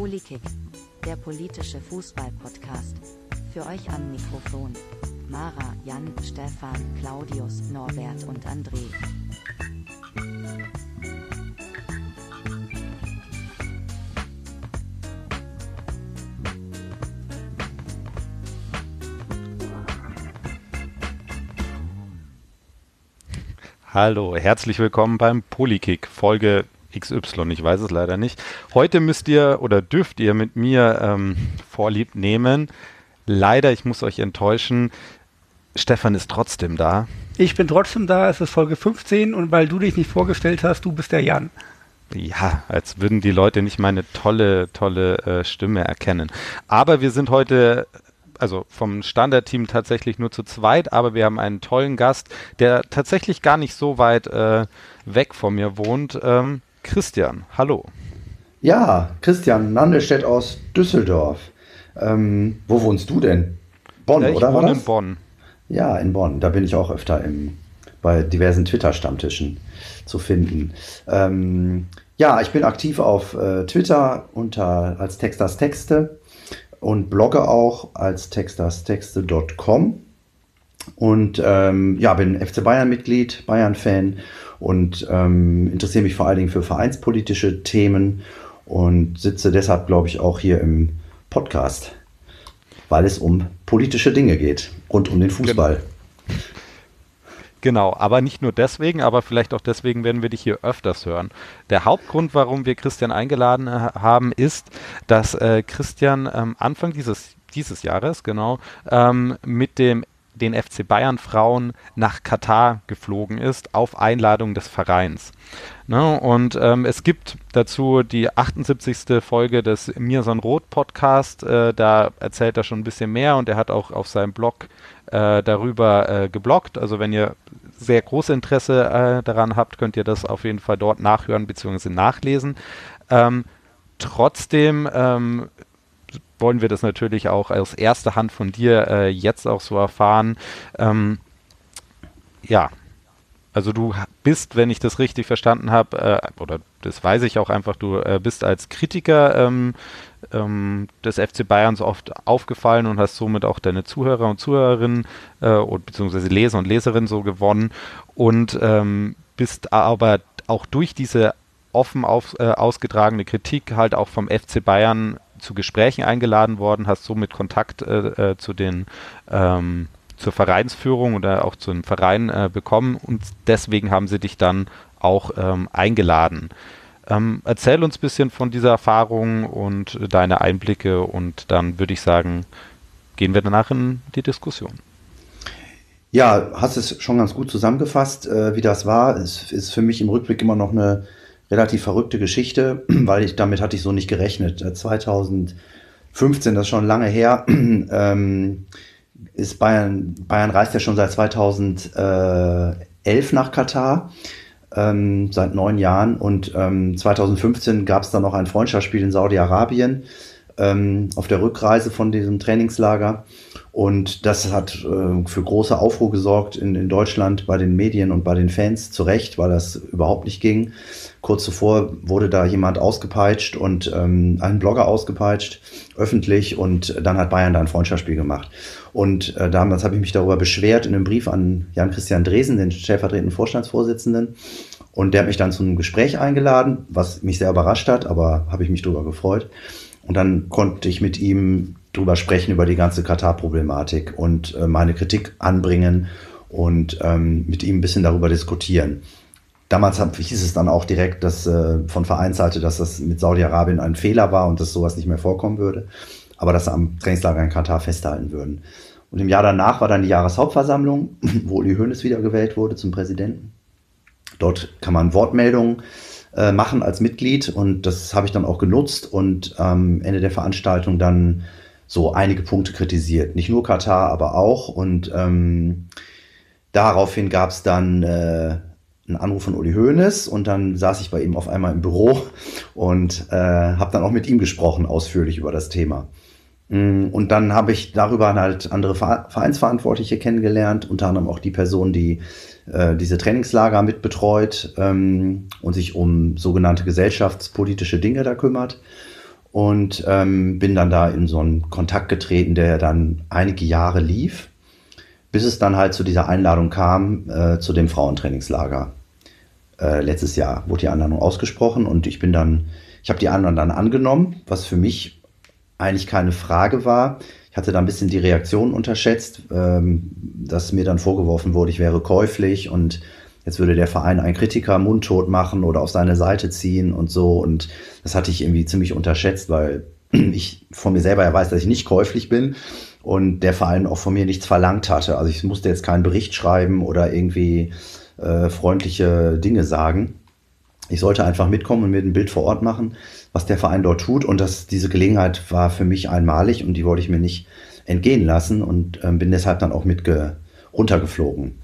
Polykick, der politische Fußball-Podcast. Für euch am Mikrofon. Mara, Jan, Stefan, Claudius, Norbert und André. Hallo, herzlich willkommen beim Polykick, Folge XY, ich weiß es leider nicht. Heute müsst ihr oder dürft ihr mit mir ähm, Vorlieb nehmen. Leider, ich muss euch enttäuschen, Stefan ist trotzdem da. Ich bin trotzdem da, es ist Folge 15 und weil du dich nicht vorgestellt hast, du bist der Jan. Ja, als würden die Leute nicht meine tolle, tolle äh, Stimme erkennen. Aber wir sind heute also vom Standardteam tatsächlich nur zu zweit, aber wir haben einen tollen Gast, der tatsächlich gar nicht so weit äh, weg von mir wohnt. Ähm, Christian, hallo. Ja, Christian Nandestedt aus Düsseldorf. Ähm, wo wohnst du denn? Bonn, ja, ich oder? Ich wohne in Bonn. Ja, in Bonn. Da bin ich auch öfter im, bei diversen Twitter-Stammtischen zu finden. Ähm, ja, ich bin aktiv auf äh, Twitter unter als Texters Texte und blogge auch als texterstexte.com und ähm, ja, bin FC Bayern-Mitglied, Bayern-Fan und ähm, interessiere mich vor allen Dingen für vereinspolitische Themen und sitze deshalb, glaube ich, auch hier im Podcast, weil es um politische Dinge geht rund um den Fußball. Genau, aber nicht nur deswegen, aber vielleicht auch deswegen werden wir dich hier öfters hören. Der Hauptgrund, warum wir Christian eingeladen äh, haben, ist, dass äh, Christian ähm, Anfang dieses, dieses Jahres, genau, ähm, mit dem den FC Bayern Frauen nach Katar geflogen ist, auf Einladung des Vereins. Ne? Und ähm, es gibt dazu die 78. Folge des Mirson Roth Podcast, äh, da erzählt er schon ein bisschen mehr und er hat auch auf seinem Blog äh, darüber äh, geblockt. Also wenn ihr sehr großes Interesse äh, daran habt, könnt ihr das auf jeden Fall dort nachhören bzw. nachlesen. Ähm, trotzdem ähm, wollen wir das natürlich auch aus erster Hand von dir äh, jetzt auch so erfahren. Ähm, ja, also du bist, wenn ich das richtig verstanden habe, äh, oder das weiß ich auch einfach, du äh, bist als Kritiker ähm, ähm, des FC Bayern so oft aufgefallen und hast somit auch deine Zuhörer und Zuhörerinnen äh, und beziehungsweise Leser und Leserinnen so gewonnen und ähm, bist aber auch durch diese offen auf, äh, ausgetragene Kritik halt auch vom FC Bayern zu Gesprächen eingeladen worden, hast somit Kontakt äh, äh zu den ähm, zur Vereinsführung oder auch zu einem Verein äh, bekommen und deswegen haben sie dich dann auch ähm, eingeladen. Ähm, erzähl uns ein bisschen von dieser Erfahrung und deine Einblicke und dann würde ich sagen, gehen wir danach in die Diskussion. Ja, hast es schon ganz gut zusammengefasst, äh, wie das war. Es ist für mich im Rückblick immer noch eine relativ verrückte Geschichte, weil ich damit hatte ich so nicht gerechnet. 2015, äh, das ist schon lange her, ähm, ist Bayern, Bayern reist ja schon seit 2011 nach Katar ähm, seit neun Jahren. Und ähm, 2015 gab es dann noch ein Freundschaftsspiel in Saudi-Arabien ähm, auf der Rückreise von diesem Trainingslager. Und das hat äh, für große Aufruhr gesorgt in, in Deutschland bei den Medien und bei den Fans zu Recht, weil das überhaupt nicht ging. Kurz zuvor wurde da jemand ausgepeitscht und ähm, ein Blogger ausgepeitscht, öffentlich, und dann hat Bayern da ein Freundschaftsspiel gemacht. Und äh, damals habe ich mich darüber beschwert in einem Brief an Jan-Christian Dresen, den stellvertretenden Vorstandsvorsitzenden. Und der hat mich dann zu einem Gespräch eingeladen, was mich sehr überrascht hat, aber habe ich mich darüber gefreut. Und dann konnte ich mit ihm drüber sprechen, über die ganze Katar-Problematik und äh, meine Kritik anbringen und ähm, mit ihm ein bisschen darüber diskutieren. Damals hab, hieß es dann auch direkt, dass äh, von Vereinsseite, dass das mit Saudi-Arabien ein Fehler war und dass sowas nicht mehr vorkommen würde, aber dass sie am Trainingslager in Katar festhalten würden. Und im Jahr danach war dann die Jahreshauptversammlung, wo Uli Hoeneß wiedergewählt wurde zum Präsidenten. Dort kann man Wortmeldungen äh, machen als Mitglied und das habe ich dann auch genutzt und am ähm, Ende der Veranstaltung dann so einige Punkte kritisiert. Nicht nur Katar, aber auch. Und ähm, daraufhin gab es dann äh, einen Anruf von Uli Hoeneß und dann saß ich bei ihm auf einmal im Büro und äh, habe dann auch mit ihm gesprochen, ausführlich über das Thema. Mm, und dann habe ich darüber halt andere Vereinsverantwortliche kennengelernt, unter anderem auch die Person, die äh, diese Trainingslager mitbetreut ähm, und sich um sogenannte gesellschaftspolitische Dinge da kümmert. und ähm, bin dann da in so einen Kontakt getreten, der dann einige Jahre lief, bis es dann halt zu dieser Einladung kam äh, zu dem Frauentrainingslager. Äh, letztes Jahr wurde die Einladung ausgesprochen und ich bin dann, ich habe die Einladung dann angenommen, was für mich eigentlich keine Frage war. Ich hatte da ein bisschen die Reaktion unterschätzt, ähm, dass mir dann vorgeworfen wurde, ich wäre käuflich und jetzt würde der Verein einen Kritiker mundtot machen oder auf seine Seite ziehen und so. Und das hatte ich irgendwie ziemlich unterschätzt, weil ich von mir selber ja weiß, dass ich nicht käuflich bin und der Verein auch von mir nichts verlangt hatte. Also ich musste jetzt keinen Bericht schreiben oder irgendwie äh, freundliche Dinge sagen. Ich sollte einfach mitkommen und mir ein Bild vor Ort machen, was der Verein dort tut. Und das, diese Gelegenheit war für mich einmalig und die wollte ich mir nicht entgehen lassen und ähm, bin deshalb dann auch mit runtergeflogen.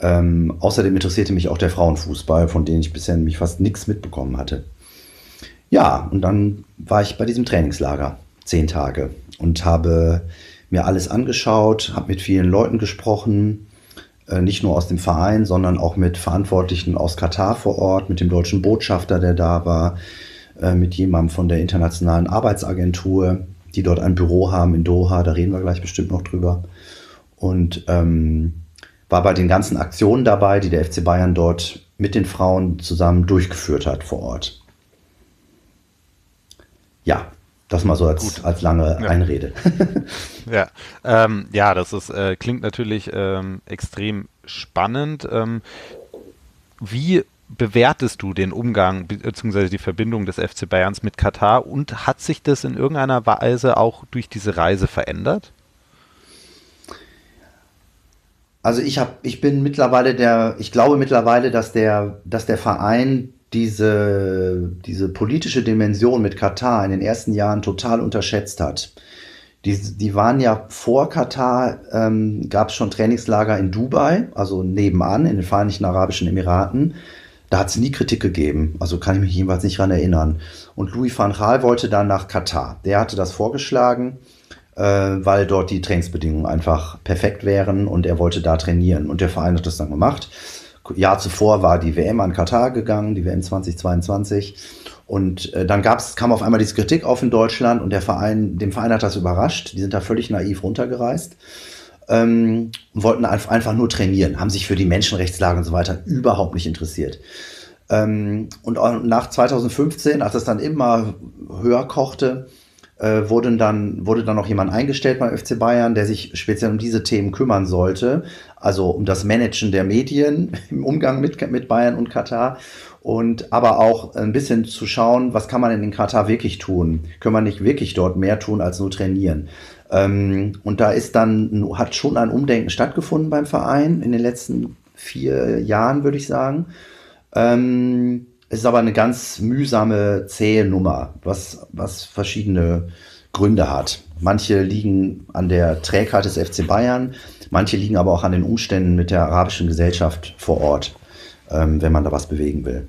Ähm, außerdem interessierte mich auch der Frauenfußball, von dem ich bisher nämlich fast nichts mitbekommen hatte. Ja, und dann war ich bei diesem Trainingslager zehn Tage und habe mir alles angeschaut, habe mit vielen Leuten gesprochen, äh, nicht nur aus dem Verein, sondern auch mit Verantwortlichen aus Katar vor Ort, mit dem deutschen Botschafter, der da war, äh, mit jemandem von der Internationalen Arbeitsagentur, die dort ein Büro haben in Doha, da reden wir gleich bestimmt noch drüber. Und ähm, war bei den ganzen Aktionen dabei, die der FC Bayern dort mit den Frauen zusammen durchgeführt hat vor Ort. Ja, das mal so als, als lange ja. Einrede. ja, ähm, ja, das ist, äh, klingt natürlich ähm, extrem spannend. Ähm, wie bewertest du den Umgang bzw. die Verbindung des FC Bayerns mit Katar und hat sich das in irgendeiner Weise auch durch diese Reise verändert? Also ich habe, ich bin mittlerweile der, ich glaube mittlerweile, dass der, dass der Verein diese, diese politische Dimension mit Katar in den ersten Jahren total unterschätzt hat. Die, die waren ja vor Katar, ähm, gab es schon Trainingslager in Dubai, also nebenan in den Vereinigten Arabischen Emiraten. Da hat es nie Kritik gegeben. Also kann ich mich jedenfalls nicht dran erinnern. Und Louis van Gaal wollte dann nach Katar. Der hatte das vorgeschlagen äh, weil dort die Trainingsbedingungen einfach perfekt wären und er wollte da trainieren. Und der Verein hat das dann gemacht. Jahr zuvor war die WM an Katar gegangen, die WM 2022. Und äh, dann gab's, kam auf einmal diese Kritik auf in Deutschland und der Verein, dem Verein hat das überrascht. Die sind da völlig naiv runtergereist ähm, wollten einfach nur trainieren, haben sich für die Menschenrechtslage und so weiter überhaupt nicht interessiert. Ähm, und nach 2015, als es dann immer höher kochte, äh, wurde, dann, wurde dann noch jemand eingestellt beim FC Bayern, der sich speziell um diese Themen kümmern sollte. Also um das Managen der Medien im Umgang mit, mit Bayern und Katar. Und aber auch ein bisschen zu schauen, was kann man in den Katar wirklich tun? Können wir nicht wirklich dort mehr tun als nur trainieren? Ähm, und da ist dann, hat schon ein Umdenken stattgefunden beim Verein in den letzten vier Jahren, würde ich sagen. Ähm, es ist aber eine ganz mühsame, zähe Nummer, was, was verschiedene Gründe hat. Manche liegen an der Trägheit des FC Bayern, manche liegen aber auch an den Umständen mit der arabischen Gesellschaft vor Ort, ähm, wenn man da was bewegen will.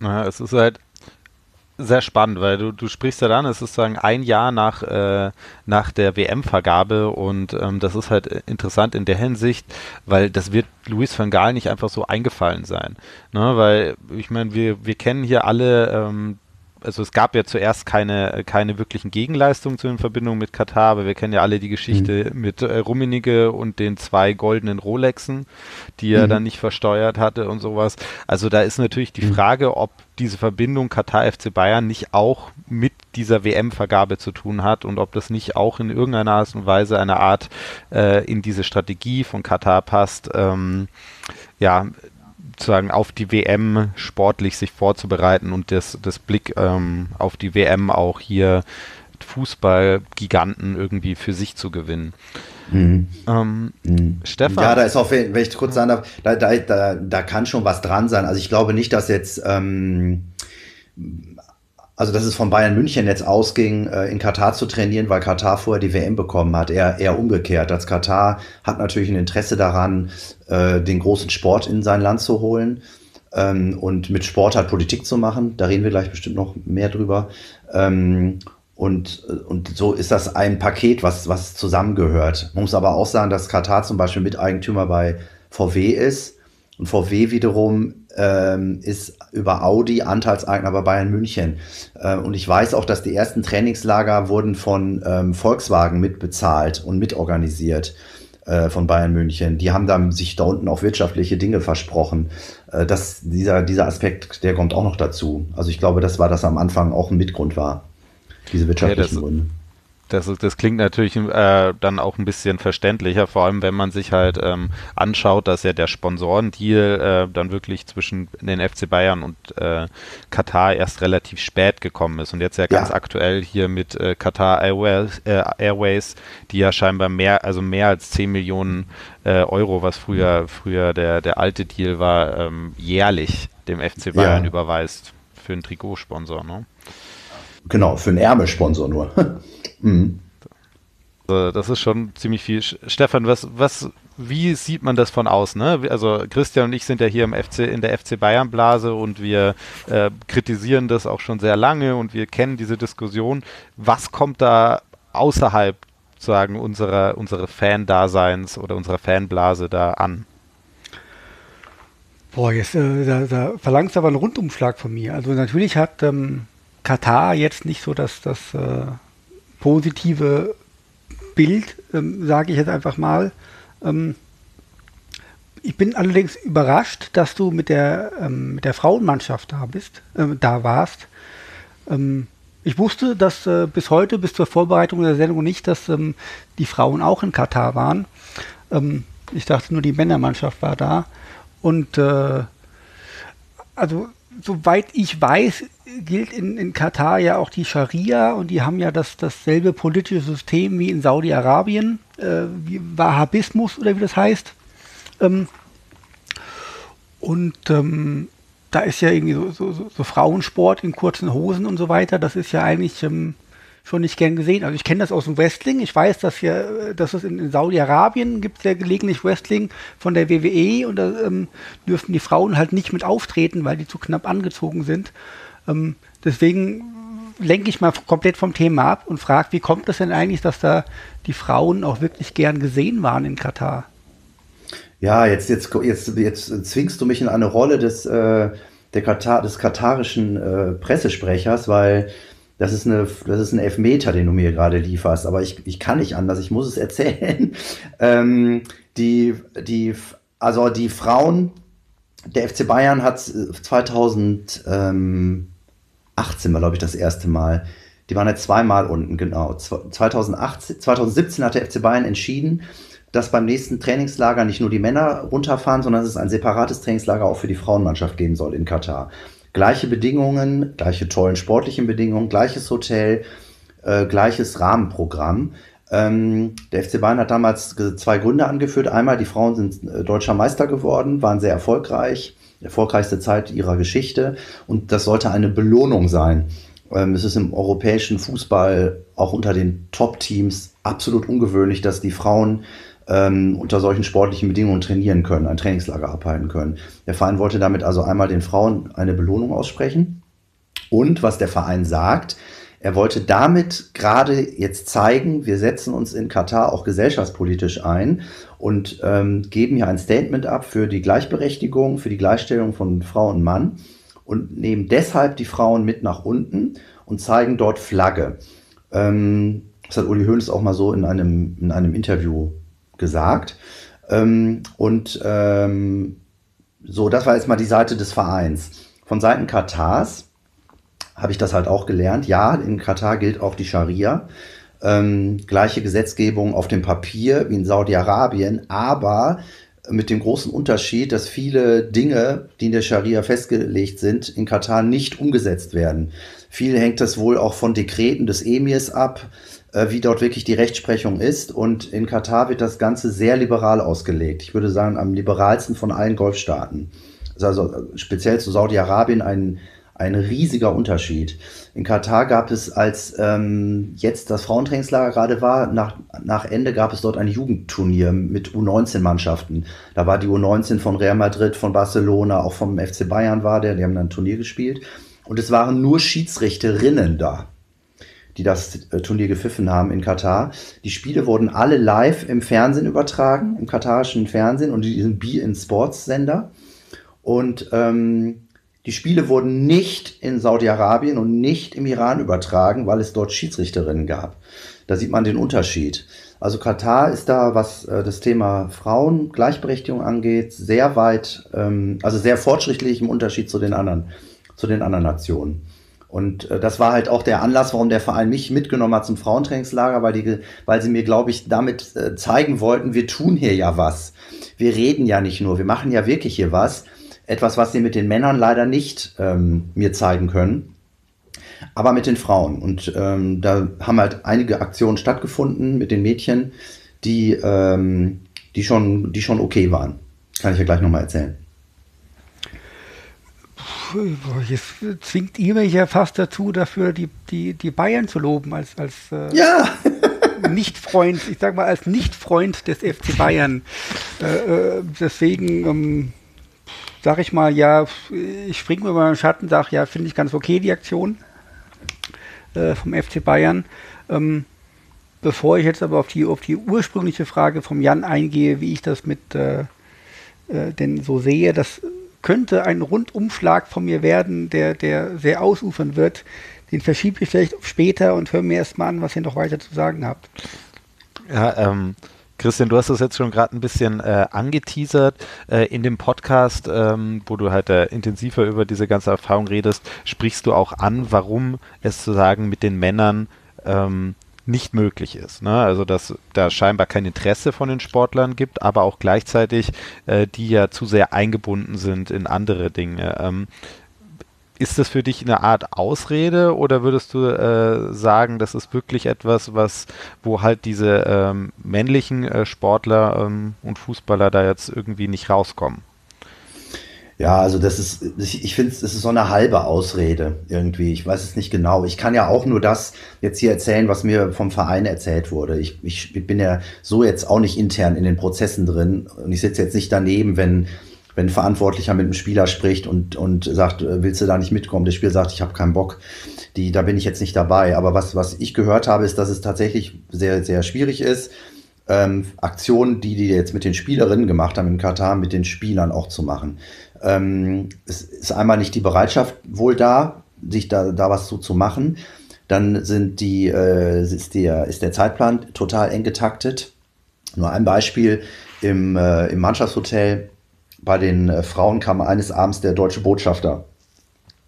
Ja, es ist halt sehr spannend, weil du, du sprichst ja dann, es ist sozusagen ein Jahr nach, äh, nach der WM-Vergabe und ähm, das ist halt interessant in der Hinsicht, weil das wird Luis van Gaal nicht einfach so eingefallen sein. Ne? Weil, ich meine, wir, wir kennen hier alle ähm, also es gab ja zuerst keine, keine wirklichen Gegenleistungen zu den Verbindungen mit Katar, aber wir kennen ja alle die Geschichte mhm. mit äh, Rummenigge und den zwei goldenen Rolexen, die er mhm. dann nicht versteuert hatte und sowas. Also da ist natürlich die mhm. Frage, ob diese Verbindung Katar FC Bayern nicht auch mit dieser WM-Vergabe zu tun hat und ob das nicht auch in irgendeiner Art und Weise eine Art äh, in diese Strategie von Katar passt. Ähm, ja, sozusagen auf die WM sportlich sich vorzubereiten und das, das Blick ähm, auf die WM auch hier Fußballgiganten irgendwie für sich zu gewinnen. Mhm. Ähm, mhm. Stefan? Ja, da ist auch, wenn ich kurz sagen darf, da, da, da, da kann schon was dran sein. Also ich glaube nicht, dass jetzt ähm, also dass es von Bayern München jetzt ausging, äh, in Katar zu trainieren, weil Katar vorher die WM bekommen hat. Eher, eher umgekehrt. Als Katar hat natürlich ein Interesse daran, äh, den großen Sport in sein Land zu holen ähm, und mit Sport halt Politik zu machen. Da reden wir gleich bestimmt noch mehr drüber. Ähm, und, und so ist das ein Paket, was, was zusammengehört. Man muss aber auch sagen, dass Katar zum Beispiel Miteigentümer bei VW ist Und VW wiederum ähm, ist über Audi Anteilseigner bei Bayern München. Äh, und ich weiß auch, dass die ersten Trainingslager wurden von ähm, Volkswagen mitbezahlt und mitorganisiert äh, von Bayern München. Die haben dann sich da unten auch wirtschaftliche Dinge versprochen. Äh, das, dieser, dieser Aspekt, der kommt auch noch dazu. Also ich glaube, das war das am Anfang auch ein Mitgrund war, diese wirtschaftlichen ja, Gründe. Das, das klingt natürlich äh, dann auch ein bisschen verständlicher, vor allem wenn man sich halt ähm, anschaut, dass ja der Sponsorendeal äh, dann wirklich zwischen den FC Bayern und äh, Katar erst relativ spät gekommen ist und jetzt ja ganz ja. aktuell hier mit äh, Qatar Airways, äh, Airways, die ja scheinbar mehr, also mehr als 10 Millionen äh, Euro, was früher, früher der, der alte Deal war, ähm, jährlich dem FC Bayern ja. überweist für einen Trikotsponsor. Ne? Genau, für einen Ärmelsponsor nur. mhm. Das ist schon ziemlich viel. Stefan, was, was, wie sieht man das von außen? Ne? Also Christian und ich sind ja hier im FC, in der FC Bayern Blase und wir äh, kritisieren das auch schon sehr lange und wir kennen diese Diskussion. Was kommt da außerhalb sagen unserer, unserer Fan-Daseins oder unserer Fanblase da an? Boah, jetzt äh, da, da verlangst du aber einen Rundumschlag von mir. Also natürlich hat ähm, Katar jetzt nicht so das, das äh, positive Bild, ähm, sage ich jetzt einfach mal. Ähm, ich bin allerdings überrascht, dass du mit der, ähm, mit der Frauenmannschaft da bist, äh, da warst. Ähm, ich wusste, dass äh, bis heute, bis zur Vorbereitung der Sendung nicht, dass ähm, die Frauen auch in Katar waren. Ähm, ich dachte nur, die Männermannschaft war da. Und äh, also soweit ich weiß, gilt in, in Katar ja auch die Scharia und die haben ja das, dasselbe politische System wie in Saudi-Arabien, äh, wie Wahhabismus oder wie das heißt. Ähm, und ähm, da ist ja irgendwie so, so, so, Frauensport in kurzen Hosen und so weiter, das ist ja eigentlich ähm, schon nicht gern gesehen. Also ich kenne das aus dem Wrestling. Ich weiß, dass hier, dass es in, in Saudi-Arabien gibt ja gelegentlich Wrestling von der WWE und da ähm, dürfen die Frauen halt nicht mit auftreten, weil die zu knapp angezogen sind. Ähm, deswegen lenke ich mal komplett vom Thema ab und frage, wie kommt es denn eigentlich, dass da die Frauen auch wirklich gern gesehen waren in Katar? Ja, jetzt, jetzt, jetzt, jetzt zwingst du mich in eine Rolle des, äh, der Katar, des katarischen äh, Pressesprechers, weil das ist, eine, das ist ein Elfmeter, den du mir gerade lieferst, aber ich, ich kann nicht anders, ich muss es erzählen. ähm, die, die, also die Frauen, der FC Bayern hat 2018 war, glaube ich, das erste Mal. Die waren ja zweimal unten, genau. 2018, 2017 hat der FC Bayern entschieden, dass beim nächsten Trainingslager nicht nur die Männer runterfahren, sondern dass es ein separates Trainingslager auch für die Frauenmannschaft geben soll in Katar gleiche Bedingungen, gleiche tollen sportlichen Bedingungen, gleiches Hotel, äh, gleiches Rahmenprogramm. Ähm, der FC Bayern hat damals zwei Gründe angeführt. Einmal, die Frauen sind äh, deutscher Meister geworden, waren sehr erfolgreich, erfolgreichste Zeit ihrer Geschichte und das sollte eine Belohnung sein. Ähm, es ist im europäischen Fußball auch unter den Top-Teams absolut ungewöhnlich, dass die Frauen ähm, unter solchen sportlichen Bedingungen trainieren können, ein Trainingslager abhalten können. Der Verein wollte damit also einmal den Frauen eine Belohnung aussprechen. Und was der Verein sagt, er wollte damit gerade jetzt zeigen, wir setzen uns in Katar auch gesellschaftspolitisch ein und ähm, geben hier ein Statement ab für die Gleichberechtigung, für die Gleichstellung von Frau und Mann und nehmen deshalb die Frauen mit nach unten und zeigen dort Flagge. Ähm, das hat Uli Hoeneß auch mal so in einem, in einem Interview gesagt. Ähm, und ähm, so, das war jetzt mal die Seite des Vereins. Von Seiten Katars habe ich das halt auch gelernt. Ja, in Katar gilt auch die Scharia. Ähm, gleiche Gesetzgebung auf dem Papier wie in Saudi-Arabien, aber mit dem großen Unterschied, dass viele Dinge, die in der Scharia festgelegt sind, in Katar nicht umgesetzt werden. Viel hängt das wohl auch von Dekreten des Emirs ab, äh, wie dort wirklich die Rechtsprechung ist. Und in Katar wird das Ganze sehr liberal ausgelegt. Ich würde sagen, am liberalsten von allen Golfstaaten. Also äh, speziell zu Saudi-Arabien ein, ein riesiger Unterschied. In Katar gab es, als ähm, jetzt das Frauentrainingslager gerade war, nach, nach Ende gab es dort ein Jugendturnier mit U19-Mannschaften. Da war die U19 von Real Madrid, von Barcelona, auch vom FC Bayern war der, die haben dann ein Turnier gespielt. Und es waren nur Schiedsrichterinnen da. die das äh, Turnier gepfiffen haben in Katar. Die Spiele wurden alle live im Fernsehen übertragen, im katarischen Fernsehen und diesen Be-in Sports Sender. Und ähm, die Spiele wurden nicht in Saudi-Arabien und nicht im Iran übertragen, weil es dort Schiedsrichterinnen gab. Da sieht man den Unterschied. Also Katar ist da, was äh, das Thema Frauen, Gleichberechtigung angeht, sehr weit, ähm, also sehr fortschrittlich im Unterschied zu den anderen, zu den anderen Nationen. Und äh, das war halt auch der Anlass, warum der Verein mich mitgenommen hat zum Frauentrainingslager, weil, die, weil sie mir, glaube ich, damit äh, zeigen wollten, wir tun hier ja was. Wir reden ja nicht nur, wir machen ja wirklich hier was. Etwas, was sie mit den Männern leider nicht ähm, mir zeigen können, aber mit den Frauen. Und ähm, da haben halt einige Aktionen stattgefunden mit den Mädchen, die, ähm, die, schon, die schon okay waren. Kann ich ja gleich nochmal erzählen. Jetzt zwingt ihr mich ja fast dazu, dafür die, die, die Bayern zu loben als, als äh, ja. Nicht-Freund, ich sag mal als Nicht-Freund des FC Bayern. Äh, äh, deswegen ähm, sag ich mal, ja, ich springe mir mal den Schatten, sag ja, finde ich ganz okay die Aktion äh, vom FC Bayern. Ähm, bevor ich jetzt aber auf die, auf die ursprüngliche Frage vom Jan eingehe, wie ich das mit äh, äh, denn so sehe, das könnte ein Rundumschlag von mir werden, der, der sehr ausufern wird. Den verschiebe ich vielleicht später und höre mir erstmal an, was ihr noch weiter zu sagen habt. Ja, ähm, Christian, du hast das jetzt schon gerade ein bisschen äh, angeteasert. Äh, in dem Podcast, ähm, wo du halt äh, intensiver über diese ganze Erfahrung redest, sprichst du auch an, warum es sozusagen mit den Männern ähm, nicht möglich ist. Ne? Also dass da scheinbar kein Interesse von den Sportlern gibt, aber auch gleichzeitig äh, die ja zu sehr eingebunden sind in andere Dinge. Ähm, ist das für dich eine Art Ausrede oder würdest du äh, sagen, das ist wirklich etwas, was, wo halt diese ähm, männlichen äh, Sportler ähm, und Fußballer da jetzt irgendwie nicht rauskommen? Ja, also das ist, ich finde, das ist so eine halbe Ausrede irgendwie. Ich weiß es nicht genau. Ich kann ja auch nur das jetzt hier erzählen, was mir vom Verein erzählt wurde. Ich, ich bin ja so jetzt auch nicht intern in den Prozessen drin und ich sitze jetzt nicht daneben, wenn wenn ein Verantwortlicher mit einem Spieler spricht und, und sagt, äh, willst du da nicht mitkommen? Der Spieler sagt, ich habe keinen Bock. Die, da bin ich jetzt nicht dabei. Aber was, was ich gehört habe, ist, dass es tatsächlich sehr, sehr schwierig ist, ähm, Aktionen, die die jetzt mit den Spielerinnen gemacht haben in Katar, mit den Spielern auch zu machen. Ähm, es ist einmal nicht die Bereitschaft wohl da, sich da, da was zu, zu machen. Dann sind die, äh, ist, der, ist der Zeitplan total eng getaktet. Nur ein Beispiel im, äh, im Mannschaftshotel bei den äh, Frauen kam eines Abends der deutsche Botschafter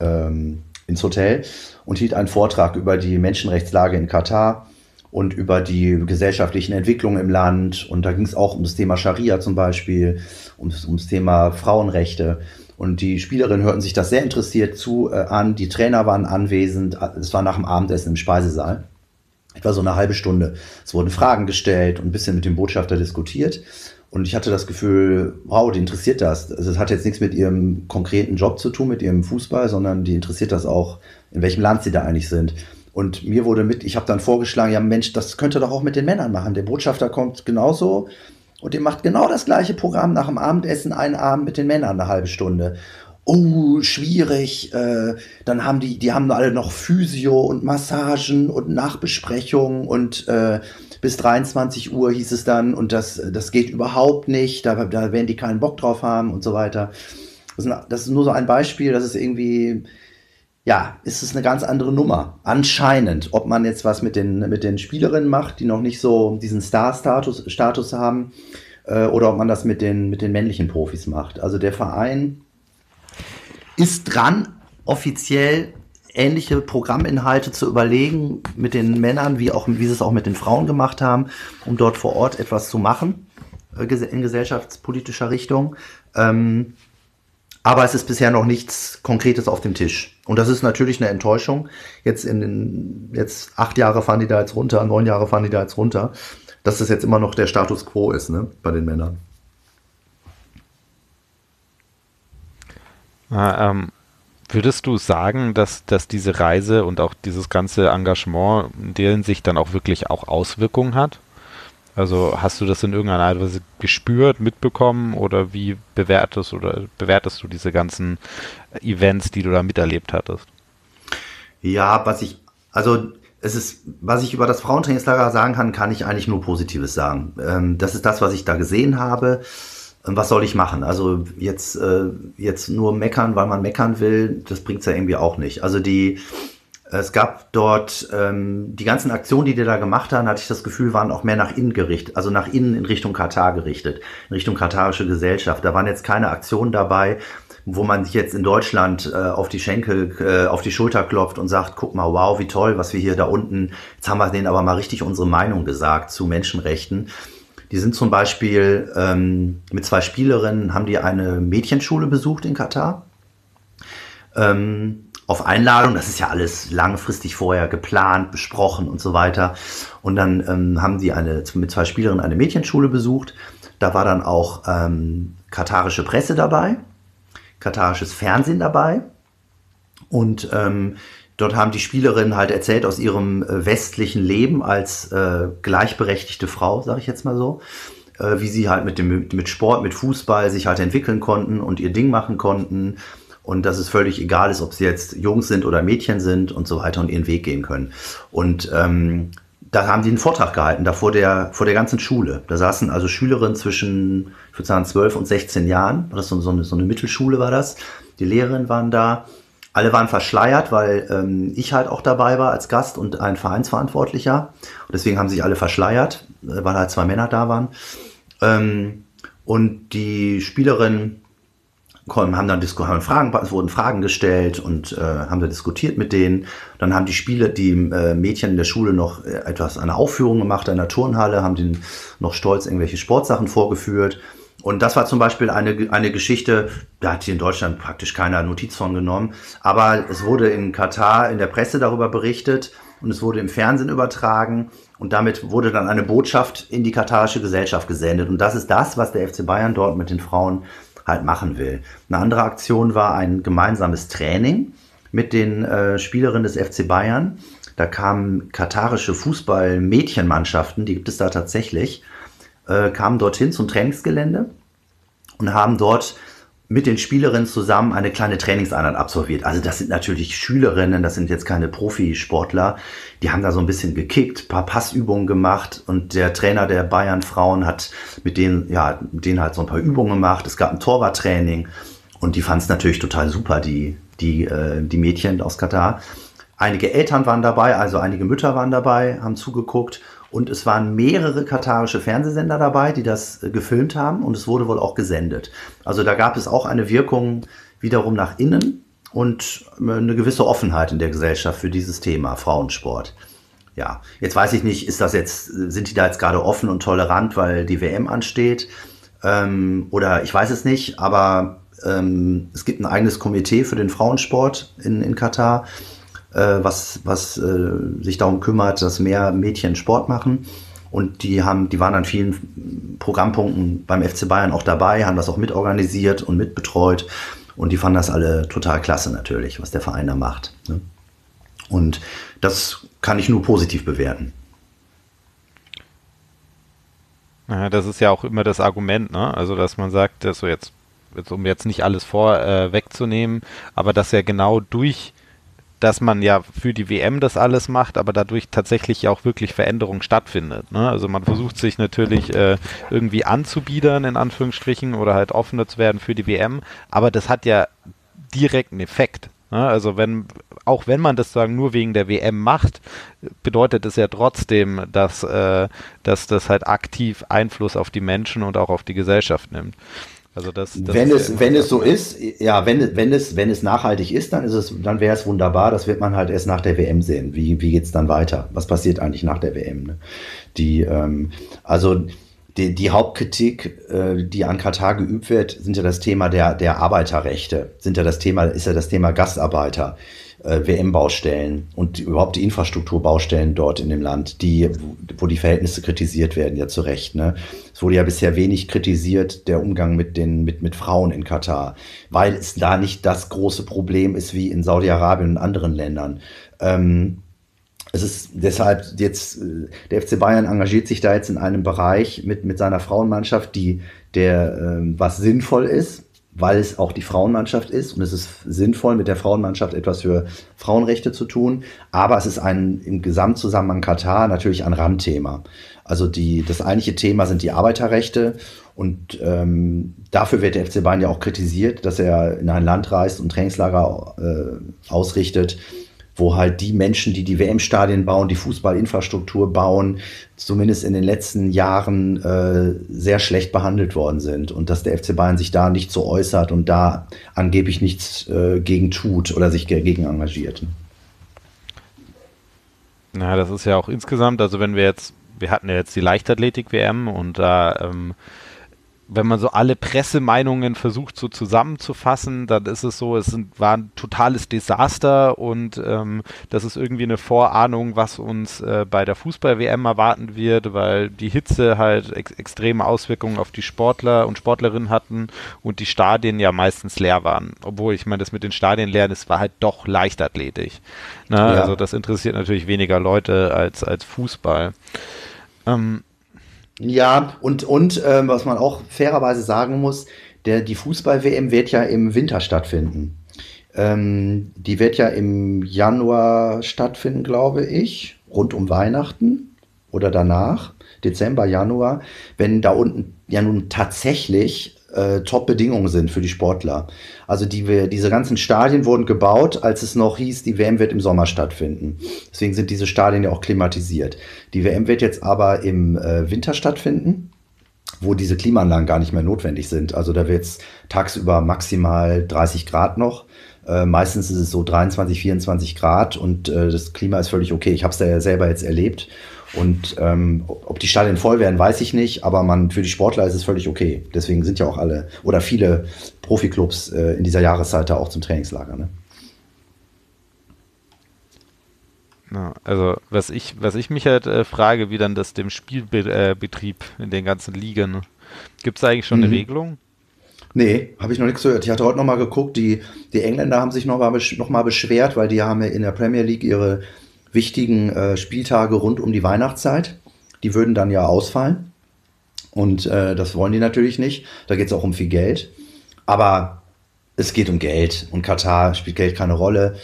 ähm, ins Hotel und hielt einen Vortrag über die Menschenrechtslage in Katar und über die gesellschaftlichen Entwicklungen im Land. Und da ging es auch um das Thema Scharia zum Beispiel, um, das Thema Frauenrechte. Und die Spielerinnen hörten sich das sehr interessiert zu äh, an. Die Trainer waren anwesend. Es war nach dem Abendessen im Speisesaal. Etwa so eine halbe Stunde. Es wurden Fragen gestellt und ein bisschen mit dem Botschafter diskutiert. Und ich hatte das Gefühl, wow, die interessiert das. Also es hat jetzt nichts mit ihrem konkreten Job zu tun, mit ihrem Fußball, sondern die interessiert das auch, in welchem Land sie da eigentlich sind. Und mir wurde mit, ich habe dann vorgeschlagen, ja Mensch, das könnte doch auch mit den Männern machen. Der Botschafter kommt genauso und der macht genau das gleiche Programm nach dem Abendessen, einen Abend mit den Männern, eine halbe Stunde. Oh, schwierig. Äh, dann haben die, die haben alle noch Physio und Massagen und Nachbesprechungen und äh, bis 23 Uhr hieß es dann und das, das geht überhaupt nicht, da, da werden die keinen Bock drauf haben und so weiter. Das ist, nur so ein Beispiel, das ist irgendwie, ja, ist es eine ganz andere Nummer. Anscheinend, ob man jetzt was mit den, mit den Spielerinnen macht, die noch nicht so diesen Star-Status Status haben, äh, oder ob man das mit den, mit den männlichen Profis macht. Also der Verein ist dran, offiziell ähnliche Programminhalte zu überlegen mit den Männern, wie, auch, wie sie es auch mit den Frauen gemacht haben, um dort vor Ort etwas zu machen äh, in gesellschaftspolitischer Richtung. Ähm, aber es ist bisher noch nichts Konkretes auf dem Tisch. Und das ist natürlich eine Enttäuschung. Jetzt in den, jetzt acht Jahre fahren die da jetzt runter, neun Jahre fahren die da jetzt runter, dass das jetzt immer noch der Status quo ist, ne, bei den Männern. Ah, ähm, Würdest du sagen, dass, dass diese Reise und auch dieses ganze Engagement in der Hinsicht dann auch wirklich auch Auswirkungen hat? Also hast du das in irgendeiner Art Weise gespürt, mitbekommen oder wie bewertest oder bewertest du diese ganzen Events, die du da miterlebt hattest? Ja, was ich, also es ist, was ich über das Frauentrainingslager sagen kann, kann ich eigentlich nur Positives sagen. Ähm, das ist das, was ich da gesehen habe. Was soll ich machen? Also jetzt, äh, jetzt nur meckern, weil man meckern will, das bringt's ja irgendwie auch nicht. Also die, es gab dort ähm, die ganzen Aktionen, die die da gemacht haben, hatte ich das Gefühl, waren auch mehr nach innen gerichtet, also nach innen in Richtung Katar gerichtet, in Richtung katarische Gesellschaft. Da waren jetzt keine Aktionen dabei, wo man sich jetzt in Deutschland äh, auf die Schenkel, äh, auf die Schulter klopft und sagt, guck mal, wow, wie toll, was wir hier da unten, jetzt haben wir denen aber mal richtig unsere Meinung gesagt zu Menschenrechten. Die sind zum Beispiel ähm, mit zwei Spielerinnen, haben die eine Mädchenschule besucht in Katar. Ähm, auf Einladung, das ist ja alles langfristig vorher geplant, besprochen und so weiter. Und dann ähm, haben die eine, mit zwei Spielerinnen eine Mädchenschule besucht. Da war dann auch ähm, katarische Presse dabei katarisches Fernsehen dabei. Und ähm, dort haben die Spielerinnen halt erzählt aus ihrem äh, westlichen Leben als äh, gleichberechtigte Frau, sage ich jetzt mal so, äh, wie sie halt mit dem mit Sport, mit Fußball sich halt entwickeln konnten und ihr Ding machen konnten und dass es völlig egal ist, ob sie jetzt Jungs sind oder Mädchen sind und so weiter und ihren Weg gehen können. Und ähm, da haben die einen Vortrag gehalten, da vor der, vor der ganzen Schule. Da saßen also Schülerinnen zwischen, ich würde sagen, 12 und 16 Jahren. Das so, so, eine, so eine Mittelschule war das. Die Lehrerinnen waren da. Alle waren verschleiert, weil ähm, ich halt auch dabei war als Gast und ein Vereinsverantwortlicher. Und deswegen haben sich alle verschleiert, äh, weil halt zwei Männer da waren. Ähm, und die Spielerinnen haben dann haben Fragen, es wurden Fragen gestellt und äh, haben da diskutiert mit denen. Dann haben die Spiele, die äh, Mädchen in der Schule noch äh, etwas eine Aufführung gemacht in der Turnhalle, haben denen noch stolz irgendwelche Sportsachen vorgeführt. Und das war zum Beispiel eine, eine Geschichte, da hat hier in Deutschland praktisch keiner Notiz von genommen. Aber es wurde in Katar in der Presse darüber berichtet und es wurde im Fernsehen übertragen. Und damit wurde dann eine Botschaft in die katarische Gesellschaft gesendet. Und das ist das, was der FC Bayern dort mit den Frauen halt machen will. Eine andere Aktion war ein gemeinsames Training mit den äh, Spielerinnen des FC Bayern. Da kamen katarische Fußball-Mädchenmannschaften, die gibt es da tatsächlich, äh, kamen dorthin zum Trainingsgelände und haben dort mit den Spielerinnen zusammen eine kleine Trainingseinheit absolviert. Also das sind natürlich Schülerinnen, das sind jetzt keine Profisportler. Die haben da so ein bisschen gekickt, paar Passübungen gemacht und der Trainer der Bayern Frauen hat mit denen, ja, mit denen halt so ein paar Übungen gemacht. Es gab ein Torwarttraining und die fanden es natürlich total super, die, die, äh, die Mädchen aus Katar. Einige Eltern waren dabei, also einige Mütter waren dabei, haben zugeguckt und es waren mehrere katarische Fernsehsender dabei, die das äh, gefilmt haben und es wurde wohl auch gesendet. Also da gab es auch eine Wirkung wiederum nach innen und äh, eine gewisse Offenheit in der Gesellschaft für dieses Thema Frauensport. Ja, jetzt weiß ich nicht, ist das jetzt, sind die da jetzt gerade offen und tolerant, weil die WM ansteht? Ähm, oder ich weiß es nicht, aber ähm, es gibt ein eigenes Komitee für den Frauensport in, in Katar äh, was, was äh, sich darum kümmert, dass mehr Mädchen Sport machen. Und die haben, die waren an vielen Programmpunkten beim FC Bayern auch dabei, haben das auch mitorganisiert und mitbetreut. Und die fanden das alle total klasse natürlich, was der Verein da macht. Ne? Und das kann ich nur positiv bewerten. Ja, das ist ja auch immer das Argument, ne? Also, dass man sagt, dass so jetzt, jetzt um jetzt nicht alles vorwegzunehmen, äh, aber dass ja genau durch dass man ja für die WM das alles macht, aber dadurch tatsächlich auch wirklich Veränderung stattfindet. Ne? Also man versucht sich natürlich äh, irgendwie anzubiedern, in Anführungsstrichen, oder halt offener zu werden für die WM, aber das hat ja direkt einen Effekt. Ne? Also wenn, auch wenn man das sagen nur wegen der WM macht, bedeutet es ja trotzdem, dass, äh, dass das halt aktiv Einfluss auf die Menschen und auch auf die Gesellschaft nimmt. Also das, das wenn es, wenn es so ist, ja, wenn, wenn es, wenn es nachhaltig ist, dann ist es, dann wäre es wunderbar. Das wird man halt erst nach der WM sehen. Wie, wie geht's dann weiter? Was passiert eigentlich nach der WM? Ne? Die, ähm, also die, die Hauptkritik, äh, die an Katar geübt wird, sind ja das Thema der, der Arbeiterrechte, sind ja das Thema, ist ja das Thema Gastarbeiter äh, WM-Baustellen und überhaupt die Infrastrukturbaustellen dort in dem Land, die, wo die Verhältnisse kritisiert werden, ja zu Recht. Ne? Es wurde ja bisher wenig kritisiert, der Umgang mit, den, mit, mit Frauen in Katar, weil es da nicht das große Problem ist wie in Saudi-Arabien und anderen Ländern. Ähm, es ist deshalb jetzt, äh, der FC Bayern engagiert sich da jetzt in einem Bereich mit, mit seiner Frauenmannschaft, die, der, ähm, was sinnvoll ist, weil es auch die Frauenmannschaft ist und es ist sinnvoll, mit der Frauenmannschaft etwas für Frauenrechte zu tun. Aber es ist ein im Gesamtzusammenhang Katar natürlich ein Randthema. Also die, das eigentliche Thema sind die Arbeiterrechte und ähm, dafür wird der FC Bayern ja auch kritisiert, dass er in ein Land reist und Trainingslager äh, ausrichtet, wo halt die Menschen, die die WM-Stadien bauen, die Fußballinfrastruktur bauen, zumindest in den letzten Jahren äh, sehr schlecht behandelt worden sind und dass der FC Bayern sich da nicht so äußert und da angeblich nichts äh, gegen tut oder sich dagegen engagiert. Na, das ist ja auch insgesamt, also wenn wir jetzt, wir hatten ja jetzt die Leichtathletik-WM und da ähm, wenn man so alle Pressemeinungen versucht so zusammenzufassen, dann ist es so, es sind, war ein totales Desaster und ähm, das ist irgendwie eine Vorahnung, was uns äh, bei der Fußball-WM erwarten wird, weil die Hitze halt ex extreme Auswirkungen auf die Sportler und Sportlerinnen hatten und die Stadien ja meistens leer waren. Obwohl, ich meine, das mit den Stadien leer, das war halt doch Leichtathletik. Ne? Ja. Also das interessiert natürlich weniger Leute als, als Fußball. Ähm, ja, und, und ähm, was man auch fairerweise sagen muss, der, die Fußball-WM wird ja im Winter stattfinden. Ähm, die wird ja im Januar stattfinden, glaube ich, rund um Weihnachten oder danach, Dezember, Januar, wenn da unten ja nun tatsächlich äh, Top-Bedingungen sind für die Sportler. Also die, diese ganzen Stadien wurden gebaut, als es noch hieß, die WM wird im Sommer stattfinden. Deswegen sind diese Stadien ja auch klimatisiert. Die WM wird jetzt aber im äh, Winter stattfinden wo diese Klimaanlagen gar nicht mehr notwendig sind. Also da wird es tagsüber maximal 30 Grad noch. Äh, meistens ist es so 23, 24 Grad und äh, das Klima ist völlig okay. Ich habe es da ja selber jetzt erlebt und ähm, ob die Stadien voll werden, weiß ich nicht, aber man, für die Sportler ist es völlig okay. Deswegen sind ja auch alle oder viele Profiklubs äh, in dieser Jahreszeit da auch zum Trainingslager. Ne? Ja, also was ich, was ich mich halt äh, frage, wie dann das dem Spielbetrieb äh, in den ganzen Ligen. Gibt es eigentlich schon mhm. eine Regelung? Nee, habe ich noch nichts gehört. Ich hatte heute noch mal geguckt, die, die Engländer haben sich noch mal, noch mal beschwert, weil die haben ja in der Premier League ihre wichtigen äh, Spieltage rund um die Weihnachtszeit. Die würden dann ja ausfallen. Und äh, das wollen die natürlich nicht. Da geht es auch um viel Geld. Aber es geht um Geld. Und Katar spielt Geld keine Rolle.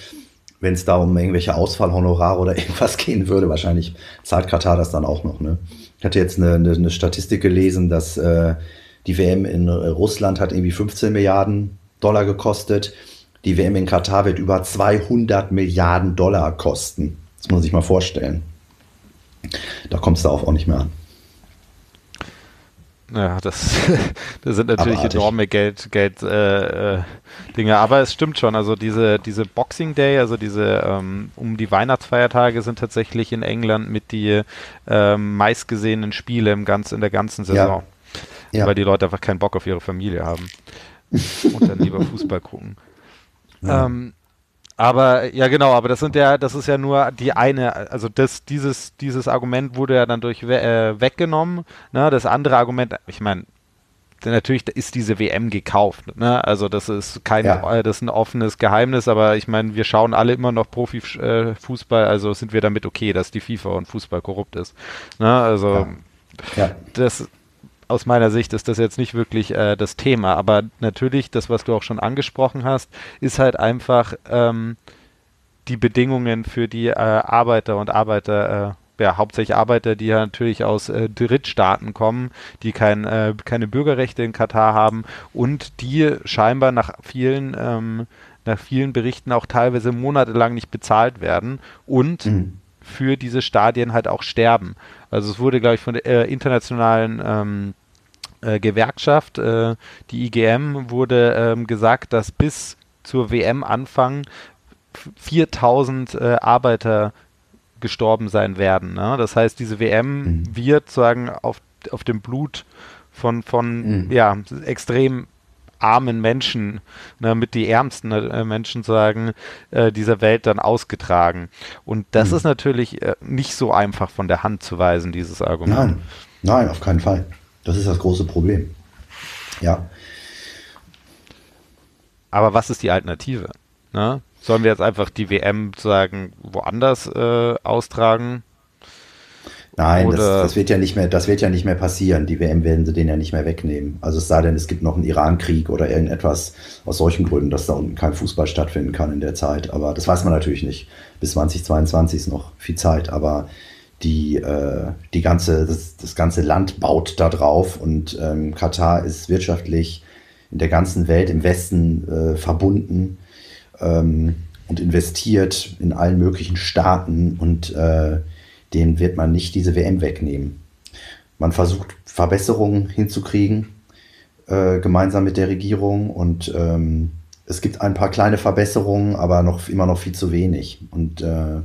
Wenn es da um irgendwelche Ausfallhonorare oder irgendwas gehen würde, wahrscheinlich zahlt Katar das dann auch noch. Ne? Ich hatte jetzt eine, eine, eine Statistik gelesen, dass äh, die WM in Russland hat irgendwie 15 Milliarden Dollar gekostet. Die WM in Katar wird über 200 Milliarden Dollar kosten. Das muss man sich mal vorstellen. Da kommst du auch, auch nicht mehr an. Ja, das, das sind natürlich Abartig. enorme Geld, Geld äh, äh, Dinge. Aber es stimmt schon. Also diese, diese Boxing Day, also diese ähm, um die Weihnachtsfeiertage sind tatsächlich in England mit die ähm, meistgesehenen Spiele im ganz, in der ganzen Saison. Ja. Ja. Weil die Leute einfach keinen Bock auf ihre Familie haben. und dann lieber Fußball gucken. Ja. Ähm, aber ja genau, aber das sind ja, das ist ja nur die eine, also das, dieses, dieses Argument wurde ja dann durch äh, weggenommen. Ne? Das andere Argument, ich meine, natürlich ist diese WM gekauft. Ne? Also das ist kein, ja. Äh, das ist ein offenes Geheimnis, aber ich meine, wir schauen alle immer noch Profifußball, äh, also sind wir damit okay, dass die FIFA und Fußball korrupt ist. Ne? Also ja. Ja. das aus meiner Sicht ist das jetzt nicht wirklich äh, das Thema. Aber natürlich, das, was du auch schon angesprochen hast, ist halt einfach ähm, die Bedingungen für die äh, Arbeiter und Arbeiter, äh, ja, hauptsächlich Arbeiter, die ja natürlich aus äh, Drittstaaten kommen, die kein, äh, keine Bürgerrechte in Katar haben und die scheinbar nach vielen ähm, nach vielen Berichten auch teilweise monatelang nicht bezahlt werden und mhm. für diese Stadien halt auch sterben. Also es wurde, glaube ich, von der äh, internationalen ähm, äh, Gewerkschaft, äh, die IGM, wurde ähm, gesagt, dass bis zur WM-Anfang 4000 äh, Arbeiter gestorben sein werden. Ne? Das heißt, diese WM mhm. wird sagen auf, auf dem Blut von, von mhm. ja, extrem armen Menschen, ne, mit die ärmsten äh, Menschen sagen, äh, dieser Welt dann ausgetragen. Und das mhm. ist natürlich äh, nicht so einfach von der Hand zu weisen, dieses Argument. Nein, nein, auf keinen Fall. Das ist das große Problem. Ja. Aber was ist die Alternative? Ne? Sollen wir jetzt einfach die WM sagen woanders äh, austragen? Nein, das, das, wird ja nicht mehr, das wird ja nicht mehr passieren. Die WM werden sie denen ja nicht mehr wegnehmen. Also es sei denn, es gibt noch einen Iran-Krieg oder irgendetwas aus solchen Gründen, dass da unten kein Fußball stattfinden kann in der Zeit. Aber das weiß man natürlich nicht. Bis 2022 ist noch viel Zeit. Aber die, äh, die ganze, das, das ganze Land baut da drauf und ähm, Katar ist wirtschaftlich in der ganzen Welt im Westen äh, verbunden ähm, und investiert in allen möglichen Staaten und äh, den wird man nicht diese WM wegnehmen. Man versucht Verbesserungen hinzukriegen, äh, gemeinsam mit der Regierung und ähm, es gibt ein paar kleine Verbesserungen, aber noch immer noch viel zu wenig. Und äh,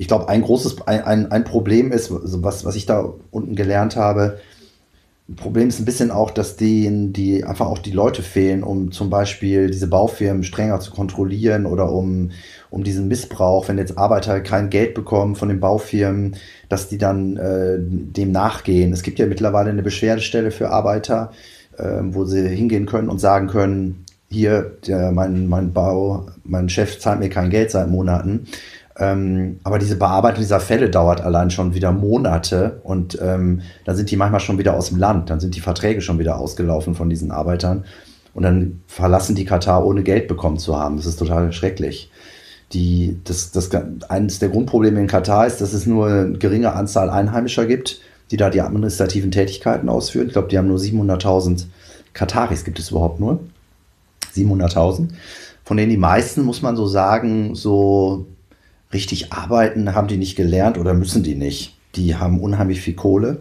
ich glaube, ein großes, ein, ein, ein Problem ist, was, was ich da unten gelernt habe, Problem ist ein bisschen auch, dass denen die einfach auch die Leute fehlen, um zum Beispiel diese Baufirmen strenger zu kontrollieren oder um, um diesen Missbrauch, wenn jetzt Arbeiter kein Geld bekommen von den Baufirmen, dass die dann äh, dem nachgehen. Es gibt ja mittlerweile eine Beschwerdestelle für Arbeiter, äh, wo sie hingehen können und sagen können, hier, der, mein, mein Bau, mein Chef zahlt mir kein Geld seit Monaten. Ähm, aber diese Bearbeitung dieser Fälle dauert allein schon wieder Monate und ähm, dann sind die manchmal schon wieder aus dem Land, dann sind die Verträge schon wieder ausgelaufen von diesen Arbeitern und dann verlassen die Katar ohne Geld bekommen zu haben. Das ist total schrecklich. Die, das, das, eines der Grundprobleme in Katar ist, dass es nur eine geringe Anzahl Einheimischer gibt, die da die administrativen Tätigkeiten ausführen. Ich glaube, die haben nur 700.000 Kataris, gibt es überhaupt nur. 700.000. Von denen die meisten, muss man so sagen, so richtig arbeiten haben die nicht gelernt oder müssen die nicht. Die haben unheimlich viel Kohle.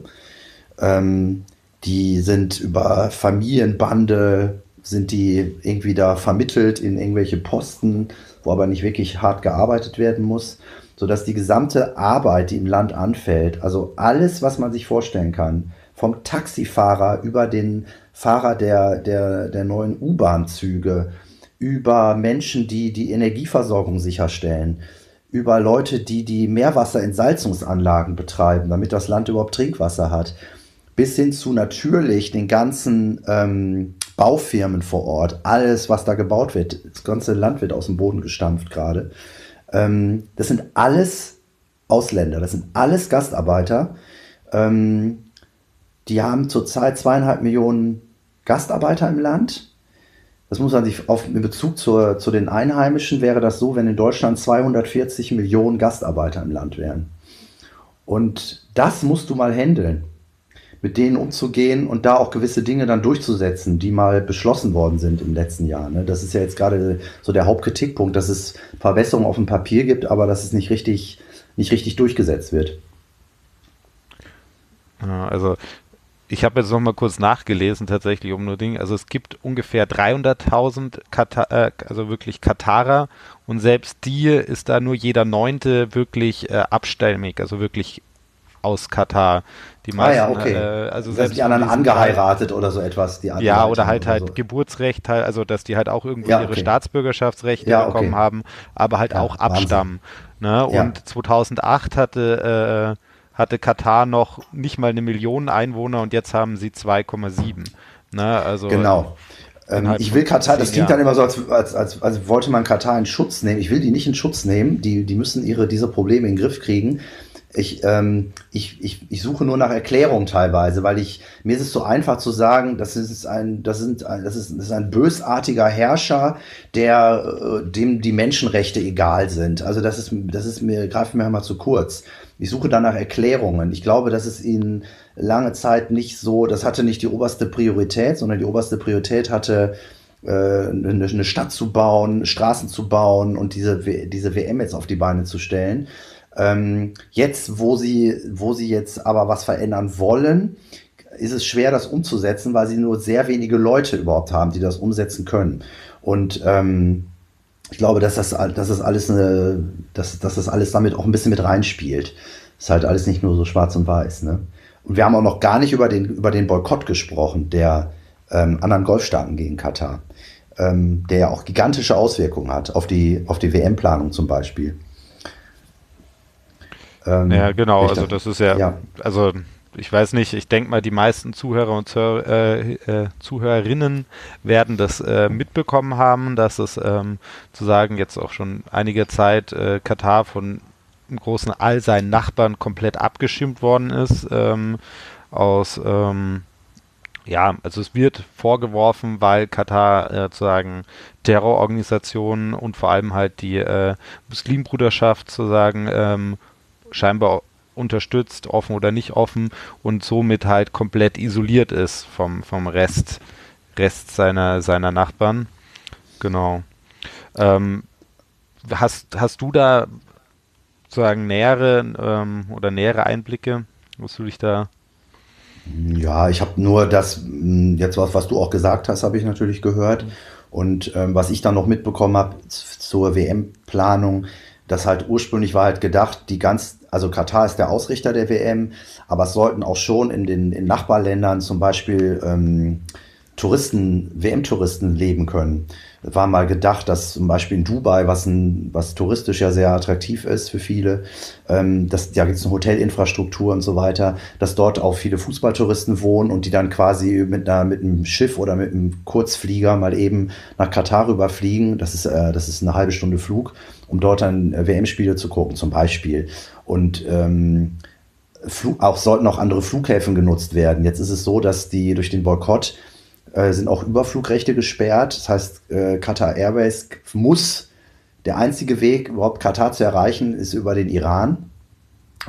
Ähm, die sind über Familienbande, sind die irgendwie da vermittelt in irgendwelche Posten, wo aber nicht wirklich hart gearbeitet werden muss, sodass die gesamte Arbeit, die im Land anfällt, also alles, was man sich vorstellen kann, vom Taxifahrer über den Fahrer der, der, der neuen U-Bahn-Züge, über Menschen, die die Energieversorgung sicherstellen, über Leute, die die Meerwasserentsalzungsanlagen betreiben, damit das Land überhaupt Trinkwasser hat, bis hin zu natürlich den ganzen ähm, Baufirmen vor Ort, alles, was da gebaut wird, das ganze Land wird aus dem Boden gestampft gerade. Ähm, das sind alles Ausländer, das sind alles Gastarbeiter. Ähm, die haben zurzeit zweieinhalb Millionen Gastarbeiter im Land das muss man sich auf, in Bezug zur, zu den Einheimischen wäre das so, wenn in Deutschland 240 Millionen Gastarbeiter im Land wären. Und das musst du mal handeln, mit denen umzugehen und da auch gewisse Dinge dann durchzusetzen, die mal beschlossen worden sind im letzten Jahr. Ne? Das ist ja jetzt gerade so der Hauptkritikpunkt, dass es Verbesserungen auf dem Papier gibt, aber dass es nicht richtig, nicht richtig durchgesetzt wird. Also ich habe jetzt noch mal kurz nachgelesen, tatsächlich um nur Ding. Also es gibt ungefähr 300.000 äh, also wirklich Katarer und selbst die ist da nur jeder Neunte wirklich äh, abstämmig, also wirklich aus Katar. Die meisten, ah ja, okay. Äh, also selbst die anderen angeheiratet oder so etwas. Die ja, oder halt oder halt so. Geburtsrecht, halt, also dass die halt auch irgendwie ja, okay. ihre Staatsbürgerschaftsrechte ja, bekommen okay. haben, aber halt auch abstammen. Ne? Und 2008 hatte äh, hatte Katar noch nicht mal eine Million Einwohner und jetzt haben sie 2,7. Ne? Also genau. Ähm, ich will Katar, das klingt dann immer so, als, als, als, als wollte man Katar in Schutz nehmen. Ich will die nicht in Schutz nehmen. Die, die müssen ihre, diese Probleme in den Griff kriegen. Ich, ähm, ich, ich, ich suche nur nach Erklärung teilweise, weil ich, mir ist es so einfach zu sagen, das ist ein, das sind, das ist, das ist ein bösartiger Herrscher, der, äh, dem die Menschenrechte egal sind. Also das ist, das ist mir, greift mir einmal zu kurz. Ich suche danach Erklärungen. Ich glaube, dass es ihnen lange Zeit nicht so, das hatte nicht die oberste Priorität, sondern die oberste Priorität hatte, äh, eine, eine Stadt zu bauen, Straßen zu bauen und diese, diese WM jetzt auf die Beine zu stellen. Ähm, jetzt, wo sie, wo sie jetzt aber was verändern wollen, ist es schwer, das umzusetzen, weil sie nur sehr wenige Leute überhaupt haben, die das umsetzen können. Und ähm, ich glaube, dass das, dass das alles eine, dass, dass das alles damit auch ein bisschen mit reinspielt. Ist halt alles nicht nur so schwarz und weiß. Ne? Und wir haben auch noch gar nicht über den, über den Boykott gesprochen, der ähm, anderen Golfstaaten gegen Katar, ähm, der ja auch gigantische Auswirkungen hat auf die, auf die WM-Planung zum Beispiel. Ähm, ja, genau, also das ist ja, ja, also ich weiß nicht, ich denke mal, die meisten Zuhörer und Zuhör, äh, äh, Zuhörerinnen werden das äh, mitbekommen haben, dass es ähm, zu sagen jetzt auch schon einige Zeit äh, Katar von im Großen all seinen Nachbarn komplett abgeschirmt worden ist ähm, aus ähm, ja, also es wird vorgeworfen, weil Katar äh, sozusagen Terrororganisationen und vor allem halt die äh, Muslimbruderschaft sozusagen ähm, scheinbar unterstützt, offen oder nicht offen und somit halt komplett isoliert ist vom, vom Rest, Rest seiner, seiner Nachbarn. Genau. Ähm, hast, hast du da sozusagen nähere ähm, oder nähere Einblicke? Musst du dich da ja, ich habe nur das, jetzt was, was du auch gesagt hast, habe ich natürlich gehört. Und ähm, was ich dann noch mitbekommen habe zur WM-Planung, das halt ursprünglich war halt gedacht, die ganz, also Katar ist der Ausrichter der WM, aber es sollten auch schon in den in Nachbarländern zum Beispiel ähm, Touristen, WM-Touristen leben können war mal gedacht, dass zum Beispiel in Dubai, was, ein, was touristisch ja sehr attraktiv ist für viele, ähm, dass, da gibt es eine Hotelinfrastruktur und so weiter, dass dort auch viele Fußballtouristen wohnen und die dann quasi mit, einer, mit einem Schiff oder mit einem Kurzflieger mal eben nach Katar rüberfliegen. Das ist, äh, das ist eine halbe Stunde Flug, um dort dann äh, WM-Spiele zu gucken, zum Beispiel. Und ähm, auch sollten auch andere Flughäfen genutzt werden. Jetzt ist es so, dass die durch den Boykott äh, sind auch Überflugrechte gesperrt. Das heißt, äh, Qatar Airways muss, der einzige Weg, überhaupt Katar zu erreichen, ist über den Iran.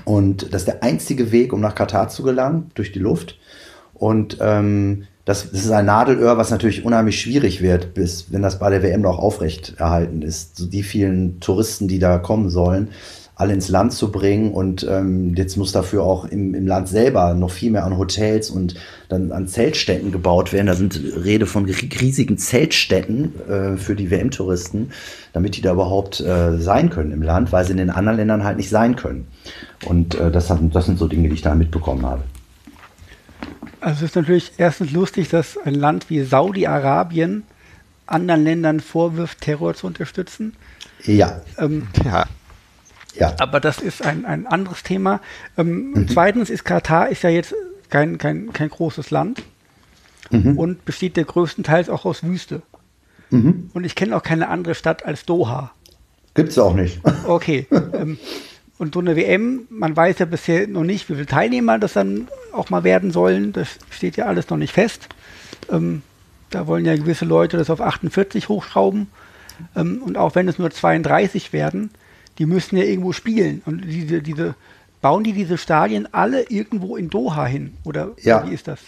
Und das ist der einzige Weg, um nach Katar zu gelangen, durch die Luft. Und ähm, das, das, ist ein Nadelöhr, was natürlich unheimlich schwierig wird, bis wenn das bei der WM noch aufrecht erhalten ist. So die vielen Touristen, die da kommen sollen, alle ins Land zu bringen. Und ähm, jetzt muss dafür auch im, im Land selber noch viel mehr an Hotels und dann an Zeltstätten gebaut werden. Da sind Rede von riesigen Zeltstätten äh, für die WM-Touristen, damit die da überhaupt äh, sein können im Land, weil sie in den anderen Ländern halt nicht sein können. Und äh, das, das sind so Dinge, die ich da mitbekommen habe. Also es ist natürlich erstens lustig, dass ein Land wie Saudi-Arabien anderen Ländern vorwirft, Terror zu unterstützen. Ja. Ähm, ja. Ja. Aber das ist ein, ein anderes Thema. Ähm, mhm. Zweitens ist Katar ist ja jetzt kein, kein, kein großes Land mhm. und besteht ja größtenteils auch aus Wüste. Mhm. Und ich kenne auch keine andere Stadt als Doha. Gibt es auch nicht. Okay. ähm, und so eine WM, man weiß ja bisher noch nicht, wie viele Teilnehmer das dann auch mal werden sollen. Das steht ja alles noch nicht fest. Ähm, da wollen ja gewisse Leute das auf 48 hochschrauben. Ähm, und auch wenn es nur 32 werden, die müssen ja irgendwo spielen. Und diese, diese, bauen die diese Stadien alle irgendwo in Doha hin? Oder ja. wie ist das?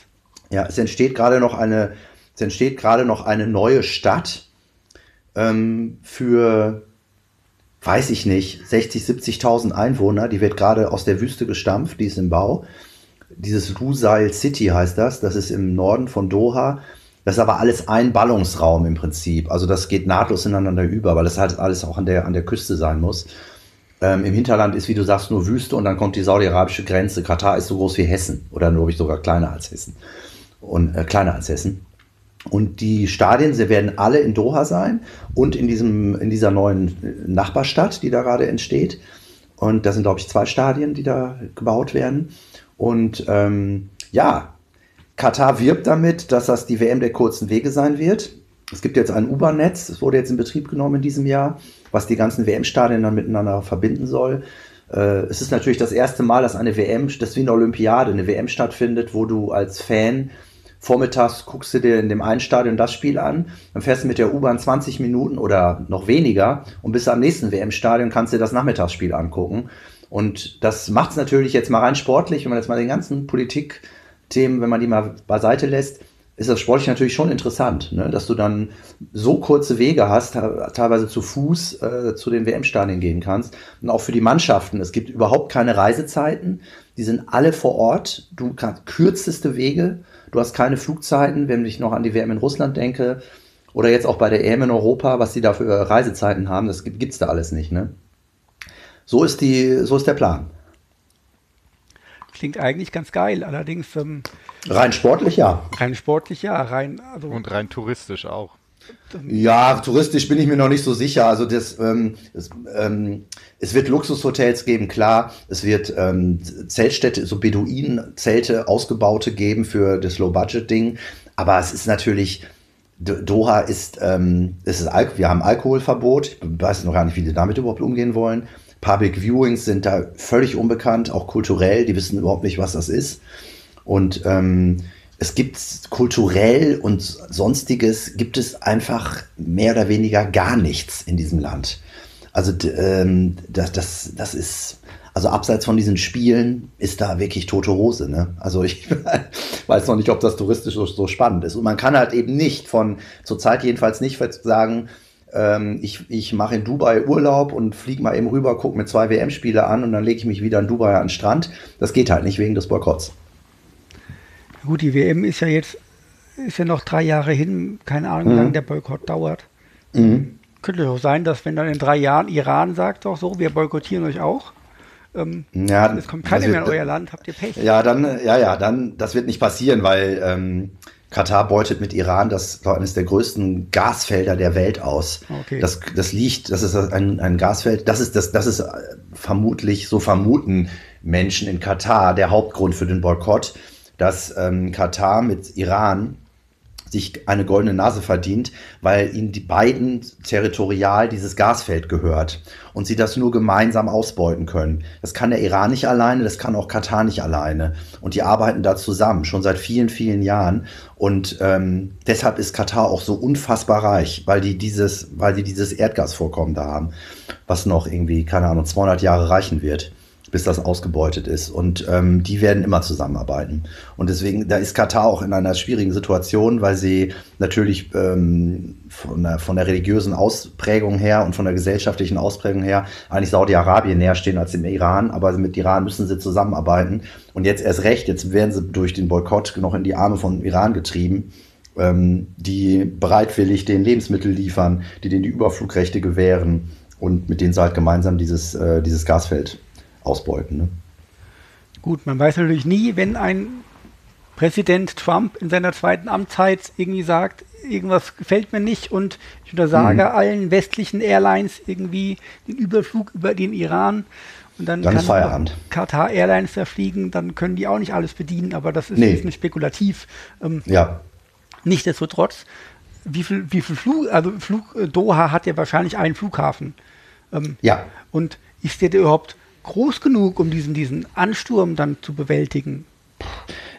Ja, es entsteht gerade noch eine, es entsteht gerade noch eine neue Stadt ähm, für, weiß ich nicht, 60, 70.000 Einwohner. Die wird gerade aus der Wüste gestampft, die ist im Bau. Dieses Lusail City heißt das. Das ist im Norden von Doha. Das ist aber alles ein Ballungsraum im Prinzip. Also das geht nahtlos ineinander über, weil das halt alles auch an der, an der Küste sein muss. Ähm, Im Hinterland ist, wie du sagst, nur Wüste und dann kommt die saudi-arabische Grenze. Katar ist so groß wie Hessen oder nur ich sogar kleiner als Hessen. Und äh, kleiner als Hessen. Und die Stadien, sie werden alle in Doha sein und in, diesem, in dieser neuen Nachbarstadt, die da gerade entsteht. Und das sind, glaube ich, zwei Stadien, die da gebaut werden. Und ähm, ja, Katar wirbt damit, dass das die WM der kurzen Wege sein wird. Es gibt jetzt ein U-Bahn-Netz, das wurde jetzt in Betrieb genommen in diesem Jahr, was die ganzen WM-Stadien dann miteinander verbinden soll. Äh, es ist natürlich das erste Mal, dass eine WM, das wie eine Olympiade, eine WM stattfindet, wo du als Fan vormittags guckst du dir in dem einen Stadion das Spiel an, dann fährst du mit der U-Bahn 20 Minuten oder noch weniger und bist am nächsten WM-Stadion, kannst dir das Nachmittagsspiel angucken. Und das macht es natürlich jetzt mal rein sportlich, wenn man jetzt mal den ganzen Politik- Themen, wenn man die mal beiseite lässt, ist das sportlich natürlich schon interessant, ne? dass du dann so kurze Wege hast, teilweise zu Fuß äh, zu den WM-Stadien gehen kannst. Und auch für die Mannschaften, es gibt überhaupt keine Reisezeiten, die sind alle vor Ort. Du kannst kürzeste Wege, du hast keine Flugzeiten, wenn ich noch an die WM in Russland denke, oder jetzt auch bei der EM in Europa, was die da für Reisezeiten haben, das gibt es da alles nicht. Ne? So, ist die, so ist der Plan klingt eigentlich ganz geil. Allerdings. Ähm, rein sportlich ja. Rein sportlich ja. Rein, also, Und rein touristisch auch. Ja, touristisch bin ich mir noch nicht so sicher. Also das, ähm, das ähm, es wird Luxushotels geben, klar. Es wird ähm, Zeltstädte, so Beduinen-Zelte, ausgebaute geben für das Low-Budget-Ding. Aber es ist natürlich, Doha ist, ähm, es ist Al wir haben Alkoholverbot. Ich weiß noch gar nicht, wie die damit überhaupt umgehen wollen. Public Viewings sind da völlig unbekannt, auch kulturell. Die wissen überhaupt nicht, was das ist. Und ähm, es gibt kulturell und sonstiges, gibt es einfach mehr oder weniger gar nichts in diesem Land. Also ähm, das, das, das ist, also abseits von diesen Spielen ist da wirklich tote Hose. Ne? Also ich weiß noch nicht, ob das touristisch so, so spannend ist. Und man kann halt eben nicht von, zurzeit jedenfalls nicht sagen, ähm, ich, ich mache in Dubai Urlaub und fliege mal eben rüber, gucke mir zwei WM-Spiele an und dann lege ich mich wieder in Dubai an den Strand. Das geht halt nicht wegen des Boykotts. Gut, die WM ist ja jetzt ist ja noch drei Jahre hin, keine Ahnung, wie mhm. lange der Boykott dauert. Mhm. Könnte auch sein, dass wenn dann in drei Jahren Iran sagt doch so, wir boykottieren euch auch. Ähm, ja, es kommt keiner mehr in euer Land, habt ihr Pech. Ja, dann, ja, ja, dann, das wird nicht passieren, weil ähm, Katar beutet mit Iran das eines der größten Gasfelder der Welt aus. Okay. Das, das liegt, das ist ein, ein Gasfeld, das ist, das, das ist äh, vermutlich, so vermuten Menschen in Katar, der Hauptgrund für den Boykott dass ähm, Katar mit Iran sich eine goldene Nase verdient, weil ihnen die beiden territorial dieses Gasfeld gehört und sie das nur gemeinsam ausbeuten können. Das kann der Iran nicht alleine, das kann auch Katar nicht alleine. Und die arbeiten da zusammen, schon seit vielen, vielen Jahren. Und ähm, deshalb ist Katar auch so unfassbar reich, weil die dieses, weil die dieses Erdgasvorkommen da haben, was noch irgendwie, keine Ahnung, 200 Jahre reichen wird bis das ausgebeutet ist. Und ähm, die werden immer zusammenarbeiten. Und deswegen, da ist Katar auch in einer schwierigen Situation, weil sie natürlich ähm, von, der, von der religiösen Ausprägung her und von der gesellschaftlichen Ausprägung her eigentlich Saudi-Arabien näher stehen als im Iran. Aber mit Iran müssen sie zusammenarbeiten. Und jetzt erst recht, jetzt werden sie durch den Boykott noch in die Arme von Iran getrieben ähm, die bereitwillig den Lebensmittel liefern, die denen die Überflugrechte gewähren und mit denen sie halt gemeinsam dieses, äh, dieses Gasfeld ausbeuten. Ne? Gut, man weiß natürlich nie, wenn ein Präsident Trump in seiner zweiten Amtszeit irgendwie sagt, irgendwas gefällt mir nicht und ich untersage mhm. allen westlichen Airlines irgendwie den Überflug über den Iran und dann, dann kann Qatar Airlines da fliegen, dann können die auch nicht alles bedienen, aber das ist nee. ein spekulativ. Ähm, ja. Nichtsdestotrotz, wie viel, wie viel Flug, also Flug, äh, Doha hat ja wahrscheinlich einen Flughafen. Ähm, ja. Und ist der überhaupt groß genug, um diesen, diesen Ansturm dann zu bewältigen?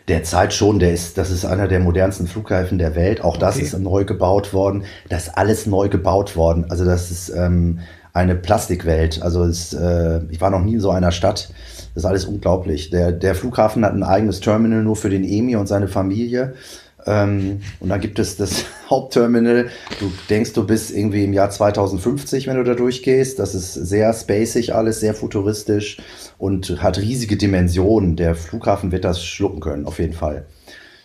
Derzeit schon, der ist, das ist einer der modernsten Flughäfen der Welt. Auch das okay. ist neu gebaut worden. Das ist alles neu gebaut worden. Also das ist ähm, eine Plastikwelt. Also es, äh, ich war noch nie in so einer Stadt. Das ist alles unglaublich. Der, der Flughafen hat ein eigenes Terminal nur für den Emir und seine Familie. Ähm, und dann gibt es das Hauptterminal. Du denkst, du bist irgendwie im Jahr 2050, wenn du da durchgehst. Das ist sehr spacig alles, sehr futuristisch und hat riesige Dimensionen. Der Flughafen wird das schlucken können, auf jeden Fall.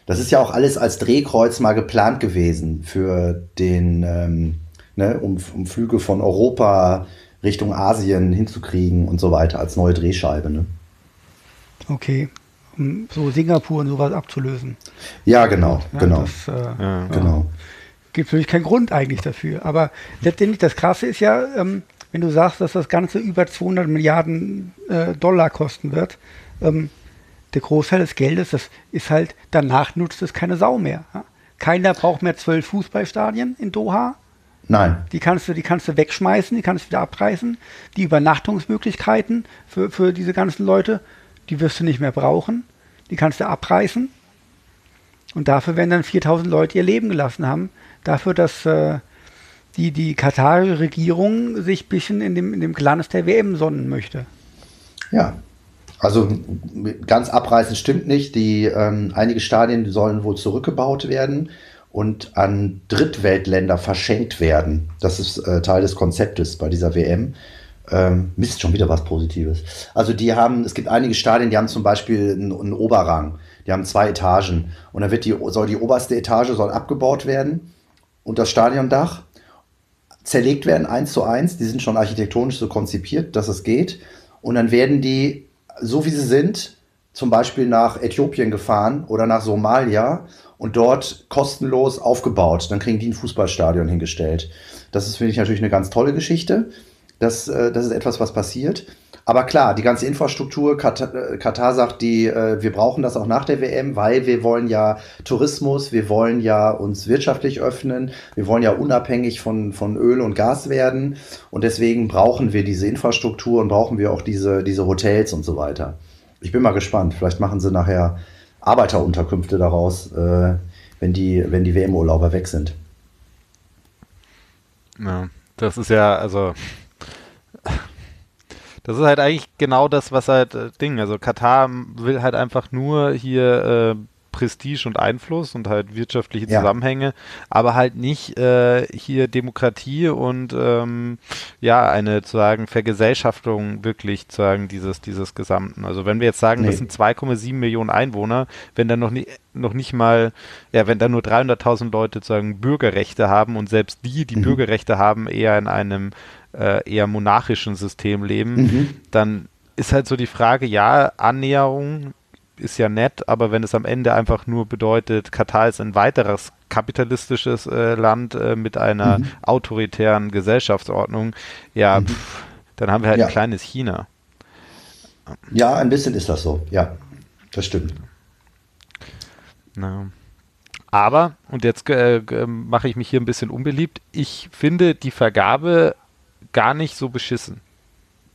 Das ist ja auch alles als Drehkreuz mal geplant gewesen für den, ähm, ne, um, um Flüge von Europa Richtung Asien hinzukriegen und so weiter als neue Drehscheibe. Ne? Okay um so Singapur und sowas abzulösen. Ja, genau, ja, genau. Das, äh, ja, genau. Gibt natürlich keinen Grund eigentlich dafür. Aber letztendlich, das Krasse ist ja, ähm, wenn du sagst, dass das Ganze über 200 Milliarden äh, Dollar kosten wird, ähm, der Großteil des Geldes, das ist halt, danach nutzt es keine Sau mehr. Ja? Keiner braucht mehr zwölf Fußballstadien in Doha. Nein. Die kannst du, die kannst du wegschmeißen, die kannst du wieder abreißen. Die Übernachtungsmöglichkeiten für, für diese ganzen Leute die wirst du nicht mehr brauchen, die kannst du abreißen. Und dafür werden dann 4000 Leute ihr Leben gelassen haben. Dafür, dass äh, die, die katarische Regierung sich ein bisschen in dem, in dem Glanz der WM sonnen möchte. Ja, also ganz abreißen stimmt nicht. Die, ähm, einige Stadien sollen wohl zurückgebaut werden und an Drittweltländer verschenkt werden. Das ist äh, Teil des Konzeptes bei dieser WM. Ähm, Mist, schon wieder was Positives. Also die haben, es gibt einige Stadien, die haben zum Beispiel einen, einen Oberrang. Die haben zwei Etagen. Und dann wird die, soll die oberste Etage soll abgebaut werden und das Stadiondach zerlegt werden, eins zu eins. Die sind schon architektonisch so konzipiert, dass es geht. Und dann werden die, so wie sie sind, zum Beispiel nach Äthiopien gefahren oder nach Somalia und dort kostenlos aufgebaut. Dann kriegen die ein Fußballstadion hingestellt. Das ist, finde ich, natürlich eine ganz tolle Geschichte. Das, äh, das ist etwas, was passiert. Aber klar, die ganze Infrastruktur, Katar, äh, Katar sagt, die, äh, wir brauchen das auch nach der WM, weil wir wollen ja Tourismus, wir wollen ja uns wirtschaftlich öffnen, wir wollen ja unabhängig von, von Öl und Gas werden. Und deswegen brauchen wir diese Infrastruktur und brauchen wir auch diese, diese Hotels und so weiter. Ich bin mal gespannt. Vielleicht machen sie nachher Arbeiterunterkünfte daraus, wenn die, wenn die WM-Urlauber weg sind. Ja, das ist ja, also das ist halt eigentlich genau das, was halt äh, Ding. Also Katar will halt einfach nur hier äh, Prestige und Einfluss und halt wirtschaftliche ja. Zusammenhänge, aber halt nicht äh, hier Demokratie und ähm, ja, eine zu sagen Vergesellschaftung wirklich zu sagen dieses, dieses Gesamten. Also wenn wir jetzt sagen, nee. das sind 2,7 Millionen Einwohner, wenn dann noch nie, noch nicht mal, ja, wenn dann nur 300.000 Leute sozusagen Bürgerrechte haben und selbst die, die mhm. Bürgerrechte haben, eher in einem äh, eher monarchischen System leben, mhm. dann ist halt so die Frage, ja, Annäherung ist ja nett, aber wenn es am Ende einfach nur bedeutet, Katar ist ein weiteres kapitalistisches äh, Land äh, mit einer mhm. autoritären Gesellschaftsordnung, ja, mhm. pff, dann haben wir halt ja. ein kleines China. Ja, ein bisschen ist das so, ja, das stimmt. Na. Aber, und jetzt äh, mache ich mich hier ein bisschen unbeliebt, ich finde die Vergabe gar nicht so beschissen.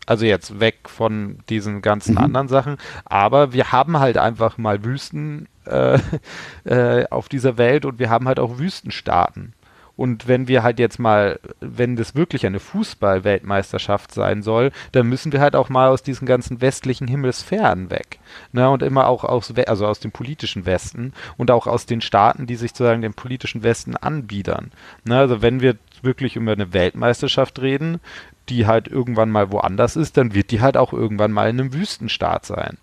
Also jetzt weg von diesen ganzen mhm. anderen Sachen. Aber wir haben halt einfach mal Wüsten äh, äh, auf dieser Welt und wir haben halt auch Wüstenstaaten. Und wenn wir halt jetzt mal, wenn das wirklich eine Fußball-Weltmeisterschaft sein soll, dann müssen wir halt auch mal aus diesen ganzen westlichen Himmelsphären weg. Ne? Und immer auch aus, also aus dem politischen Westen und auch aus den Staaten, die sich sozusagen dem politischen Westen anbiedern. Ne? Also wenn wir wirklich über eine Weltmeisterschaft reden, die halt irgendwann mal woanders ist, dann wird die halt auch irgendwann mal in einem Wüstenstaat sein.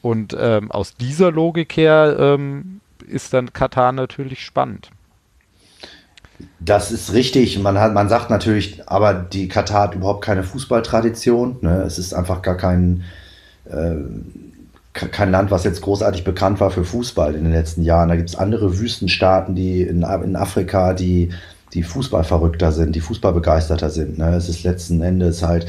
Und ähm, aus dieser Logik her ähm, ist dann Katar natürlich spannend. Das ist richtig. Man, hat, man sagt natürlich, aber die Katar hat überhaupt keine Fußballtradition. Ne? Es ist einfach gar kein, äh, kein Land, was jetzt großartig bekannt war für Fußball in den letzten Jahren. Da gibt es andere Wüstenstaaten, die in, in Afrika, die die Fußballverrückter sind, die Fußballbegeisterter sind. Ne? Es ist letzten Endes halt,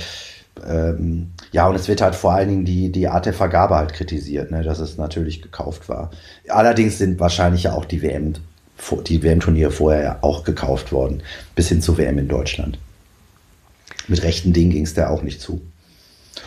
ähm, ja, und es wird halt vor allen Dingen die, die Art der Vergabe halt kritisiert, ne? dass es natürlich gekauft war. Allerdings sind wahrscheinlich ja auch die WM, die WM-Turniere vorher ja auch gekauft worden, bis hin zur WM in Deutschland. Mit rechten Dingen ging es da auch nicht zu.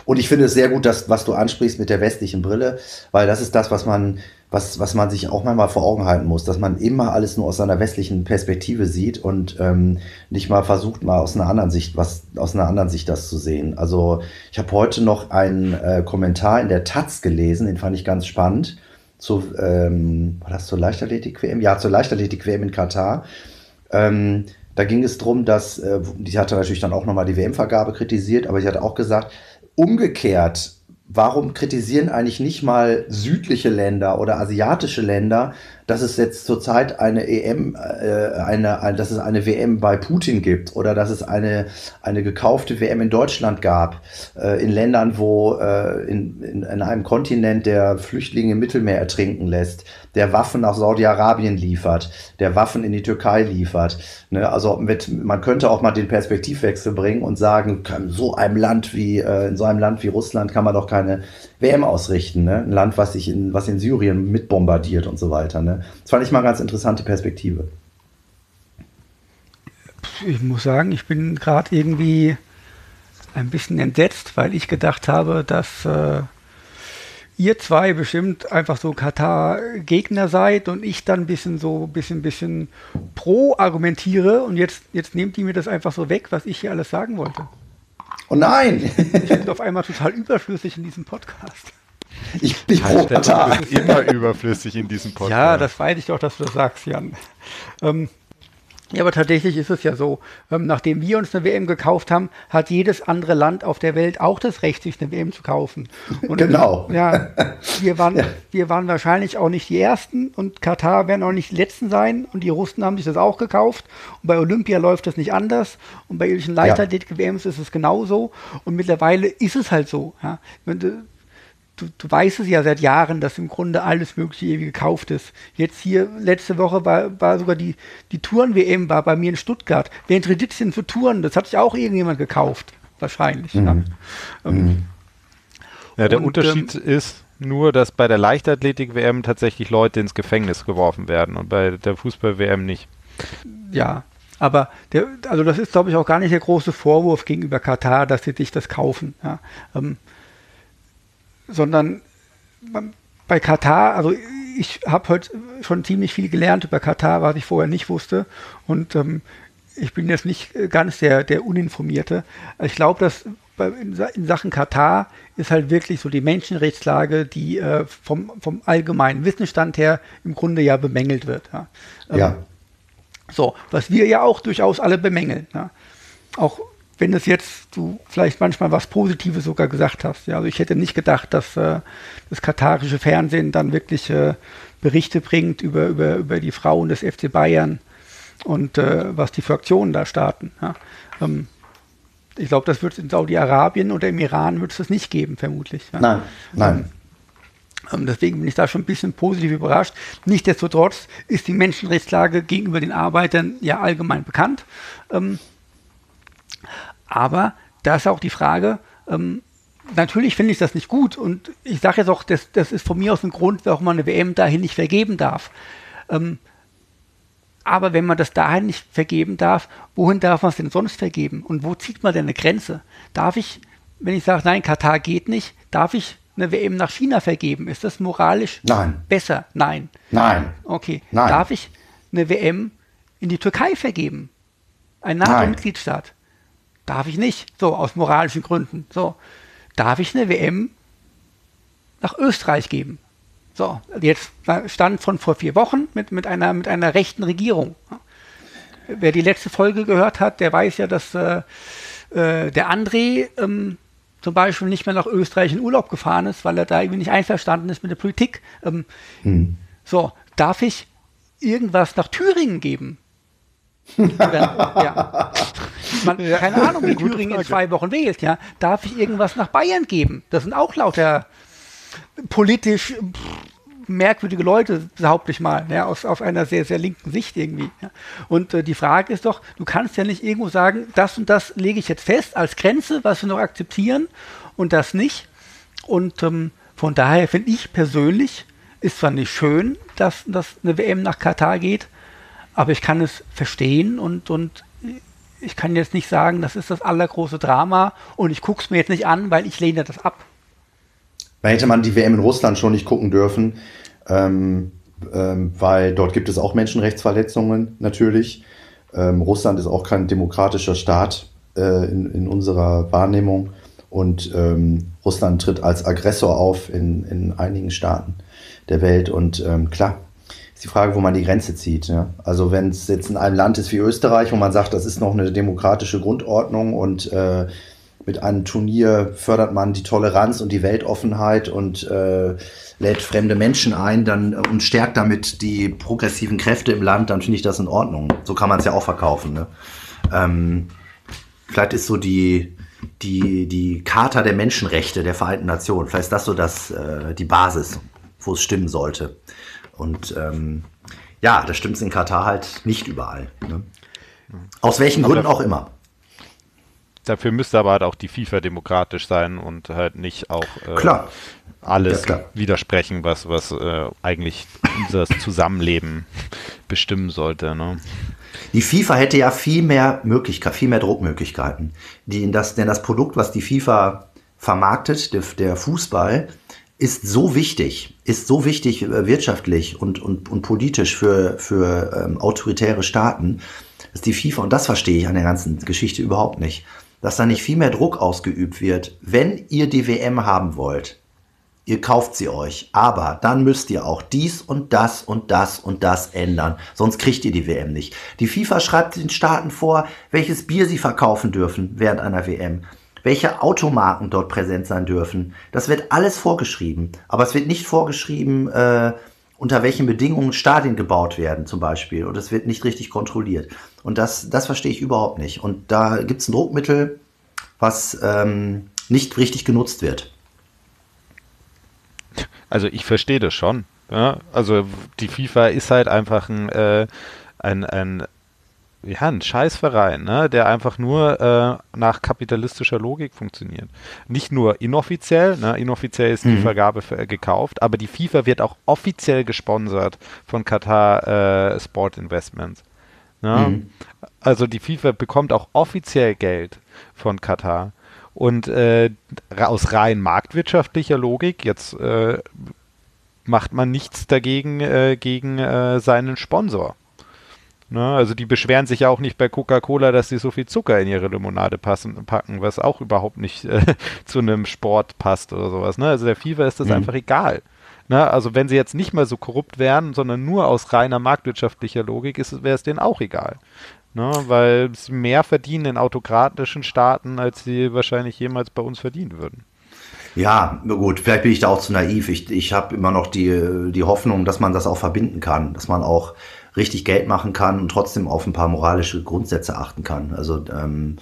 Und ich finde es sehr gut, dass, was du ansprichst mit der westlichen Brille, weil das ist das, was man was, was man sich auch manchmal vor Augen halten muss, dass man immer alles nur aus einer westlichen Perspektive sieht und ähm, nicht mal versucht, mal aus einer anderen Sicht, was aus einer anderen Sicht das zu sehen. Also ich habe heute noch einen äh, Kommentar in der Taz gelesen, den fand ich ganz spannend. Zu, ähm, war das zur Leichtathletik-WM? Ja, zur Leichtathletik-WM in Katar. Ähm, da ging es darum, dass, äh, die hatte natürlich dann auch nochmal die WM-Vergabe kritisiert, aber sie hat auch gesagt, umgekehrt warum kritisieren eigentlich nicht mal südliche Länder oder asiatische Länder, dass es jetzt zurzeit eine EM, äh, eine, eine, dass es eine WM bei Putin gibt oder dass es eine, eine gekaufte WM in Deutschland gab, äh, in Ländern, wo äh, in, in, in einem Kontinent, der Flüchtlinge im Mittelmeer ertrinken lässt, der Waffen nach Saudi-Arabien liefert, der Waffen in die Türkei liefert. Ne? Also mit, man könnte auch mal den Perspektivwechsel bringen und sagen, kann so einem Land wie, äh, in so einem Land wie Russland kann man doch keine WM ausrichten. Ne? Ein Land, was sich in, was in Syrien mitbombardiert und so weiter. Ne? Das fand ich mal eine ganz interessante Perspektive. Ich muss sagen, ich bin gerade irgendwie ein bisschen entsetzt, weil ich gedacht habe, dass äh, ihr zwei bestimmt einfach so Katar-Gegner seid und ich dann ein bisschen so bisschen, bisschen pro argumentiere und jetzt, jetzt nehmt ihr mir das einfach so weg, was ich hier alles sagen wollte. Oh nein! ich bin auf einmal total überflüssig in diesem Podcast. Ich bin pro Katar. immer überflüssig in diesem Podcast. Ja, das weiß ich doch, dass du das sagst, Jan. Ähm, ja, aber tatsächlich ist es ja so, ähm, nachdem wir uns eine WM gekauft haben, hat jedes andere Land auf der Welt auch das Recht, sich eine WM zu kaufen. Und, genau. Ja, wir waren, ja. wir waren wahrscheinlich auch nicht die Ersten und Katar werden auch nicht die Letzten sein und die Russen haben sich das auch gekauft und bei Olympia läuft das nicht anders und bei irgendwelchen Leichtathletik-WMs ist es genauso und mittlerweile ist es halt so. Ja du, du weißt es ja seit Jahren, dass im Grunde alles Mögliche irgendwie gekauft ist. Jetzt hier, letzte Woche war, war sogar die, die Touren-WM war bei mir in Stuttgart. Wer interessiert sich denn für Touren? Das hat sich auch irgendjemand gekauft. wahrscheinlich. Mhm. Ja. Ähm, Mhm. Ja, der Und, Unterschied ist nur, dass bei der Leichtathletik-WM tatsächlich Leute ins Gefängnis geworfen werden und bei der Fußball-WM nicht. Ja, aber der, also das ist, glaube ich, auch gar nicht der große Vorwurf gegenüber Katar, dass sie sich das kaufen. Ja. Ähm, sondern bei Katar, also ich habe heute schon ziemlich viel gelernt über Katar, was ich vorher nicht wusste. Und ähm, ich bin jetzt nicht äh, ganz der, der Uninformierte. Ich glaube, dass in, Sa- in Sachen Katar ist halt wirklich so die Menschenrechtslage, die äh, vom, vom allgemeinen Wissensstand her im Grunde ja bemängelt wird. Ja. Ähm, Ja. so, was wir ja auch durchaus alle bemängeln. Ja. Auch wenn es jetzt du vielleicht manchmal was Positives sogar gesagt hast. Ja, also ich hätte nicht gedacht, dass äh, das katarische Fernsehen dann wirklich äh, Berichte bringt über, über, über die Frauen des FC Bayern und äh, was die für Aktionen da starten. Ja. Ähm, ich glaube, das wird es in Saudi-Arabien oder im Iran wird es das nicht geben, vermutlich. Ja. Nein, nein. Ähm, Deswegen bin ich da schon ein bisschen positiv überrascht. Nichtsdestotrotz ist die Menschenrechtslage gegenüber den Arbeitern ja allgemein bekannt. Ähm, aber da ist auch die Frage, ähm, natürlich finde ich das nicht gut und ich sage jetzt auch, das, das ist von mir aus ein Grund, warum man eine WM dahin nicht vergeben darf. Ähm, aber wenn man das dahin nicht vergeben darf, wohin darf man es denn sonst vergeben? Und wo zieht man denn eine Grenze? Darf ich, wenn ich sage, nein, Katar geht nicht, darf ich eine WM nach China vergeben? Ist das moralisch Nein. besser? Nein. Nein. Okay. Nein. Darf ich eine WM in die Türkei vergeben? Ein NATO-Mitgliedstaat? Darf ich nicht. So, aus moralischen Gründen. So. Darf ich eine WM nach Österreich geben? So, jetzt stand von vor vier Wochen mit, mit, einer, mit einer rechten Regierung. Wer die letzte Folge gehört hat, der weiß ja, dass äh, äh, der André ähm, zum Beispiel nicht mehr nach Österreich in Urlaub gefahren ist, weil er da irgendwie nicht einverstanden ist mit der Politik. Ähm, Hm. so, darf ich irgendwas nach Thüringen geben? Ja. Man, keine Ahnung, wie Thüringen in zwei Wochen wählt. Ja. Darf ich irgendwas nach Bayern geben? Das sind auch lauter politisch pff, merkwürdige Leute, behaupte ich mal, ja, aus, aus einer sehr, sehr linken Sicht irgendwie. Ja. Und äh, die Frage ist doch, du kannst ja nicht irgendwo sagen, das und das lege ich jetzt fest als Grenze, was wir noch akzeptieren und das nicht. Und ähm, von daher finde ich persönlich, ist zwar nicht schön, dass, dass eine WM nach Katar geht, aber ich kann es verstehen und, und ich kann jetzt nicht sagen, das ist das allergroße Drama und ich gucke es mir jetzt nicht an, weil ich lehne das ab. Da hätte man die WM in Russland schon nicht gucken dürfen, ähm, ähm, weil dort gibt es auch Menschenrechtsverletzungen natürlich. Ähm, Russland ist auch kein demokratischer Staat äh, in, in unserer Wahrnehmung und ähm, Russland tritt als Aggressor auf in, in einigen Staaten der Welt und ähm, klar. Die Frage, wo man die Grenze zieht. Ja? Also wenn es jetzt in einem Land ist wie Österreich, wo man sagt, das ist noch eine demokratische Grundordnung und äh, mit einem Turnier fördert man die Toleranz und die Weltoffenheit und äh, lädt fremde Menschen ein dann, und stärkt damit die progressiven Kräfte im Land, dann finde ich das in Ordnung. So kann man es ja auch verkaufen. Ne? Ähm, vielleicht ist so die, die, die Charta der Menschenrechte der Vereinten Nationen, vielleicht ist das so das, äh, die Basis, wo es stimmen sollte. Und ähm, ja, das stimmt in Katar halt nicht überall. Ne? Aus welchen Aber Gründen auch immer. Dafür müsste aber halt auch die FIFA demokratisch sein und halt nicht auch äh, Klar. alles Ja, widersprechen, was, was äh, eigentlich unser Zusammenleben bestimmen sollte. Ne? Die FIFA hätte ja viel mehr Möglichkeiten, viel mehr Druckmöglichkeiten. Die in das, denn das Produkt, was die FIFA vermarktet, der, der Fußball, ist so wichtig, ist so wichtig äh, wirtschaftlich und, und, und politisch für, für ähm, autoritäre Staaten, dass die FIFA, und das verstehe ich an der ganzen Geschichte überhaupt nicht, dass da nicht viel mehr Druck ausgeübt wird. Wenn ihr die WM haben wollt, ihr kauft sie euch, aber dann müsst ihr auch dies und das und das und das ändern, sonst kriegt ihr die WM nicht. Die FIFA schreibt den Staaten vor, welches Bier sie verkaufen dürfen während einer WM, welche Automarken dort präsent sein dürfen. Das wird alles vorgeschrieben, aber es wird nicht vorgeschrieben, äh, unter welchen Bedingungen Stadien gebaut werden zum Beispiel und es wird nicht richtig kontrolliert. Und das, das verstehe ich überhaupt nicht. Und da gibt es ein Druckmittel, was ähm, nicht richtig genutzt wird. Also ich verstehe das schon. Ja? Also die FIFA ist halt einfach ein, äh, ein, ein ja, ein Scheißverein, ne, der einfach nur äh, nach kapitalistischer Logik funktioniert. Nicht nur inoffiziell, ne, inoffiziell ist die mhm. Vergabe für, äh, gekauft, aber die FIFA wird auch offiziell gesponsert von Qatar äh, Sport Investments. Ne? Mhm. Also die FIFA bekommt auch offiziell Geld von Katar. Und äh, aus rein marktwirtschaftlicher Logik, jetzt äh, macht man nichts dagegen äh, gegen seinen Sponsor. Ne? Also die beschweren sich ja auch nicht bei Coca-Cola, dass sie so viel Zucker in ihre Limonade passen, packen, was auch überhaupt nicht äh, zu einem Sport passt oder sowas. Ne? Also der FIFA ist das mhm. einfach egal. Ne? Also wenn sie jetzt nicht mehr so korrupt wären, sondern nur aus reiner marktwirtschaftlicher Logik, wäre es denen auch egal. Ne? Weil sie mehr verdienen in autokratischen Staaten, als sie wahrscheinlich jemals bei uns verdienen würden. Ja, gut, vielleicht bin ich da auch zu naiv. Ich, ich habe immer noch die, die Hoffnung, dass man das auch verbinden kann, dass man auch richtig Geld machen kann und trotzdem auf ein paar moralische Grundsätze achten kann. Also ähm,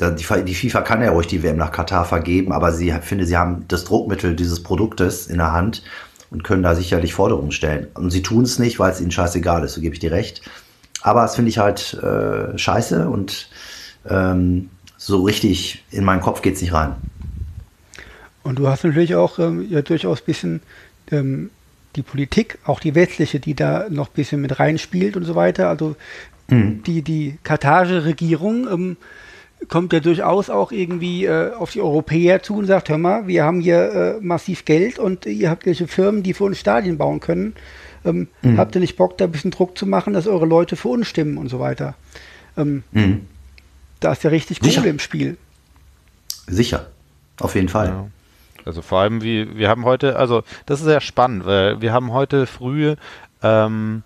die, FIFA kann ja ruhig die WM nach Katar vergeben, aber sie finde, sie haben das Druckmittel dieses Produktes in der Hand und können da sicherlich Forderungen stellen. Und sie tun es nicht, weil es ihnen scheißegal ist, so gebe ich dir recht. Aber das finde ich halt äh, scheiße und ähm, so richtig in meinen Kopf geht es nicht rein. Und du hast natürlich auch ähm, ja durchaus ein bisschen ähm, die Politik, auch die westliche, die da noch ein bisschen mit reinspielt und so weiter. Also mhm. die, die katarische Regierung ähm, kommt ja durchaus auch irgendwie äh, auf die Europäer zu und sagt, hör mal, wir haben hier äh, massiv Geld und ihr habt welche Firmen, die für uns Stadien bauen können. Ähm, mhm. Habt ihr nicht Bock, da ein bisschen Druck zu machen, dass eure Leute für uns stimmen und so weiter? Ähm, mhm. Da ist ja richtig Kohle im Spiel. Sicher, auf jeden Fall. Ja. Also vor allem, wie wir haben heute, also das ist sehr spannend, weil wir haben heute früh ähm,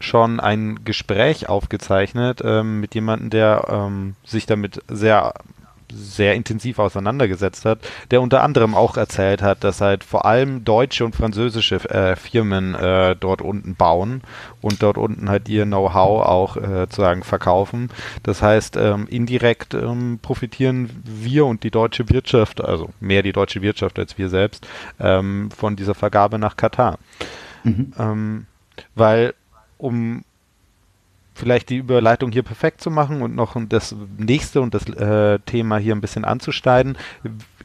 schon ein Gespräch aufgezeichnet ähm, mit jemandem, der ähm, sich damit sehr sehr intensiv auseinandergesetzt hat, der unter anderem auch erzählt hat, dass halt vor allem deutsche und französische äh, Firmen äh, dort unten bauen und dort unten halt ihr Know-how auch äh, sozusagen verkaufen. Das heißt, ähm, indirekt ähm, profitieren wir und die deutsche Wirtschaft, also mehr die deutsche Wirtschaft als wir selbst, ähm, von dieser Vergabe nach Katar. Mhm. Ähm, weil um vielleicht die Überleitung hier perfekt zu machen und noch das nächste und das äh, Thema hier ein bisschen anzuschneiden.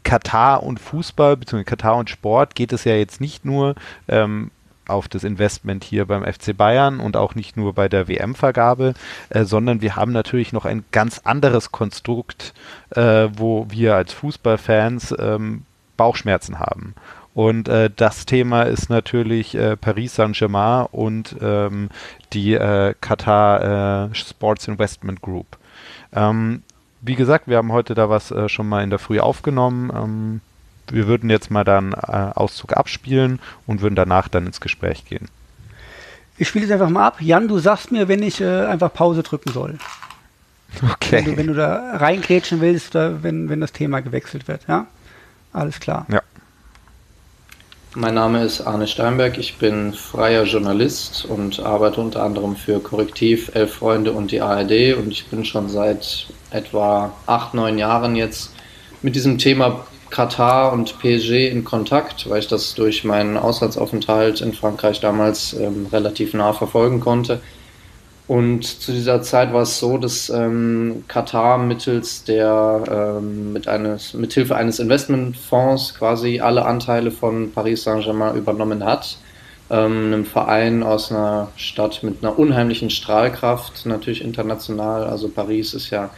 Katar und Fußball, beziehungsweise Katar und Sport geht es ja jetzt nicht nur ähm, auf das Investment hier beim FC Bayern und auch nicht nur bei der WM-Vergabe, äh, sondern wir haben natürlich noch ein ganz anderes Konstrukt, äh, wo wir als Fußballfans ähm, Bauchschmerzen haben. Und äh, das Thema ist natürlich äh, Paris Saint-Germain und ähm, die äh, Qatar äh, Sports Investment Group. Ähm, wie gesagt, wir haben heute da was äh, schon mal in der Früh aufgenommen. Ähm, wir würden jetzt mal dann äh, Auszug abspielen und würden danach dann ins Gespräch gehen. Ich spiele es einfach mal ab. Jan, du sagst mir, wenn ich einfach Pause drücken soll. Okay. Wenn du, wenn du da reingrätschen willst oder wenn, wenn das Thema gewechselt wird, ja? Alles klar. Ja. Mein Name ist Arne Steinberg, ich bin freier Journalist und arbeite unter anderem für Korrektiv, Elf Freunde und die ARD und ich bin schon seit etwa acht, neun Jahren jetzt mit diesem Thema Katar und PSG in Kontakt, weil ich das durch meinen Auslandsaufenthalt in Frankreich damals ähm, relativ nah verfolgen konnte. Und zu dieser Zeit war es so, dass ähm, Katar mittels der ähm, mit eines mithilfe eines Investmentfonds quasi alle Anteile von Paris Saint-Germain übernommen hat. Ähm, einem Verein aus einer Stadt mit einer unheimlichen Strahlkraft, natürlich international. Also Paris ist ja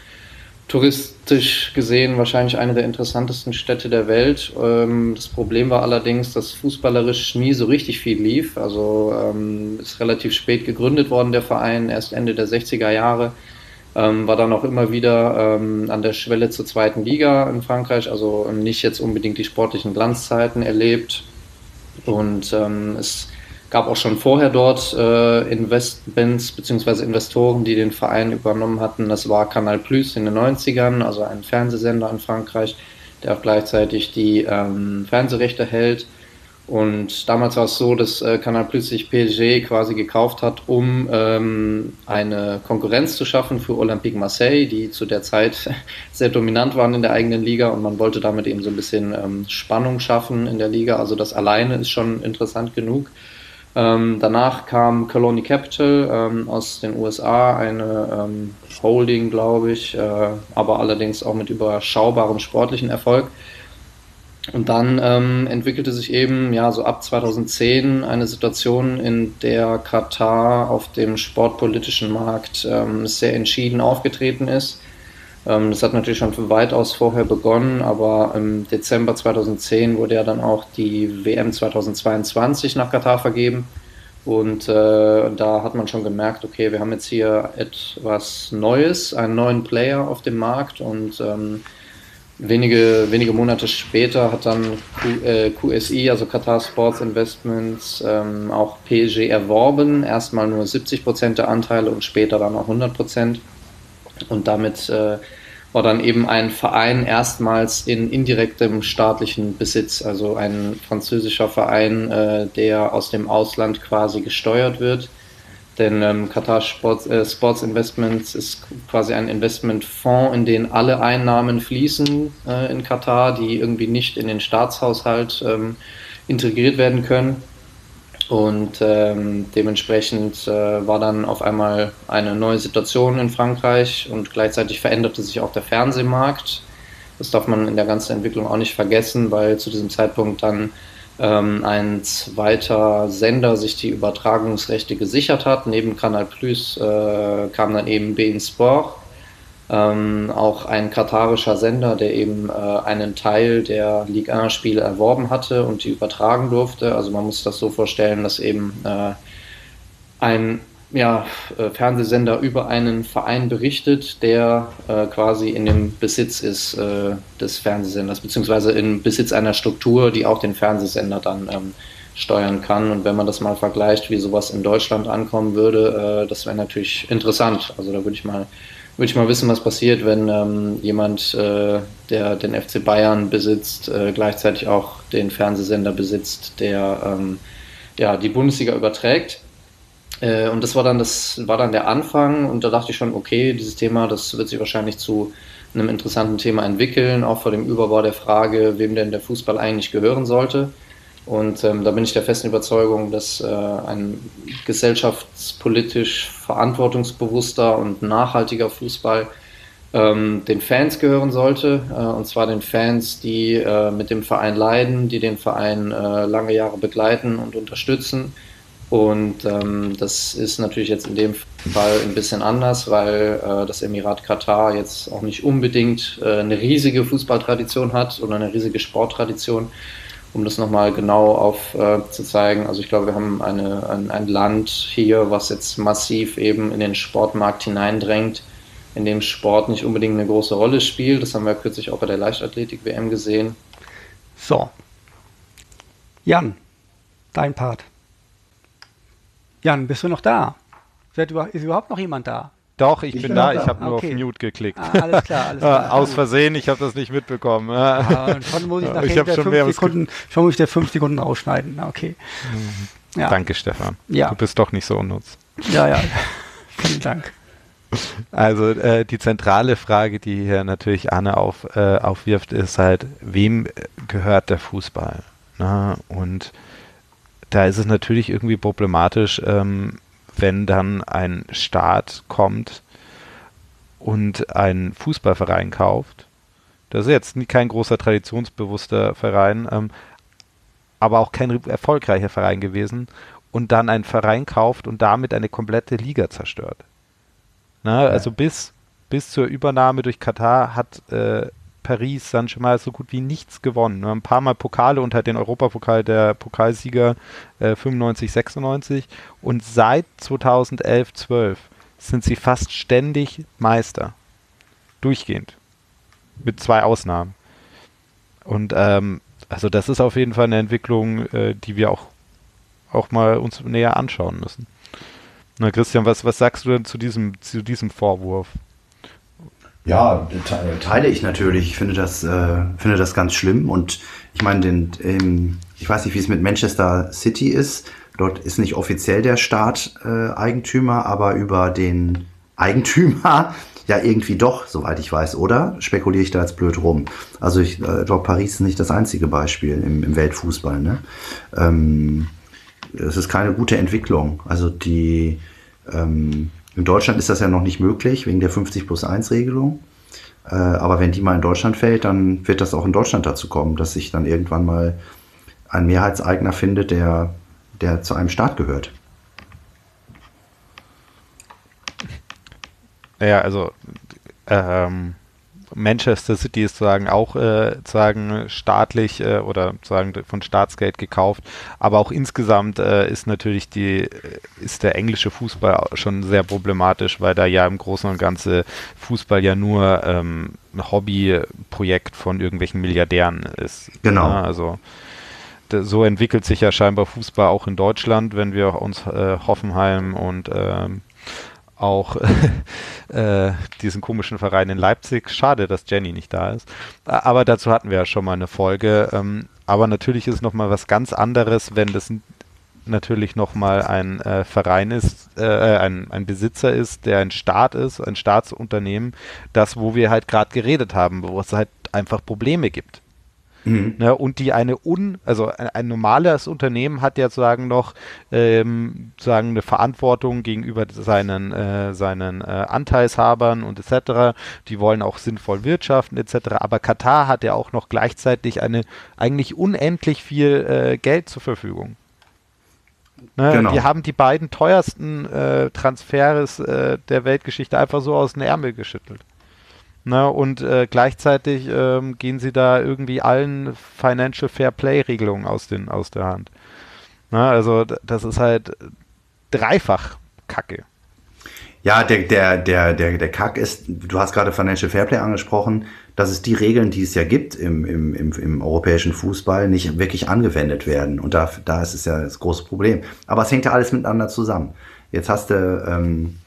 touristisch gesehen wahrscheinlich eine der interessantesten Städte der Welt. Ähm, das Problem war allerdings, dass fußballerisch nie so richtig viel lief. Also ähm, ist relativ spät gegründet worden, der Verein, erst Ende der 60er Jahre. Ähm, war dann auch immer wieder an der Schwelle zur zweiten Liga in Frankreich, also nicht jetzt unbedingt die sportlichen Glanzzeiten erlebt. Und es gab auch schon vorher dort äh, Investments bzw. Investoren, die den Verein übernommen hatten. Das war Canal Plus in den 90ern, also ein Fernsehsender in Frankreich, der auch gleichzeitig die ähm, Fernsehrechte hält. Und damals war es so, dass äh, Canal Plus sich PSG quasi gekauft hat, um ähm, eine Konkurrenz zu schaffen für Olympique Marseille, die zu der Zeit sehr dominant waren in der eigenen Liga und man wollte damit eben so ein bisschen ähm, Spannung schaffen in der Liga. Also das alleine ist schon interessant genug. Ähm, danach kam Colony Capital ähm, aus den USA, eine ähm, Holding, glaube ich, äh, aber allerdings auch mit überschaubarem sportlichen Erfolg. Und dann ähm, entwickelte sich eben ja so ab 2010 eine Situation, in der Katar auf dem sportpolitischen Markt ähm, sehr entschieden aufgetreten ist. Ähm, das hat natürlich schon weitaus vorher begonnen, aber im Dezember 2010 wurde ja dann auch die WM 2022 nach Katar vergeben. Und äh, da hat man schon gemerkt, okay, wir haben jetzt hier etwas Neues, einen neuen Player auf dem Markt und ähm, wenige, wenige Monate später hat dann Q, äh, QSI, also Qatar Sports Investments, ähm, auch PSG erworben. Erstmal nur 70 Prozent der Anteile und später dann auch 100 Prozent. Und damit äh, war dann eben ein Verein erstmals in indirektem staatlichen Besitz, also ein französischer Verein, äh, der aus dem Ausland quasi gesteuert wird. Denn ähm, Qatar Sports, äh, Sports Investments ist quasi ein Investmentfonds, in den alle Einnahmen fließen äh, in Katar, die irgendwie nicht in den Staatshaushalt ähm, integriert werden können. Und ähm, dementsprechend äh, war dann auf einmal eine neue Situation in Frankreich und gleichzeitig veränderte sich auch der Fernsehmarkt. Das darf man in der ganzen Entwicklung auch nicht vergessen, weil zu diesem Zeitpunkt dann ähm, ein zweiter Sender sich die Übertragungsrechte gesichert hat. Neben Canal Plus äh, kam dann eben Bein Sport ähm, auch ein katarischer Sender, der eben äh, einen Teil der Ligue 1-Spiele erworben hatte und die übertragen durfte. Also man muss das so vorstellen, dass eben äh, ein ja, äh, Fernsehsender über einen Verein berichtet, der äh, quasi in dem Besitz ist äh, des Fernsehsenders, beziehungsweise in Besitz einer Struktur, die auch den Fernsehsender dann ähm, steuern kann. Und wenn man das mal vergleicht, wie sowas in Deutschland ankommen würde, das wäre natürlich interessant. Also da würde ich mal würde ich mal wissen, was passiert, wenn ähm, jemand, äh, der den FC Bayern besitzt, äh, gleichzeitig auch den Fernsehsender besitzt, der ähm, ja, die Bundesliga überträgt. Äh, und das war dann das war dann der Anfang und da dachte ich schon, okay, dieses Thema, das wird sich wahrscheinlich zu einem interessanten Thema entwickeln, auch vor dem Überbau der Frage, wem denn der Fußball eigentlich gehören sollte. Und ähm, da bin ich der festen Überzeugung, dass äh, ein gesellschaftspolitisch verantwortungsbewusster und nachhaltiger Fußball ähm, den Fans gehören sollte. Äh, und zwar den Fans, die äh, mit dem Verein leiden, die den Verein äh, lange Jahre begleiten und unterstützen. Und ähm, das ist natürlich jetzt in dem Fall ein bisschen anders, weil äh, das Emirat Katar jetzt auch nicht unbedingt äh, eine riesige Fußballtradition hat oder eine riesige Sporttradition um das nochmal genau aufzuzeigen. Äh, also ich glaube, wir haben eine, ein, ein, Land hier, was jetzt massiv eben in den Sportmarkt hineindrängt, in dem Sport nicht unbedingt eine große Rolle spielt. Das haben wir kürzlich auch bei der Leichtathletik-WM gesehen. So. Jan, dein Part. Jan, bist du noch da? Ist überhaupt noch jemand da? Doch, ich, ich bin da, da. ich habe nur okay. auf Mute geklickt. Ah, alles klar, alles klar. Aus Versehen, ich habe das nicht mitbekommen. Ah, schon muss ich nachher ich der schon, fünf Sekunden, schon muss ich der fünf Sekunden ausschneiden. Okay. Mhm. Ja. Danke, Stefan. Ja. Du bist doch nicht so unnutz. Ja, ja. Vielen Dank. Also äh, die zentrale Frage, die hier natürlich Anne auf, äh, aufwirft, ist halt, wem gehört der Fußball? Na, und da ist es natürlich irgendwie problematisch, ähm, wenn dann ein Staat kommt und einen Fußballverein kauft. Das ist jetzt kein großer traditionsbewusster Verein, ähm, aber auch kein erfolgreicher Verein gewesen und dann einen Verein kauft und damit eine komplette Liga zerstört. Na, ja. Also bis, bis zur Übernahme durch Katar hat äh, Paris Saint-Germain so gut wie nichts gewonnen. Nur ein paar Mal Pokale und halt den Europapokal der Pokalsieger äh, 95, 96. Und seit 2011, 12 sind sie fast ständig Meister. Durchgehend. Mit zwei Ausnahmen. Und ähm, also das ist auf jeden Fall eine Entwicklung, äh, die wir auch, auch mal uns näher anschauen müssen. Na Christian, was, was sagst du denn zu diesem, zu diesem Vorwurf? Ja, teile ich natürlich. Ich finde das, äh, finde das ganz schlimm. Und ich meine, den, ähm, ich weiß nicht, wie es mit Manchester City ist. Dort ist nicht offiziell der Staat äh, Eigentümer, aber über den Eigentümer ja irgendwie doch, soweit ich weiß, oder? Spekuliere ich da jetzt blöd rum. Also ich äh, glaube, Paris ist nicht das einzige Beispiel im, im Weltfußball. Ne? Ähm, es ist keine gute Entwicklung. Also die ähm, in Deutschland ist das ja noch nicht möglich wegen der 50 plus 1 Regelung. Äh, aber wenn die mal in Deutschland fällt, dann wird das auch in Deutschland dazu kommen, dass sich dann irgendwann mal ein Mehrheitseigner findet, der, der zu einem Staat gehört. Ja, also ähm, Manchester City ist sozusagen auch äh, sagen staatlich äh, oder sagen von Staatsgeld gekauft, aber auch insgesamt äh, ist natürlich die äh, ist der englische Fußball schon sehr problematisch, weil da ja im Großen und Ganzen Fußball ja nur ähm, ein Hobbyprojekt von irgendwelchen Milliardären ist. Genau. Ja, also so entwickelt sich ja scheinbar Fußball auch in Deutschland, wenn wir uns äh, Hoffenheim und ähm, auch äh, diesen komischen Verein in Leipzig. Schade, dass Jenny nicht da ist. Aber dazu hatten wir ja schon mal eine Folge. Ähm, aber natürlich ist nochmal was ganz anderes, wenn das natürlich nochmal ein äh, Verein ist, äh, ein, ein Besitzer ist, der ein Staat ist, ein Staatsunternehmen, das, wo wir halt gerade geredet haben, wo es halt einfach Probleme gibt. Mhm. Ne, und die eine un, also ein, ein, normales Unternehmen hat ja sozusagen noch ähm, sagen eine Verantwortung gegenüber seinen, äh, seinen äh, Anteilshabern und etc. Die wollen auch sinnvoll wirtschaften etc. Aber Katar hat ja auch noch gleichzeitig eine eigentlich unendlich viel äh, Geld zur Verfügung. Ne, genau. Die haben die beiden teuersten äh, Transfers äh, der Weltgeschichte einfach so aus den Ärmel geschüttelt. Ne, und äh, gleichzeitig ähm, gehen sie da irgendwie allen Financial Fair Play Regelungen aus, den, aus der Hand. Ne, also das ist halt dreifach Kacke. Ja, der, der, der, der, der Kack ist, du hast gerade Financial Fair Play angesprochen, dass es die Regeln, die es ja gibt im, im, im, im europäischen Fußball, nicht wirklich angewendet werden. Und da, da ist es ja das große Problem. Aber es hängt ja alles miteinander zusammen. Jetzt hast du ähm,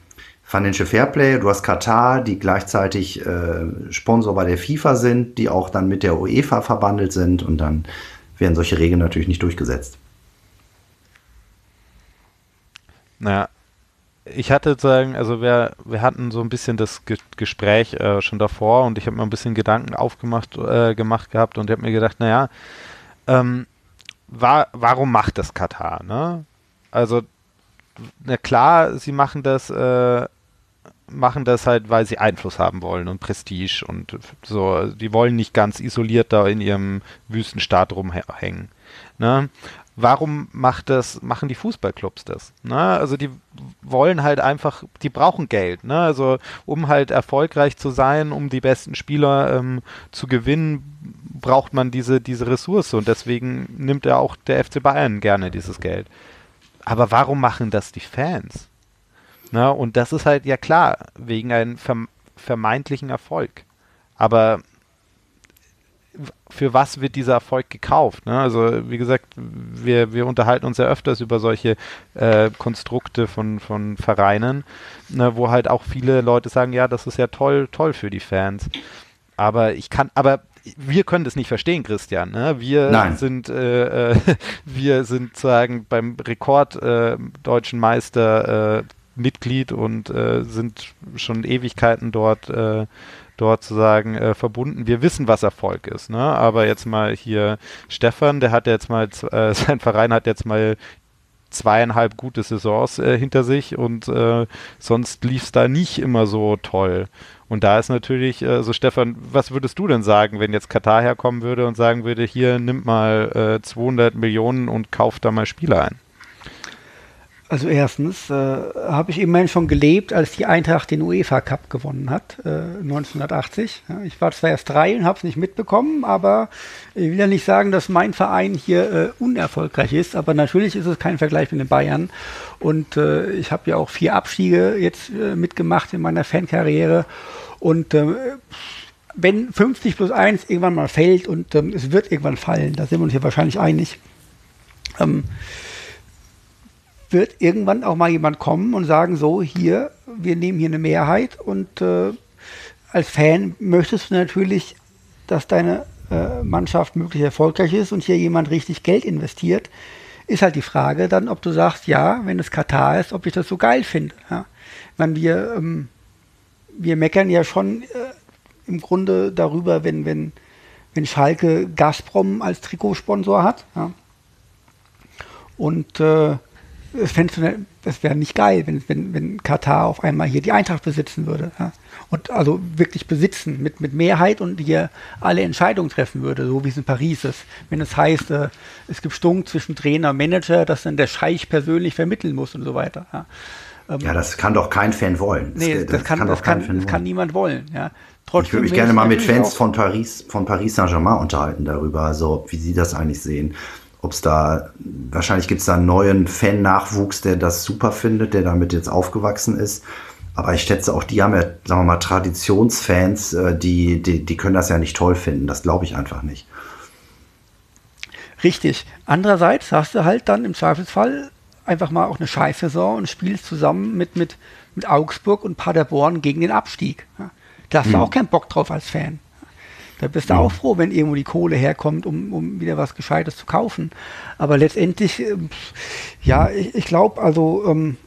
Financial Fairplay, du hast Katar, die gleichzeitig äh, Sponsor bei der FIFA sind, die auch dann mit der UEFA verbandelt sind und dann werden solche Regeln natürlich nicht durchgesetzt. Naja, ich hatte sozusagen, also wir, wir hatten so ein bisschen das Ge Gespräch äh, schon davor und ich habe mir ein bisschen Gedanken aufgemacht äh, gemacht gehabt und ich habe mir gedacht, naja, ähm, war, warum macht das Katar? Ne? Also, na klar, sie machen das äh, machen das halt, weil sie Einfluss haben wollen und Prestige und so. Die wollen nicht ganz isoliert da in ihrem Wüstenstaat rumhängen. Ne? Warum macht das, machen die Fußballclubs das? Ne? Also die wollen halt einfach, die brauchen Geld. Ne? Also um halt erfolgreich zu sein, um die besten Spieler ähm, zu gewinnen, braucht man diese, diese Ressource und deswegen nimmt er auch der FC Bayern gerne dieses Geld. Aber warum machen das die Fans? Na, und das ist halt, ja klar, wegen einem vermeintlichen Erfolg. Aber für was wird dieser Erfolg gekauft? Ne? Also wie gesagt, wir, wir unterhalten uns ja öfters über solche äh, Konstrukte von, von Vereinen, ne, wo halt auch viele Leute sagen, ja, das ist ja toll, toll für die Fans. Aber ich kann, aber wir können das nicht verstehen, Christian. Ne? Wir Nein. sind, äh, äh, wir sind sagen beim Rekord äh, deutschen Meister äh, Mitglied und äh, sind schon Ewigkeiten dort, äh, dort sozusagen äh, verbunden. Wir wissen, was Erfolg ist. Ne? Aber jetzt mal hier Stefan, der hat jetzt mal, äh, sein Verein hat jetzt mal zweieinhalb gute Saisons äh, hinter sich und äh, sonst lief es da nicht immer so toll. Und da ist natürlich, äh, so Stefan, was würdest du denn sagen, wenn jetzt Katar herkommen würde und sagen würde, hier nimmt mal äh, 200 Millionen und kauft da mal Spieler ein? Also erstens äh, habe ich immerhin schon gelebt, als die Eintracht den UEFA Cup gewonnen hat, äh, 1980. Ja, ich war zwar erst drei und habe es nicht mitbekommen, aber ich will ja nicht sagen, dass mein Verein hier äh, unerfolgreich ist, aber natürlich ist es kein Vergleich mit den Bayern. Und äh, ich habe ja auch vier Abstiege jetzt äh, mitgemacht in meiner Fankarriere. Und äh, wenn 50 plus 1 irgendwann mal fällt und ähm, es wird irgendwann fallen, da sind wir uns hier wahrscheinlich einig. Ähm, wird irgendwann auch mal jemand kommen und sagen, so, hier, wir nehmen hier eine Mehrheit und äh, als Fan möchtest du natürlich, dass deine äh, Mannschaft möglichst erfolgreich ist und hier jemand richtig Geld investiert, ist halt die Frage dann, ob du sagst, ja, wenn es Katar ist, ob ich das so geil finde. Ja. Meine, wir, ähm, wir meckern ja schon äh, im Grunde darüber, wenn, wenn, wenn Schalke Gazprom als Trikotsponsor hat. Ja. Und äh, das wäre nicht geil, wenn, wenn, wenn Katar auf einmal hier die Eintracht besitzen würde. Ja? Und also wirklich besitzen mit, mit Mehrheit und hier alle Entscheidungen treffen würde, so wie es in Paris ist. Wenn es heißt, äh, es gibt Stunk zwischen Trainer und Manager, dass dann der Scheich persönlich vermitteln muss und so weiter. Ja, ähm, ja das kann doch kein Fan wollen. Nee, das, das, kann, kann, das, kann, das kann niemand wollen. Ja. Trotzdem ich würde mich gerne mal mit Fans von Paris, von Paris Saint-Germain unterhalten darüber, also wie sie das eigentlich sehen ob es da, wahrscheinlich gibt es da einen neuen Fan-Nachwuchs, der das super findet, der damit jetzt aufgewachsen ist. Aber ich schätze auch, die haben ja, sagen wir mal, Traditionsfans, äh, die, die, die können das ja nicht toll finden. Das glaube ich einfach nicht. Richtig. Andererseits hast du halt dann im Zweifelsfall einfach mal auch eine Scheißsaison und spielst zusammen mit, mit, mit Augsburg und Paderborn gegen den Abstieg. Da hast du hm. auch keinen Bock drauf als Fan. Da bist du ja. auch froh, wenn irgendwo die Kohle herkommt, um, um wieder was Gescheites zu kaufen. Aber letztendlich, äh, ja, ich, ich glaube, also, ähm,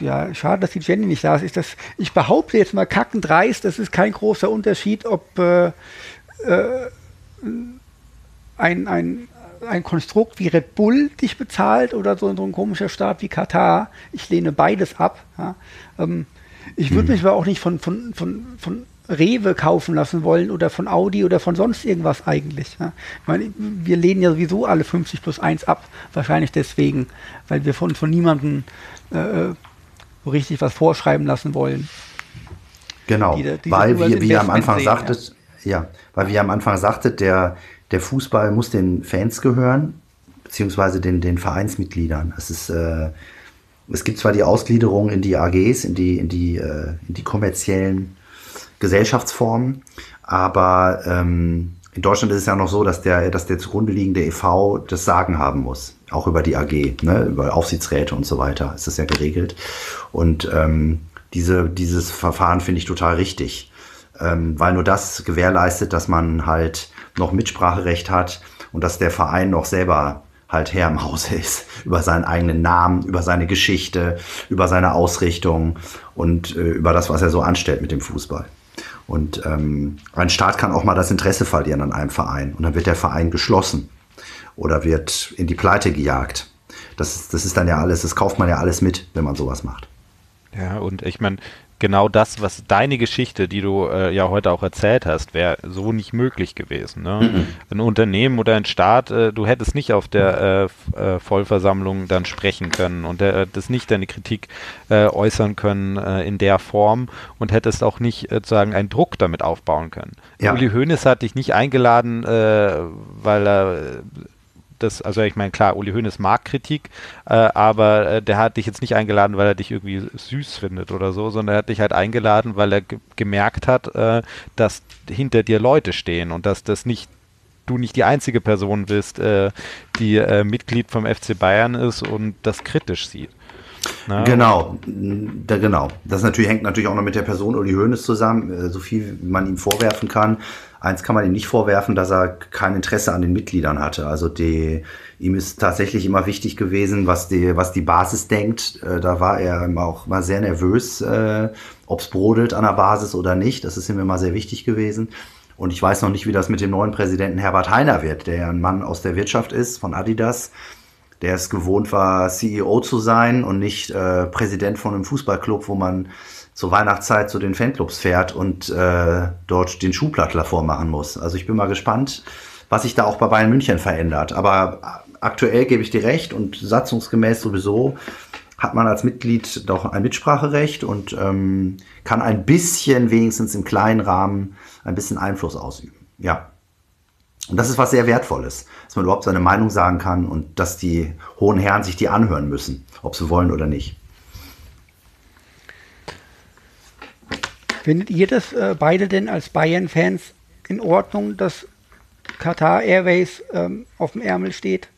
ja, schade, dass die Jenny nicht da ist. ist das, ich behaupte jetzt mal kackendreist, das ist kein großer Unterschied, ob äh, äh, ein, ein, ein Konstrukt wie Red Bull dich bezahlt oder so, so ein komischer Staat wie Katar. Ich lehne beides ab. Ja. Ähm, ich würde hm. mich aber auch nicht von, von, von, von Rewe kaufen lassen wollen oder von Audi oder von sonst irgendwas eigentlich. Ja. Ich meine, wir lehnen ja sowieso alle 50 plus 1 ab, wahrscheinlich deswegen, weil wir von, von niemandem äh, so richtig was vorschreiben lassen wollen. Genau, die, die weil wir, wie ihr am Anfang sehen, sagtet, ja. ja. weil wir am Anfang sagtet, der, der Fußball muss den Fans gehören, beziehungsweise den, den Vereinsmitgliedern. Es ist äh, es gibt zwar die Ausgliederung in die AGs, in die, in die, äh, in die kommerziellen Gesellschaftsformen. Aber ähm, in Deutschland ist es ja noch so, dass der, dass der zugrunde liegende EV das Sagen haben muss. Auch über die AG, ne? über Aufsichtsräte und so weiter ist das ja geregelt. Und ähm, diese, dieses Verfahren finde ich total richtig. Ähm, weil nur das gewährleistet, dass man halt noch Mitspracherecht hat und dass der Verein noch selber halt Herr im Hause ist, über seinen eigenen Namen, über seine Geschichte, über seine Ausrichtung und äh, über das, was er so anstellt mit dem Fußball. Und ähm, ein Staat kann auch mal das Interesse verlieren an einem Verein und dann wird der Verein geschlossen oder wird in die Pleite gejagt. Das, das ist dann ja alles, das kauft man ja alles mit, wenn man sowas macht. Ja, und ich meine, genau das, was deine Geschichte, die du äh, ja heute auch erzählt hast, wäre so nicht möglich gewesen. Ne? Mhm. Ein Unternehmen oder ein Staat, äh, du hättest nicht auf der äh, äh Vollversammlung dann sprechen können und äh, das nicht deine Kritik äh, äußern können in der Form und hättest auch nicht sozusagen einen Druck damit aufbauen können. Ja. Uli Hoeneß hat dich nicht eingeladen, weil er das, also ich meine, klar, Uli Hoeneß mag Kritik, äh, aber äh, der hat dich jetzt nicht eingeladen, weil er dich irgendwie süß findet oder so, sondern er hat dich halt eingeladen, weil er ge gemerkt hat, äh, dass hinter dir Leute stehen und dass das nicht du nicht die einzige Person bist, äh, die äh, Mitglied vom FC Bayern ist und das kritisch sieht. Na, genau, da, genau. Das natürlich hängt natürlich auch noch mit der Person Uli Hoeneß zusammen, äh, so viel man ihm vorwerfen kann. Eins kann man ihm nicht vorwerfen, dass er kein Interesse an den Mitgliedern hatte. Also die, ihm ist tatsächlich immer wichtig gewesen, was die, was die Basis denkt. Äh, da war er auch mal sehr nervös, äh, ob es brodelt an der Basis oder nicht. Das ist ihm immer sehr wichtig gewesen. Und ich weiß noch nicht, wie das mit dem neuen Präsidenten Herbert Heiner wird, der ein Mann aus der Wirtschaft ist, von Adidas, der es gewohnt war, CEO zu sein und nicht äh, Präsident von einem Fußballclub, wo man zur Weihnachtszeit zu den Fanclubs fährt und äh, dort den Schuhplattler vormachen muss. Also ich bin mal gespannt, was sich da auch bei Bayern München verändert. Aber aktuell gebe ich dir recht und satzungsgemäß sowieso hat man als Mitglied doch ein Mitspracherecht und ähm, kann ein bisschen, wenigstens im kleinen Rahmen, ein bisschen Einfluss ausüben. Ja. Und das ist was sehr Wertvolles, dass man überhaupt seine Meinung sagen kann und dass die hohen Herren sich die anhören müssen, ob sie wollen oder nicht. Findet ihr das äh, beide denn als Bayern-Fans in Ordnung, dass Qatar Airways ähm, auf dem Ärmel steht?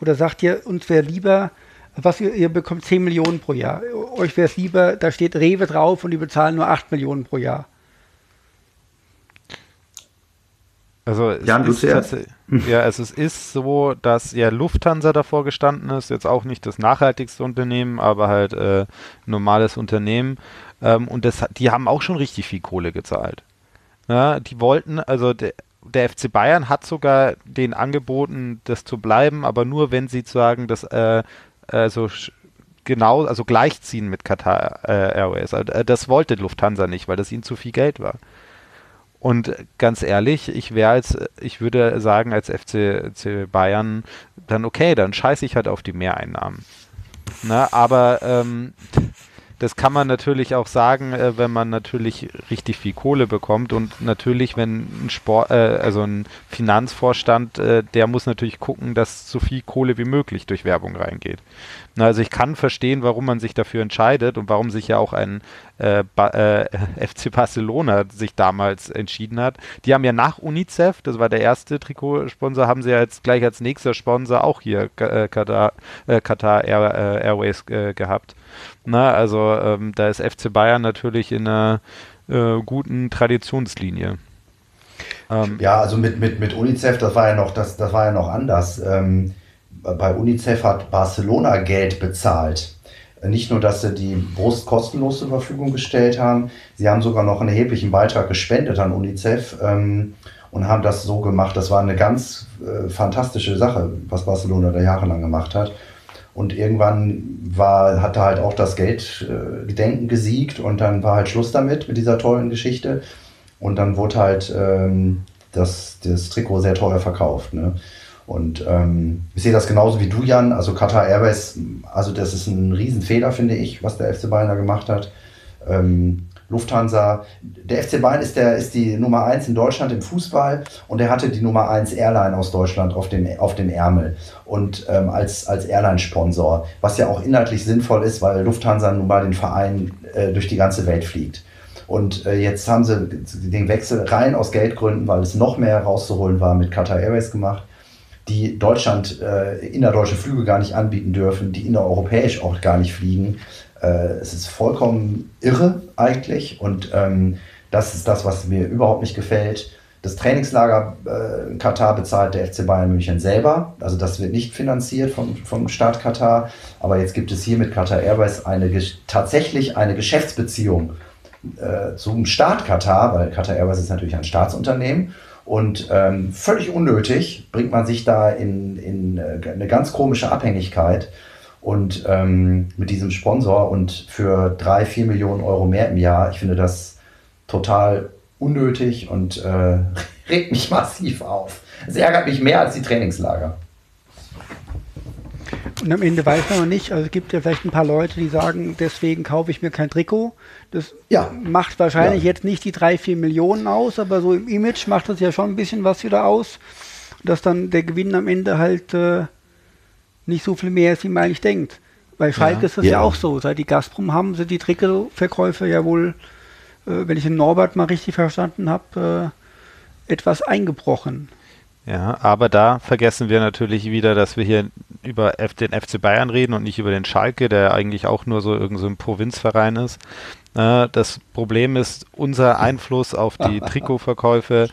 Oder sagt ihr, uns wäre lieber, was ihr, ihr bekommt 10 Millionen pro Jahr. Euch wäre es lieber, da steht Rewe drauf und die bezahlen nur 8 Millionen pro Jahr. Also Jan, du ja, also es ist so, dass ja Lufthansa davor gestanden ist, jetzt auch nicht das nachhaltigste Unternehmen, aber halt äh, normales Unternehmen. Ähm, und das, die haben auch schon richtig viel Kohle gezahlt. Ja, die wollten, also de, der FC Bayern hat sogar den angeboten, das zu bleiben, aber nur wenn sie sagen, dass äh, also genau, also gleichziehen mit Qatar äh, Airways. Also, äh, das wollte Lufthansa nicht, weil das ihnen zu viel Geld war. Und ganz ehrlich, ich wäre als, ich würde sagen, als FC, FC Bayern, dann okay, dann scheiße ich halt auf die Mehreinnahmen. Na, aber ähm, das kann man natürlich auch sagen, äh, wenn man natürlich richtig viel Kohle bekommt und natürlich, wenn ein Sport, äh, also ein Finanzvorstand, äh, der muss natürlich gucken, dass so viel Kohle wie möglich durch Werbung reingeht. Na, also ich kann verstehen, warum man sich dafür entscheidet und warum sich ja auch ein äh, ba äh, FC Barcelona sich damals entschieden hat. Die haben ja nach UNICEF, das war der erste Trikotsponsor, haben sie ja jetzt gleich als nächster Sponsor auch hier äh, Qatar, Qatar Air, Airways gehabt. Na, also ähm, da ist FC Bayern natürlich in einer äh, guten Traditionslinie. Ähm, ja, also mit, mit, mit UNICEF, das war ja noch, das, das war ja noch anders. Ähm, bei UNICEF hat Barcelona Geld bezahlt. Nicht nur, dass sie die Brust kostenlos zur Verfügung gestellt haben, sie haben sogar noch einen erheblichen Beitrag gespendet an UNICEF ähm, und haben das so gemacht. Das war eine ganz äh, fantastische Sache, was Barcelona da jahrelang gemacht hat. Und irgendwann war, hatte halt auch das Geldgedenken äh, gesiegt und dann war halt Schluss damit, mit dieser tollen Geschichte. Und dann wurde halt ähm, das, das Trikot sehr teuer verkauft. Ne? Und ähm, ich sehe das genauso wie du, Jan. Also Qatar Airways, also das ist ein Riesenfehler, finde ich, was der FC Bayern da gemacht hat. Ähm, Lufthansa. Der FC Bayern ist, der, ist die Nummer 1 in Deutschland im Fußball und er hatte die Nummer 1 Airline aus Deutschland auf dem, auf dem Ärmel und ähm, als, als Airline-Sponsor, was ja auch inhaltlich sinnvoll ist, weil Lufthansa nun mal den Verein äh, durch die ganze Welt fliegt. Und äh, jetzt haben sie den Wechsel rein aus Geldgründen, weil es noch mehr rauszuholen war, mit Qatar Airways gemacht, die Deutschland äh, innerdeutsche Flüge gar nicht anbieten dürfen, die innereuropäisch auch gar nicht fliegen es ist vollkommen irre eigentlich und ähm, das ist das, was mir überhaupt nicht gefällt. Das Trainingslager äh, Katar bezahlt der FC Bayern München selber. Also das wird nicht finanziert vom, vom Staat Katar. Aber jetzt gibt es hier mit Qatar Airways eine, tatsächlich eine Geschäftsbeziehung äh, zum Staat Katar, weil Qatar Airways ist natürlich ein Staatsunternehmen. Und ähm, völlig unnötig bringt man sich da in, in äh, eine ganz komische Abhängigkeit und ähm, mit diesem Sponsor und für drei, vier Millionen Euro mehr im Jahr, ich finde das total unnötig und äh, regt mich massiv auf. Es ärgert mich mehr als die Trainingslager. Und am Ende weiß man noch nicht, also es gibt ja vielleicht ein paar Leute, die sagen, deswegen kaufe ich mir kein Trikot. Das ja. macht wahrscheinlich ja. jetzt nicht die drei, vier Millionen aus, aber so im Image macht das ja schon ein bisschen was wieder aus. Dass dann der Gewinn am Ende halt äh, nicht so viel mehr ist, wie man eigentlich denkt. Bei Schalke ja, ist das ja. ja. auch so. Seit die Gazprom haben sie die Trikotverkäufe ja wohl, äh, wenn ich den Norbert mal richtig verstanden habe, äh, etwas eingebrochen. Ja, aber da vergessen wir natürlich wieder, dass wir hier über den FC Bayern reden und nicht über den Schalke, der eigentlich auch nur so irgendein so Provinzverein ist. Äh, das Problem ist unser Einfluss auf die Trikotverkäufe.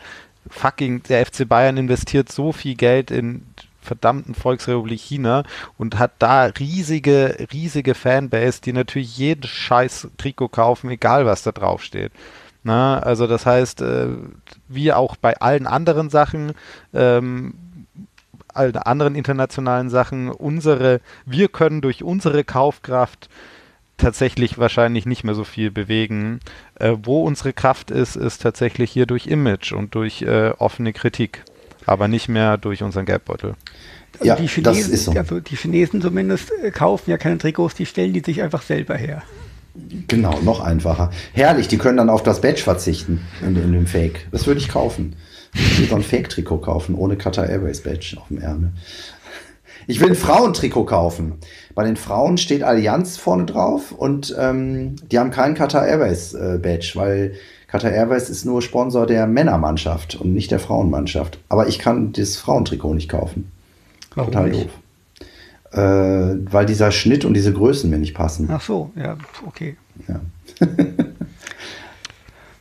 Fucking, der FC Bayern investiert so viel Geld in verdammten Volksrepublik China und hat da riesige, riesige Fanbase, die natürlich jeden scheiß Trikot kaufen, egal was da drauf steht. Na, also das heißt, äh, wie auch bei allen anderen Sachen, ähm, allen anderen internationalen Sachen, unsere, wir können durch unsere Kaufkraft tatsächlich wahrscheinlich nicht mehr so viel bewegen. Äh, wo unsere Kraft ist, ist tatsächlich hier durch Image und durch äh, offene Kritik aber nicht mehr durch unseren Geldbeutel. Also ja, die Chinesen, das ist so. Also die Chinesen zumindest äh, kaufen ja keine Trikots, die stellen die sich einfach selber her. Genau, noch einfacher. Herrlich, die können dann auf das Badge verzichten in, in dem Fake. Das würde ich kaufen. Ich würde so ein Fake-Trikot kaufen, ohne Qatar Airways Badge auf dem Ärmel. Ich will ein Frauentrikot kaufen. Bei den Frauen steht Allianz vorne drauf und ähm, die haben keinen Qatar Airways äh, Badge, weil Qatar Airways ist nur Sponsor der Männermannschaft und nicht der Frauenmannschaft. Aber ich kann das Frauentrikot nicht kaufen. Warum Total nicht? doof. Äh, weil dieser Schnitt und diese Größen mir nicht passen. Ach so, ja, okay. Ja.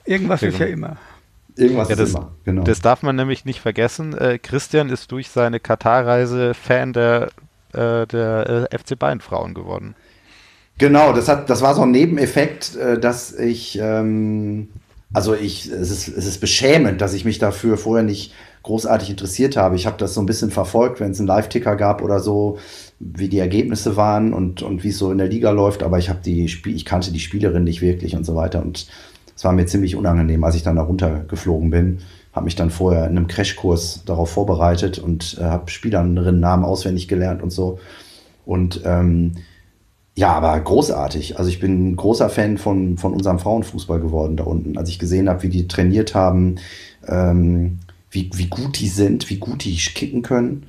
Irgendwas ist ja immer. Irgendwas ja, das, ist immer, genau. Das darf man nämlich nicht vergessen. Äh, Christian ist durch seine Katar-Reise Fan der, äh, der äh, FC Bayern Frauen geworden. Genau, das, hat, das war so ein Nebeneffekt, äh, dass ich ähm, Also ich, es ist, es ist beschämend, dass ich mich dafür vorher nicht großartig interessiert habe. Ich habe das so ein bisschen verfolgt, wenn es einen Live-Ticker gab oder so, wie die Ergebnisse waren und, und wie es so in der Liga läuft, aber ich habe die Spiel, ich kannte die Spielerin nicht wirklich und so weiter. Und es war mir ziemlich unangenehm, als ich dann da runtergeflogen bin. Habe mich dann vorher in einem Crashkurs darauf vorbereitet und äh, habe Spielerinnen Namen auswendig gelernt und so. Und ähm, ja, aber großartig. Also ich bin ein großer Fan von, von unserem Frauenfußball geworden da unten. Als ich gesehen habe, wie die trainiert haben, ähm, wie, wie gut die sind, wie gut die kicken können.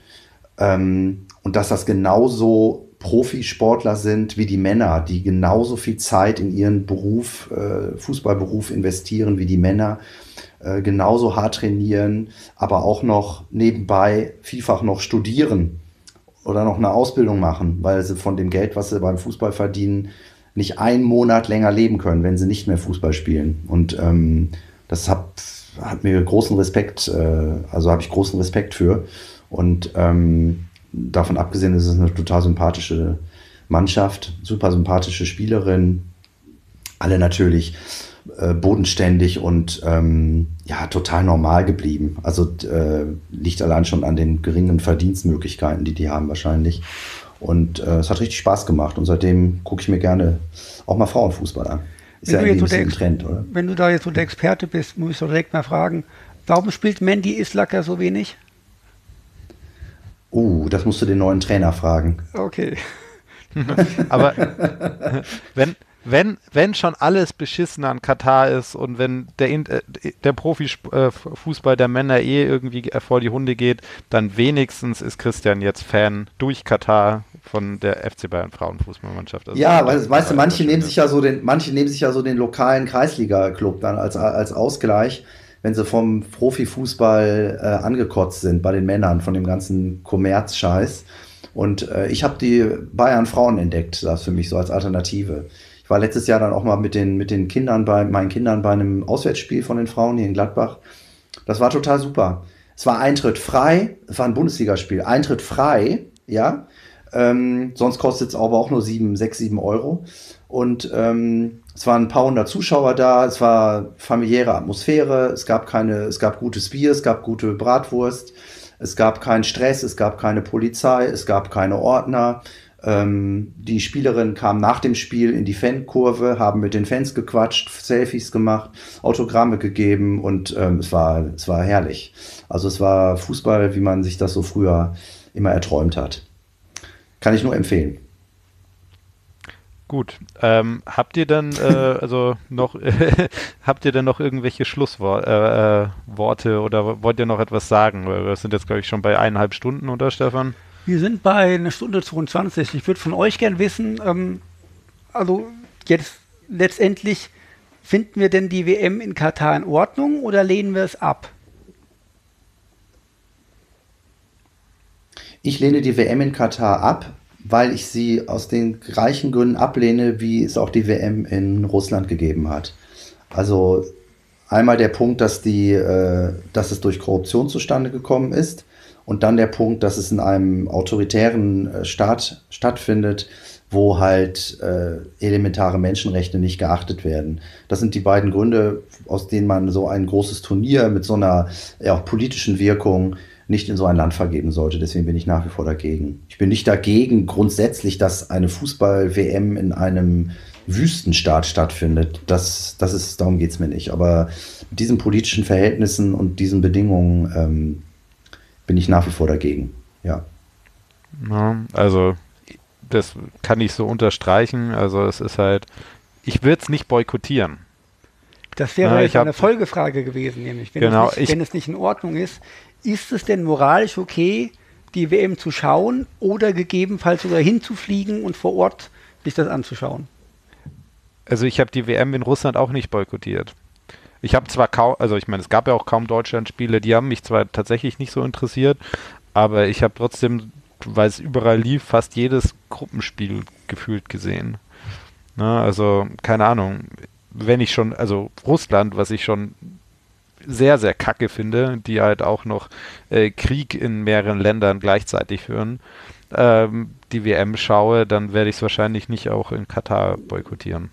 Ähm, und dass das genauso Profisportler sind wie die Männer, die genauso viel Zeit in ihren Beruf, äh, Fußballberuf investieren wie die Männer, äh, genauso hart trainieren, aber auch noch nebenbei vielfach noch studieren oder noch eine Ausbildung machen, weil sie von dem Geld, was sie beim Fußball verdienen, nicht einen Monat länger leben können, wenn sie nicht mehr Fußball spielen. Und ähm, das hat, hat mir großen Respekt, äh, also habe ich großen Respekt für. Und ähm, davon abgesehen ist es eine total sympathische Mannschaft, super sympathische Spielerin. Alle natürlich äh, bodenständig und ähm, ja, total normal geblieben. Also äh, liegt allein schon an den geringen Verdienstmöglichkeiten, die die haben wahrscheinlich. Und äh, es hat richtig Spaß gemacht und seitdem gucke ich mir gerne auch mal Frauenfußball an. Ist wenn ja du so ein Trend, oder? Wenn du da jetzt so der Experte bist, muss ich doch direkt mal fragen, warum spielt Mandy Islacker so wenig? Uh, das musst du den neuen Trainer fragen. Okay. Aber wenn, wenn, wenn schon alles beschissen an Katar ist und wenn der, äh, der Profifußball der Männer eh irgendwie vor die Hunde geht, dann wenigstens ist Christian jetzt Fan durch Katar von der FC Bayern Frauenfußballmannschaft. Also ja, weil, weißt du, manche nehmen sich ja so den, manche nehmen sich ja so den lokalen Kreisliga-Club dann als, als Ausgleich wenn sie vom Profifußball äh, angekotzt sind bei den Männern, von dem ganzen Kommerzscheiß. Und äh, ich habe die Bayern Frauen entdeckt, das für mich so als Alternative. Ich war letztes Jahr dann auch mal mit den, mit den Kindern bei meinen Kindern bei einem Auswärtsspiel von den Frauen hier in Gladbach. Das war total super. Es war Eintritt frei, es war ein Bundesligaspiel. Eintritt frei, ja. Ähm, sonst kostet es aber auch nur sieben, sechs, sieben Euro. Und ähm, es waren ein paar hundert Zuschauer da, es war familiäre Atmosphäre, es gab keine, es gab gutes Bier, es gab gute Bratwurst, es gab keinen Stress, es gab keine Polizei, es gab keine Ordner. Ähm, die Spielerinnen kamen nach dem Spiel in die Fankurve, haben mit den Fans gequatscht, Selfies gemacht, Autogramme gegeben und ähm, es, war, es war herrlich. Also es war Fußball, wie man sich das so früher immer erträumt hat. Kann ich nur empfehlen. Gut. Ähm, habt ihr dann äh, also noch habt ihr denn noch irgendwelche Schlussworte äh, äh oder wollt ihr noch etwas sagen? Wir sind jetzt glaube ich schon bei eineinhalb Stunden, oder Stefan? Wir sind bei einer Stunde 22. Ich würde von euch gern wissen, ähm, also jetzt letztendlich finden wir denn die WM in Katar in Ordnung oder lehnen wir es ab? Ich lehne die WM in Katar ab, weil ich sie aus den gleichen Gründen ablehne, wie es auch die WM in Russland gegeben hat. Also einmal der Punkt, dass, die, äh, dass es durch Korruption zustande gekommen ist und dann der Punkt, dass es in einem autoritären äh, Staat stattfindet, wo halt äh, elementare Menschenrechte nicht geachtet werden. Das sind die beiden Gründe, aus denen man so ein großes Turnier mit so einer ja, politischen Wirkung nicht in so ein Land vergeben sollte. Deswegen bin ich nach wie vor dagegen. Ich bin nicht dagegen grundsätzlich, dass eine Fußball-WM in einem Wüstenstaat stattfindet. Das, das ist, darum geht es mir nicht. Aber mit diesen politischen Verhältnissen und diesen Bedingungen ähm, bin ich nach wie vor dagegen. Ja. ja. Also, das kann ich so unterstreichen. Also, es ist halt, ich würde es nicht boykottieren. Das wäre ja, jetzt eine Folgefrage gewesen, nämlich, wenn, genau, es nicht, wenn es nicht in Ordnung ist, ist es denn moralisch okay, die WM zu schauen oder gegebenenfalls sogar hinzufliegen und vor Ort sich das anzuschauen? Also ich habe die WM in Russland auch nicht boykottiert. Ich habe zwar kaum, also ich meine, es gab ja auch kaum Deutschlandspiele, die haben mich zwar tatsächlich nicht so interessiert, aber ich habe trotzdem, weil es überall lief, fast jedes Gruppenspiel gefühlt gesehen. Na, ne, also keine Ahnung, wenn ich schon, also Russland, was ich schon sehr, sehr kacke finde, die halt auch noch äh, Krieg in mehreren Ländern gleichzeitig führen, ähm, die WM schaue, dann werde ich es wahrscheinlich nicht auch in Katar boykottieren.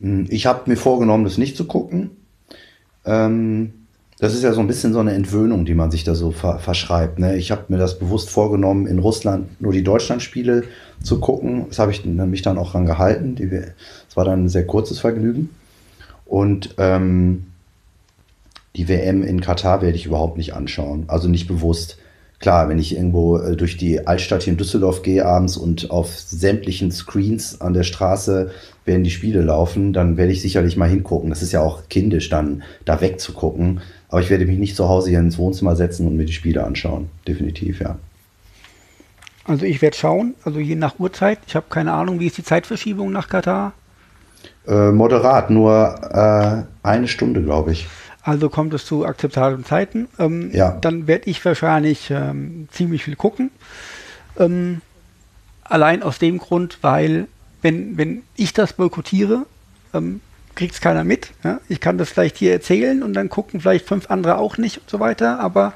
Hm, ich habe mir vorgenommen, das nicht zu gucken. Ähm, das ist ja so ein bisschen so eine Entwöhnung, die man sich da so ver verschreibt. Ne? Ich habe mir das bewusst vorgenommen, in Russland nur die Deutschlandspiele zu gucken. Das habe ich mich dann auch dran gehalten. Das war dann ein sehr kurzes Vergnügen. Und ähm, die WM in Katar werde ich überhaupt nicht anschauen. Also nicht bewusst. Klar, wenn ich irgendwo äh, durch die Altstadt hier in Düsseldorf gehe abends und auf sämtlichen Screens an der Straße werden die Spiele laufen, dann werde ich sicherlich mal hingucken. Das ist ja auch kindisch, dann da wegzugucken. Aber ich werde mich nicht zu Hause hier ins Wohnzimmer setzen und mir die Spiele anschauen. Definitiv, ja. Also ich werde schauen, also je nach Uhrzeit. Ich habe keine Ahnung, wie ist die Zeitverschiebung nach Katar? Äh, moderat, nur äh, eine Stunde, glaube ich. Also kommt es zu akzeptablen Zeiten. Ähm, ja. Dann werde ich wahrscheinlich ähm, ziemlich viel gucken. Ähm, allein aus dem Grund, weil wenn, wenn ich das boykottiere, ähm, kriegt es keiner mit. Ja? Ich kann das vielleicht hier erzählen und dann gucken vielleicht fünf andere auch nicht und so weiter. Aber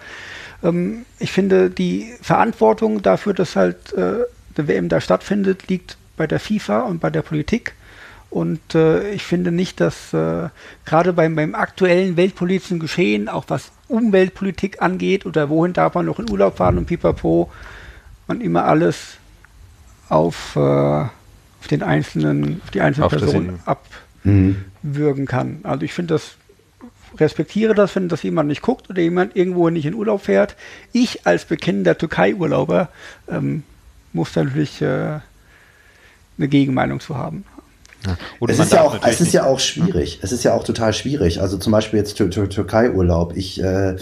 ähm, ich finde, die Verantwortung dafür, dass halt äh, der WM da stattfindet, liegt bei der FIFA und bei der Politik. Und äh, ich finde nicht, dass äh, gerade beim, beim aktuellen weltpolitischen Geschehen, auch was Umweltpolitik angeht oder wohin darf man noch in Urlaub fahren und pipapo, man immer alles auf, äh, auf den einzelnen, auf die einzelne auf Person ab, mhm. kann. Also ich finde das, respektiere das, wenn das jemand nicht guckt oder jemand irgendwo nicht in Urlaub fährt. Ich als bekennender Türkei-Urlauber ähm, muss da natürlich äh, eine Gegenmeinung zu haben. Ja. es, ist ja, auch, es ist ja auch schwierig. Es ist ja auch total schwierig. Also zum Beispiel jetzt Tür Tür Türkei-Urlaub. Ich, äh,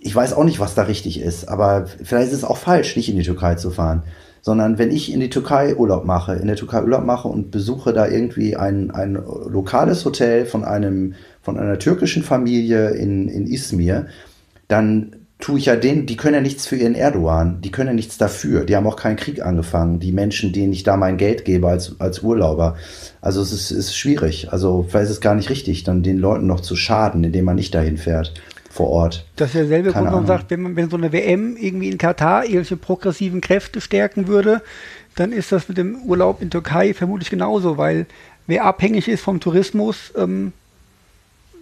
ich weiß auch nicht, was da richtig ist, aber vielleicht ist es auch falsch, nicht in die Türkei zu fahren sondern wenn ich in die Türkei Urlaub mache, in der Türkei Urlaub mache und besuche da irgendwie ein, ein lokales Hotel von einem, von einer türkischen Familie in, in Izmir, dann tue ich ja denen, die können ja nichts für ihren Erdogan, die können ja nichts dafür, die haben auch keinen Krieg angefangen, die Menschen, denen ich da mein Geld gebe als, als Urlauber. Also es ist, ist schwierig, also vielleicht ist es gar nicht richtig, dann den Leuten noch zu schaden, indem man nicht dahin fährt vor Ort. Das ist derselbe Grund, man sagt, wenn, man, wenn so eine WM irgendwie in Katar irgendwelche progressiven Kräfte stärken würde, dann ist das mit dem Urlaub in Türkei vermutlich genauso, weil wer abhängig ist vom Tourismus, ähm,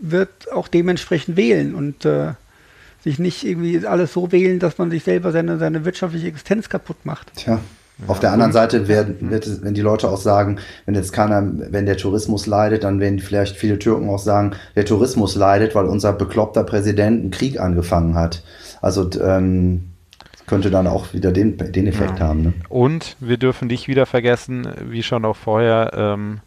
wird auch dementsprechend wählen. Und äh, sich nicht irgendwie alles so wählen, dass man sich selber seine, seine wirtschaftliche Existenz kaputt macht. Tja. Auf der anderen Seite werden, wird es, wenn die Leute auch sagen, wenn jetzt keiner, wenn der Tourismus leidet, dann werden vielleicht viele Türken auch sagen, der Tourismus leidet, weil unser bekloppter Präsident einen Krieg angefangen hat. Also ähm, könnte dann auch wieder den, den Effekt ja. haben. Ne? Und wir dürfen nicht wieder vergessen, wie schon auch vorher, ähm,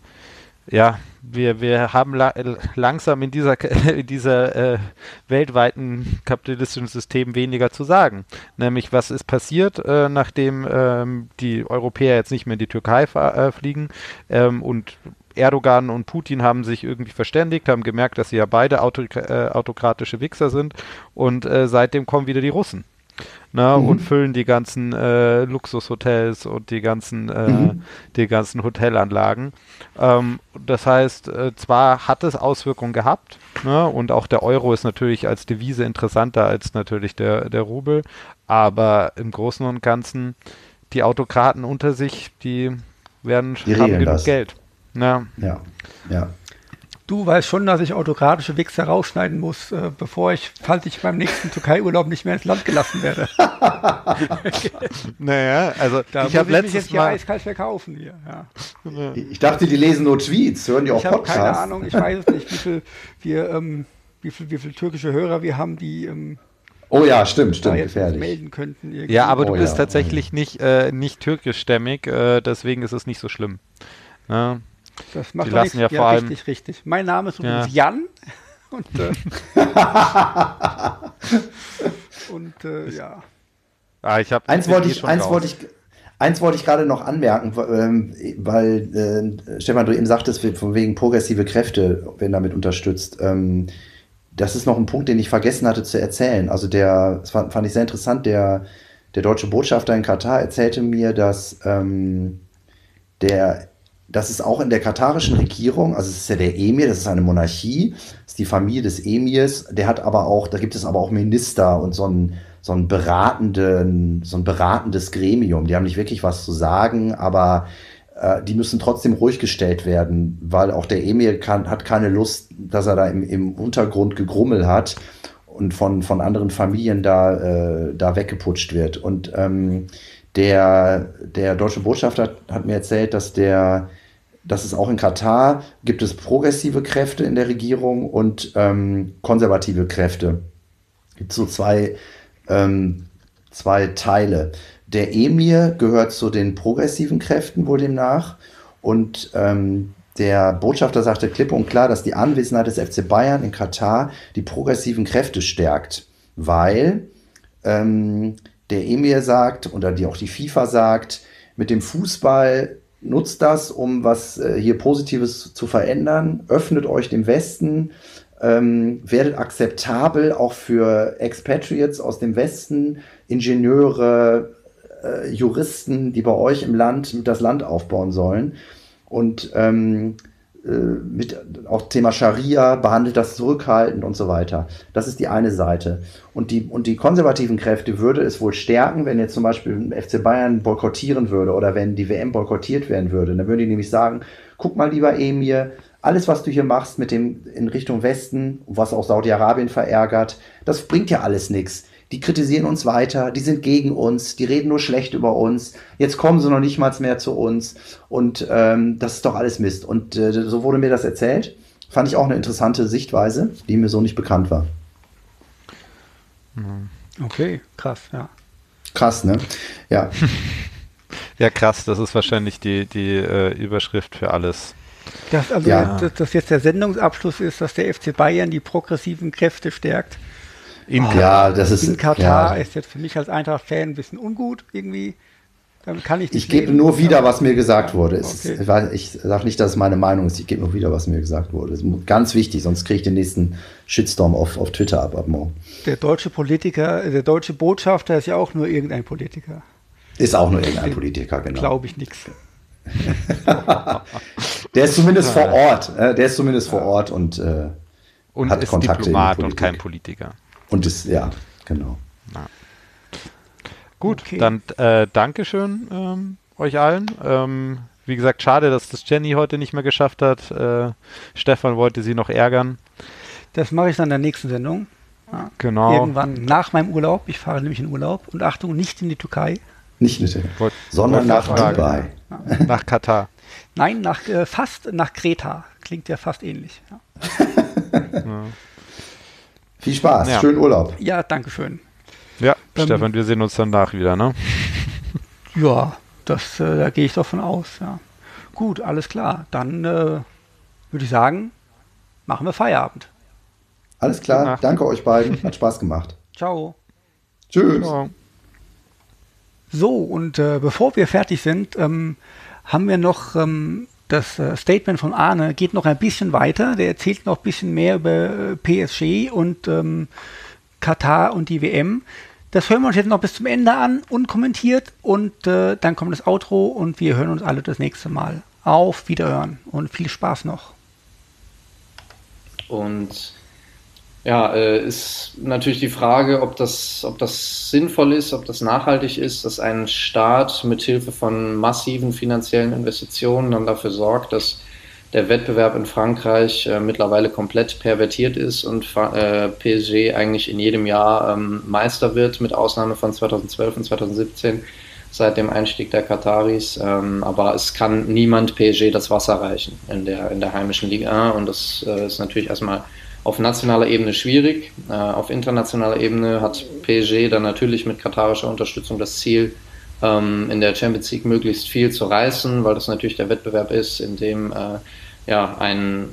ja, wir, wir haben la langsam in dieser, in dieser äh, weltweiten kapitalistischen System weniger zu sagen. Nämlich, was ist passiert, äh, nachdem ähm, die Europäer jetzt nicht mehr in die Türkei äh, fliegen? Ähm, und Erdogan und Putin haben sich irgendwie verständigt, haben gemerkt, dass sie ja beide äh, autokratische Wichser sind. Und äh, seitdem kommen wieder die Russen ne, mhm. und füllen die ganzen äh, Luxushotels und die ganzen, äh, mhm. die ganzen Hotelanlagen. Ähm, das heißt, äh, zwar hat es Auswirkungen gehabt, ne, und auch der Euro ist natürlich als Devise interessanter als natürlich der, der Rubel, aber im Großen und Ganzen die Autokraten unter sich, die werden die haben genug das. Geld. Ne? Ja, ja. Du weißt schon, dass ich autokratische Wichser rausschneiden muss, äh, bevor ich, falls ich beim nächsten Türkei-Urlaub nicht mehr ins Land gelassen werde. naja, also da ich habe letztes jetzt Mal eiskalt verkaufen hier. Ja. Ich dachte, die lesen nur Tweets, hören die auch ich Podcasts? keine Ahnung, ich weiß es nicht, wie viel wir, ähm, wie viel, wie viel türkische Hörer wir haben, die ähm, Oh ja, stimmt, stimmt, gefährlich. melden könnten. Irgendwie. Ja, aber du oh, bist ja. tatsächlich nicht, äh, nicht türkischstämmig, äh, deswegen ist es nicht so schlimm. Ja. Das macht die lassen ja, ja vor allem richtig, richtig. Mein Name ist übrigens ja. Jan. Und, äh, und äh, ja. Ah, ich habe eins wollte ich, eins wollte ich, eins wollte ich gerade noch anmerken, ähm, weil äh, Stefan, du eben sagtest, von wegen progressive Kräfte werden damit unterstützt. Ähm, das ist noch ein Punkt, den ich vergessen hatte zu erzählen. Also der, das fand, fand ich sehr interessant, der, der deutsche Botschafter in Katar erzählte mir, dass ähm, der das ist auch in der katarischen Regierung, also es ist ja der Emir, das ist eine Monarchie, ist die Familie des Emirs, der hat aber auch, da gibt es aber auch Minister und so ein, so ein beratenden, so ein beratendes Gremium. Die haben nicht wirklich was zu sagen, aber äh, die müssen trotzdem ruhig gestellt werden, weil auch der Emir kann, hat keine Lust, dass er da im, im Untergrund gegrummel hat und von, von anderen Familien da, äh, da weggeputscht wird. Und ähm, der, der deutsche Botschafter hat, hat mir erzählt, dass der dass es auch in Katar gibt es progressive Kräfte in der Regierung und ähm, konservative Kräfte. Es gibt so zwei, ähm, zwei Teile. Der Emir gehört zu den progressiven Kräften wohl demnach und ähm, der Botschafter sagte klipp und klar, dass die Anwesenheit des FC Bayern in Katar die progressiven Kräfte stärkt, weil ähm, der Emir sagt oder die auch die FIFA sagt, mit dem Fußball nutzt das, um was äh, hier Positives zu verändern, öffnet euch dem Westen, ähm, werdet akzeptabel auch für Expatriates aus dem Westen, Ingenieure, äh, Juristen, die bei euch im Land das Land aufbauen sollen. Und ähm, äh, mit auch Thema Scharia behandelt das zurückhaltend und so weiter. Das ist die eine Seite. Und die, und die konservativen Kräfte würde es wohl stärken, wenn jetzt zum Beispiel FC Bayern boykottieren würde oder wenn die WM boykottiert werden würde. Dann würden die nämlich sagen, guck mal lieber Emir, alles, was du hier machst mit dem in Richtung Westen, was auch Saudi-Arabien verärgert, das bringt ja alles nichts die kritisieren uns weiter, die sind gegen uns, die reden nur schlecht über uns, jetzt kommen sie noch nicht mal mehr zu uns und ähm, das ist doch alles Mist. Und äh, so wurde mir das erzählt. Fand ich auch eine interessante Sichtweise, die mir so nicht bekannt war. Okay, krass, ja. Krass, ne? Ja. ja, krass, das ist wahrscheinlich die, die äh, Überschrift für alles. Das, also, ja. dass, dass jetzt der Sendungsabschluss ist, dass der FC Bayern die progressiven Kräfte stärkt. In oh, ja, das ist, in Katar ja. ist jetzt für mich als Eintracht-Fan ein bisschen ungut irgendwie. Dann kann ich Ich gebe nur wieder, was mir gesagt wurde. Okay. ich sage nicht, dass es meine Meinung ist. Ich gebe nur wieder, was mir gesagt wurde. Das ist ganz wichtig, sonst kriege ich den nächsten Shitstorm auf, auf Twitter ab, ab morgen. Der deutsche Politiker, der deutsche Botschafter ist ja auch nur irgendein Politiker. Ist auch nur irgendein Politiker, genau. Glaube ich nichts. der ist zumindest vor Ort. Äh, der ist zumindest vor Ort und, äh, und hat ist Kontakte Diplomat und kein Politiker. Und das, ja, genau. Na. Gut, okay. dann äh, Dankeschön ähm, euch allen. Ähm, wie gesagt, schade, dass das Jenny heute nicht mehr geschafft hat. Äh, Stefan wollte sie noch ärgern. Das mache ich dann in der nächsten Sendung. Ja, genau. Irgendwann nach meinem Urlaub. Ich fahre nämlich in Urlaub. Und Achtung, nicht in die Türkei. Nicht in die Türkei, Wollt, sondern nach Dubai. Ja. Nach Katar. Nein, nach, äh, fast nach Kreta. Klingt ja fast ähnlich. Ja. Viel Spaß, ja. schönen Urlaub. Ja, danke schön. Ja, ähm, Stefan, wir sehen uns danach wieder, ne? Ja, das, äh, da gehe ich davon aus, ja. Gut, alles klar. Dann äh, würde ich sagen, machen wir Feierabend. Alles klar, danke euch beiden. Hat Spaß gemacht. Ciao. Tschüss. Ciao. So, und äh, bevor wir fertig sind, ähm, haben wir noch ähm, das äh, Statement von Arne geht noch ein bisschen weiter. Der erzählt noch ein bisschen mehr über äh, PSG und ähm, Katar und die WM. Das hören wir uns jetzt noch bis zum Ende an, unkommentiert. Und äh, dann kommt das Outro und wir hören uns alle das nächste Mal. Auf Wiederhören und viel Spaß noch. Und ja, äh, ist natürlich die Frage, ob das, ob das sinnvoll ist, ob das nachhaltig ist, dass ein Staat mit Hilfe von massiven finanziellen Investitionen dann dafür sorgt, dass der Wettbewerb in Frankreich äh, mittlerweile komplett pervertiert ist und äh, PSG eigentlich in jedem Jahr ähm, Meister wird, mit Ausnahme von 2012 und 2017 seit dem Einstieg der Kataris. Ähm, aber es kann niemand PSG das Wasser reichen in der, in der heimischen Liga 1 und das äh, ist natürlich erstmal auf nationaler Ebene schwierig. Äh, auf internationaler Ebene hat PSG dann natürlich mit katarischer Unterstützung das Ziel, ähm, in der Champions League möglichst viel zu reißen, weil das natürlich der Wettbewerb ist, in dem äh, ja, ein,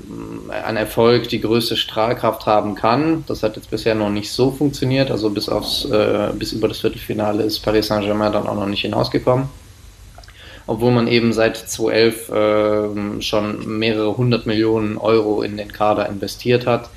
ein Erfolg die größte Strahlkraft haben kann. Das hat jetzt bisher noch nicht so funktioniert. Also bis, aufs, äh, bis über das Viertelfinale ist Paris Saint-Germain dann auch noch nicht hinausgekommen. Obwohl man eben seit 2011 äh, schon mehrere hundert Millionen Euro in den Kader investiert hat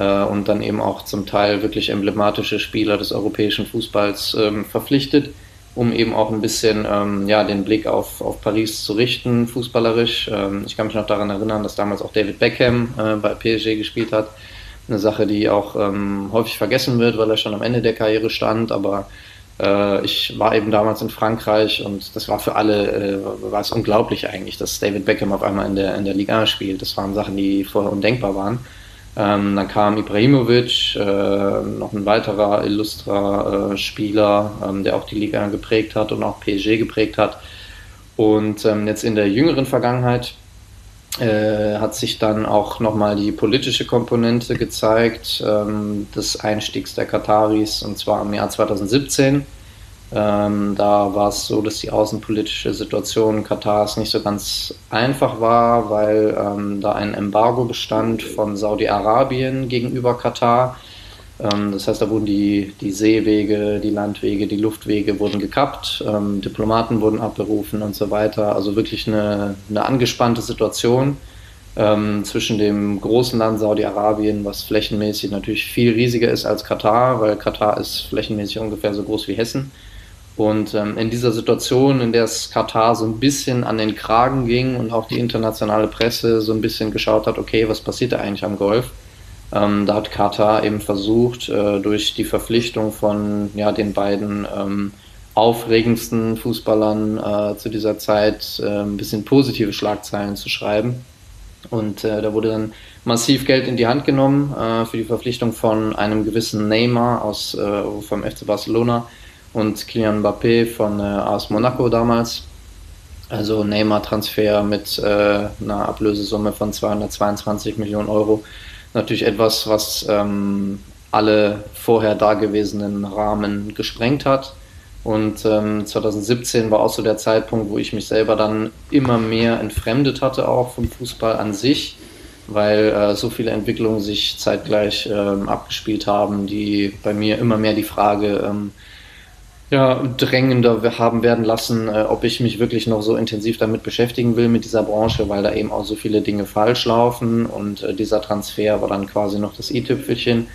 und dann eben auch zum Teil wirklich emblematische Spieler des europäischen Fußballs ähm, verpflichtet, um eben auch ein bisschen ähm, ja, den Blick auf, auf Paris zu richten, fußballerisch. Ähm, ich kann mich noch daran erinnern, dass damals auch David Beckham äh, bei PSG gespielt hat. Eine Sache, die auch ähm, häufig vergessen wird, weil er schon am Ende der Karriere stand, aber Äh, ich war eben damals in Frankreich und das war für alle, äh, war es unglaublich eigentlich, dass David Beckham auf einmal in der, in der Liga spielt. Das waren Sachen, die vorher undenkbar waren. Ähm, dann kam Ibrahimovic, äh, noch ein weiterer illustrer äh, Spieler, ähm, der auch die Liga geprägt hat und auch PSG geprägt hat. Und ähm, jetzt in der jüngeren Vergangenheit äh, hat sich dann auch nochmal die politische Komponente gezeigt ähm, des Einstiegs der Kataris und zwar im Jahr 2017. Ähm, da war es so, dass die außenpolitische Situation Katars nicht so ganz einfach war, weil ähm, da ein Embargo bestand von Saudi-Arabien gegenüber Katar. Ähm, das heißt, da wurden die, die Seewege, die Landwege, die Luftwege wurden gekappt, ähm, Diplomaten wurden abberufen und so weiter. Also wirklich eine, eine angespannte Situation ähm, zwischen dem großen Land Saudi-Arabien, was flächenmäßig natürlich viel riesiger ist als Katar, weil Katar ist flächenmäßig ungefähr so groß wie Hessen. Und ähm, in dieser Situation, in der es Katar so ein bisschen an den Kragen ging und auch die internationale Presse so ein bisschen geschaut hat, okay, was passiert da eigentlich am Golf? Ähm, da hat Katar eben versucht, äh, durch die Verpflichtung von ja, den beiden ähm, aufregendsten Fußballern äh, zu dieser Zeit äh, ein bisschen positive Schlagzeilen zu schreiben. Und äh, da wurde dann massiv Geld in die Hand genommen äh, für die Verpflichtung von einem gewissen Neymar aus, äh, vom FC Barcelona und Kylian Mbappé von AS Monaco damals. Also Neymar-Transfer mit einer Ablösesumme von 222 Millionen Euro natürlich etwas, was ähm, alle vorher dagewesenen Rahmen gesprengt hat. Und ähm, 2017 war auch so der Zeitpunkt, wo ich mich selber dann immer mehr entfremdet hatte, auch vom Fußball an sich, weil äh, so viele Entwicklungen sich zeitgleich ähm, abgespielt haben, die bei mir immer mehr die Frage ähm, ja, drängender haben werden lassen, äh, ob ich mich wirklich noch so intensiv damit beschäftigen will mit dieser Branche, weil da eben auch so viele Dinge falsch laufen und äh, dieser Transfer war dann quasi noch das i-Tüpfelchen,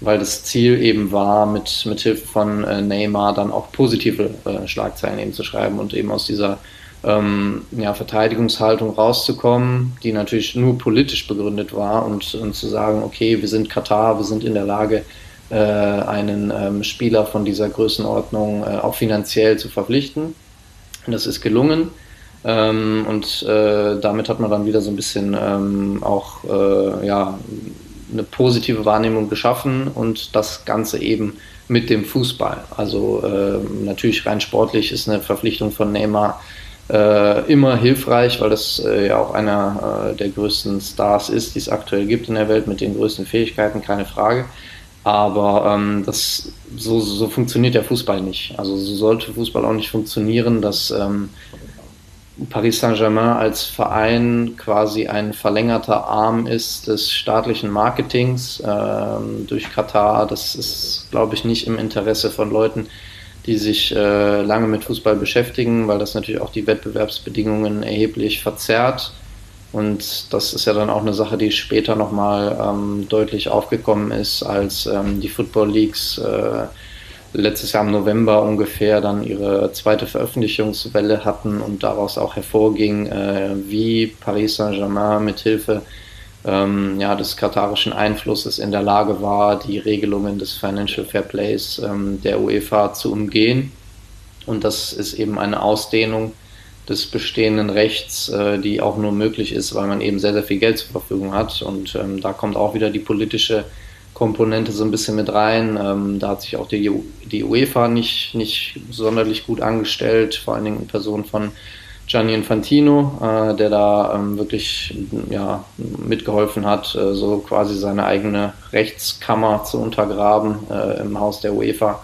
weil das Ziel eben war, mit, mit Hilfe von äh, Neymar dann auch positive äh, Schlagzeilen eben zu schreiben und eben aus dieser ähm, ja, Verteidigungshaltung rauszukommen, die natürlich nur politisch begründet war und, und zu sagen, okay, wir sind Katar, wir sind in der Lage, äh, einen ähm, Spieler von dieser Größenordnung äh, auch finanziell zu verpflichten. Und das ist gelungen. Ähm, und äh, damit hat man dann wieder so ein bisschen ähm, auch äh, ja, eine positive Wahrnehmung geschaffen und das Ganze eben mit dem Fußball. Also äh, natürlich rein sportlich ist eine Verpflichtung von Neymar äh, immer hilfreich, weil das ja auch einer der größten Stars ist, die es aktuell gibt in der Welt mit den größten Fähigkeiten, keine Frage. Aber ähm, das, so, so funktioniert der Fußball nicht. Also so sollte Fußball auch nicht funktionieren, dass ähm, Paris Saint-Germain als Verein quasi ein verlängerter Arm ist des staatlichen Marketings ähm, durch Katar. Das ist, glaube ich, nicht im Interesse von Leuten, die sich äh, lange mit Fußball beschäftigen, weil das natürlich auch die Wettbewerbsbedingungen erheblich verzerrt. Und das ist ja dann auch eine Sache, die später nochmal ähm, deutlich aufgekommen ist, als ähm, die Football Leagues äh, letztes Jahr im November ungefähr dann ihre zweite Veröffentlichungswelle hatten und daraus auch hervorging, äh, wie Paris Saint-Germain mithilfe ähm, ja, des katarischen Einflusses in der Lage war, die Regelungen des Financial Fair Plays ähm, der UEFA zu umgehen. Und das ist eben eine Ausdehnung des bestehenden Rechts, äh, die auch nur möglich ist, weil man eben sehr, sehr viel Geld zur Verfügung hat. Und ähm, da kommt auch wieder die politische Komponente so ein bisschen mit rein. Ähm, da hat sich auch die, die UEFA nicht, nicht sonderlich gut angestellt, vor allen Dingen in Person von Gianni Infantino, äh, der da ähm, wirklich ja, mitgeholfen hat, äh, so quasi seine eigene Rechtskammer zu untergraben äh, im Haus der UEFA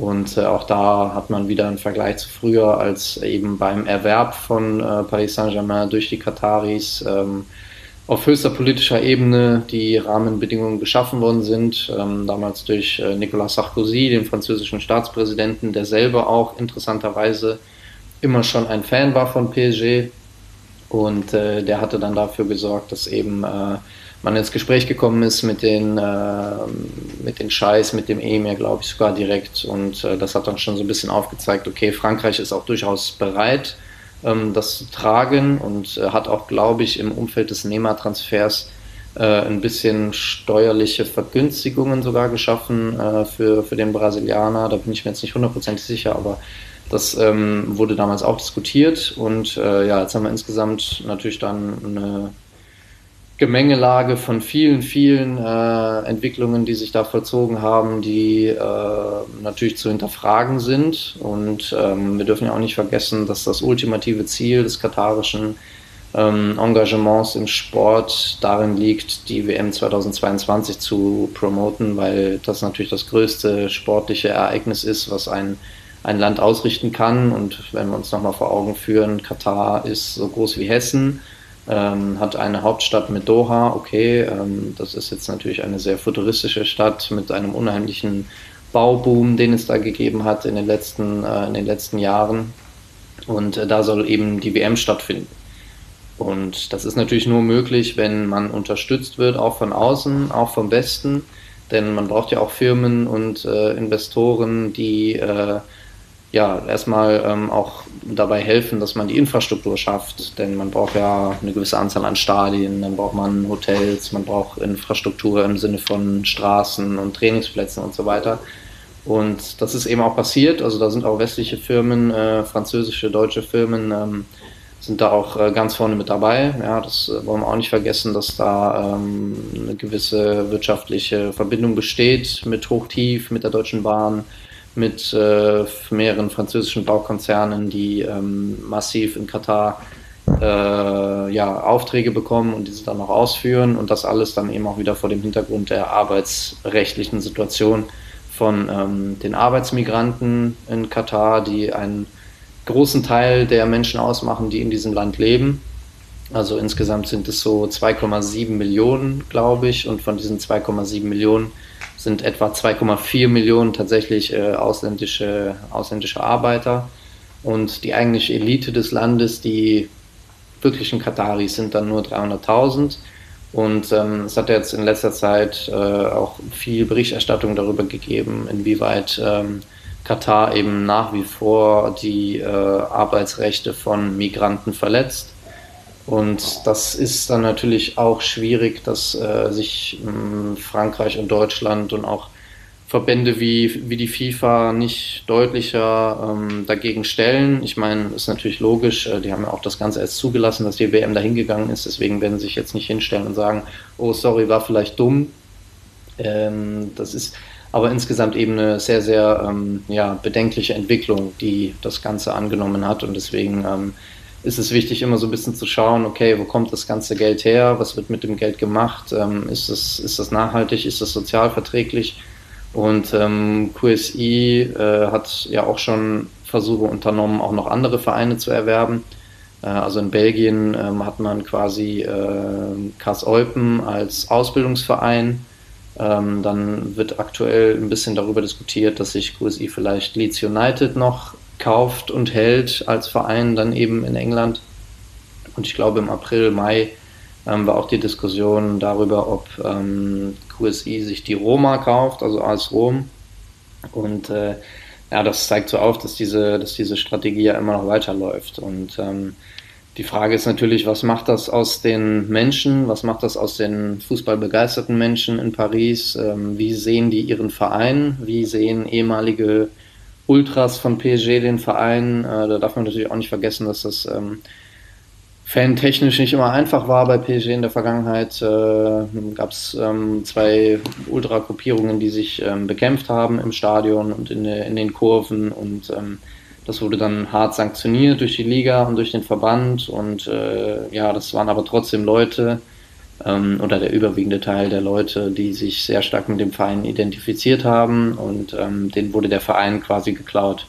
und äh, auch da hat man wieder einen Vergleich zu früher, als eben beim Erwerb von äh, Paris Saint-Germain durch die Kataris ähm, auf höchster politischer Ebene die Rahmenbedingungen geschaffen worden sind. Ähm, damals durch äh, Nicolas Sarkozy, den französischen Staatspräsidenten, der selber auch interessanterweise immer schon ein Fan war von PSG. Und äh, der hatte dann dafür gesorgt, dass eben äh, man ins Gespräch gekommen ist mit den, äh, mit den Scheiß, mit dem Emir, glaube ich, sogar direkt. Und äh, das hat dann schon so ein bisschen aufgezeigt, okay, Frankreich ist auch durchaus bereit, ähm, das zu tragen und äh, hat auch, glaube ich, im Umfeld des Neymar-Transfers äh, ein bisschen steuerliche Vergünstigungen sogar geschaffen äh, für, für den Brasilianer. Da bin ich mir jetzt nicht hundertprozentig sicher, aber das ähm, wurde damals auch diskutiert und äh, ja, jetzt haben wir insgesamt natürlich dann eine Gemengelage von vielen, vielen äh, Entwicklungen, die sich da vollzogen haben, die äh, natürlich zu hinterfragen sind. Und ähm, wir dürfen ja auch nicht vergessen, dass das ultimative Ziel des katarischen ähm, Engagements im Sport darin liegt, die WM 2022 zu promoten, weil das natürlich das größte sportliche Ereignis ist, was ein, ein Land ausrichten kann. Und wenn wir uns nochmal vor Augen führen, Katar ist so groß wie Hessen ähm, hat eine Hauptstadt mit Doha, okay, ähm, das ist jetzt natürlich eine sehr futuristische Stadt mit einem unheimlichen Bauboom, den es da gegeben hat in den letzten, äh, in den letzten Jahren. Und äh, da soll eben die WM stattfinden. Und das ist natürlich nur möglich, wenn man unterstützt wird, auch von außen, auch vom Westen. Denn man braucht ja auch Firmen und äh, Investoren, die äh, ja, erstmal ähm, auch dabei helfen, dass man die Infrastruktur schafft, denn man braucht ja eine gewisse Anzahl an Stadien, dann braucht man Hotels, man braucht Infrastruktur im Sinne von Straßen und Trainingsplätzen und so weiter. Und das ist eben auch passiert, also da sind auch westliche Firmen, äh, französische, deutsche Firmen, ähm, sind da auch äh, ganz vorne mit dabei. Ja, das äh, wollen wir auch nicht vergessen, dass da ähm, eine gewisse wirtschaftliche Verbindung besteht mit Hochtief, mit der Deutschen Bahn, mit äh, mehreren französischen Baukonzernen, die ähm, massiv in Katar äh, ja, Aufträge bekommen und diese dann auch ausführen und das alles dann eben auch wieder vor dem Hintergrund der arbeitsrechtlichen Situation von ähm, den Arbeitsmigranten in Katar, die einen großen Teil der Menschen ausmachen, die in diesem Land leben. Also insgesamt sind es so 2,7 Millionen, glaube ich, und von diesen 2,7 Millionen sind etwa 2,4 Millionen tatsächlich äh, ausländische, ausländische Arbeiter. Und die eigentliche Elite des Landes, die wirklichen Kataris, sind dann nur 300.000. Und ähm, es hat jetzt in letzter Zeit äh, auch viel Berichterstattung darüber gegeben, inwieweit ähm, Katar eben nach wie vor die äh, Arbeitsrechte von Migranten verletzt. Und das ist dann natürlich auch schwierig, dass äh, sich äh, Frankreich und Deutschland und auch Verbände wie, wie die FIFA nicht deutlicher ähm, dagegen stellen. Ich meine, ist natürlich logisch, äh, die haben ja auch das Ganze erst zugelassen, dass die WM dahin gegangen ist, deswegen werden sie sich jetzt nicht hinstellen und sagen, oh sorry, war vielleicht dumm. Ähm, das ist aber insgesamt eben eine sehr, sehr ähm, ja, bedenkliche Entwicklung, die das Ganze angenommen hat und deswegen ähm, ist es wichtig, immer so ein bisschen zu schauen, okay, wo kommt das ganze Geld her, was wird mit dem Geld gemacht, ähm, ist, das, ist das nachhaltig, ist das sozialverträglich? Und ähm, QSI äh, hat ja auch schon Versuche unternommen, auch noch andere Vereine zu erwerben. Äh, also in Belgien ähm, hat man quasi äh, Kass Eupen als Ausbildungsverein. Ähm, dann wird aktuell ein bisschen darüber diskutiert, dass sich QSI vielleicht Leeds United noch kauft und hält als Verein dann eben in England. Und ich glaube, im April, Mai ähm, war auch die Diskussion darüber, ob ähm, QSI sich die Roma kauft, also AS Rom. Und äh, ja, das zeigt so auf, dass diese, dass diese Strategie ja immer noch weiterläuft. Und ähm, die Frage ist natürlich, was macht das aus den Menschen, was macht das aus den fußballbegeisterten Menschen in Paris? Ähm, wie sehen die ihren Verein? Wie sehen ehemalige Ultras von PSG, den Verein. Äh, da darf man natürlich auch nicht vergessen, dass das ähm, fantechnisch nicht immer einfach war bei PSG in der Vergangenheit. Äh, Gab es ähm, zwei Ultra-Gruppierungen, die sich ähm, bekämpft haben im Stadion und in, in den Kurven und ähm, das wurde dann hart sanktioniert durch die Liga und durch den Verband und äh, ja, das waren aber trotzdem Leute, ähm, oder der überwiegende Teil der Leute, die sich sehr stark mit dem Verein identifiziert haben und ähm, denen wurde der Verein quasi geklaut.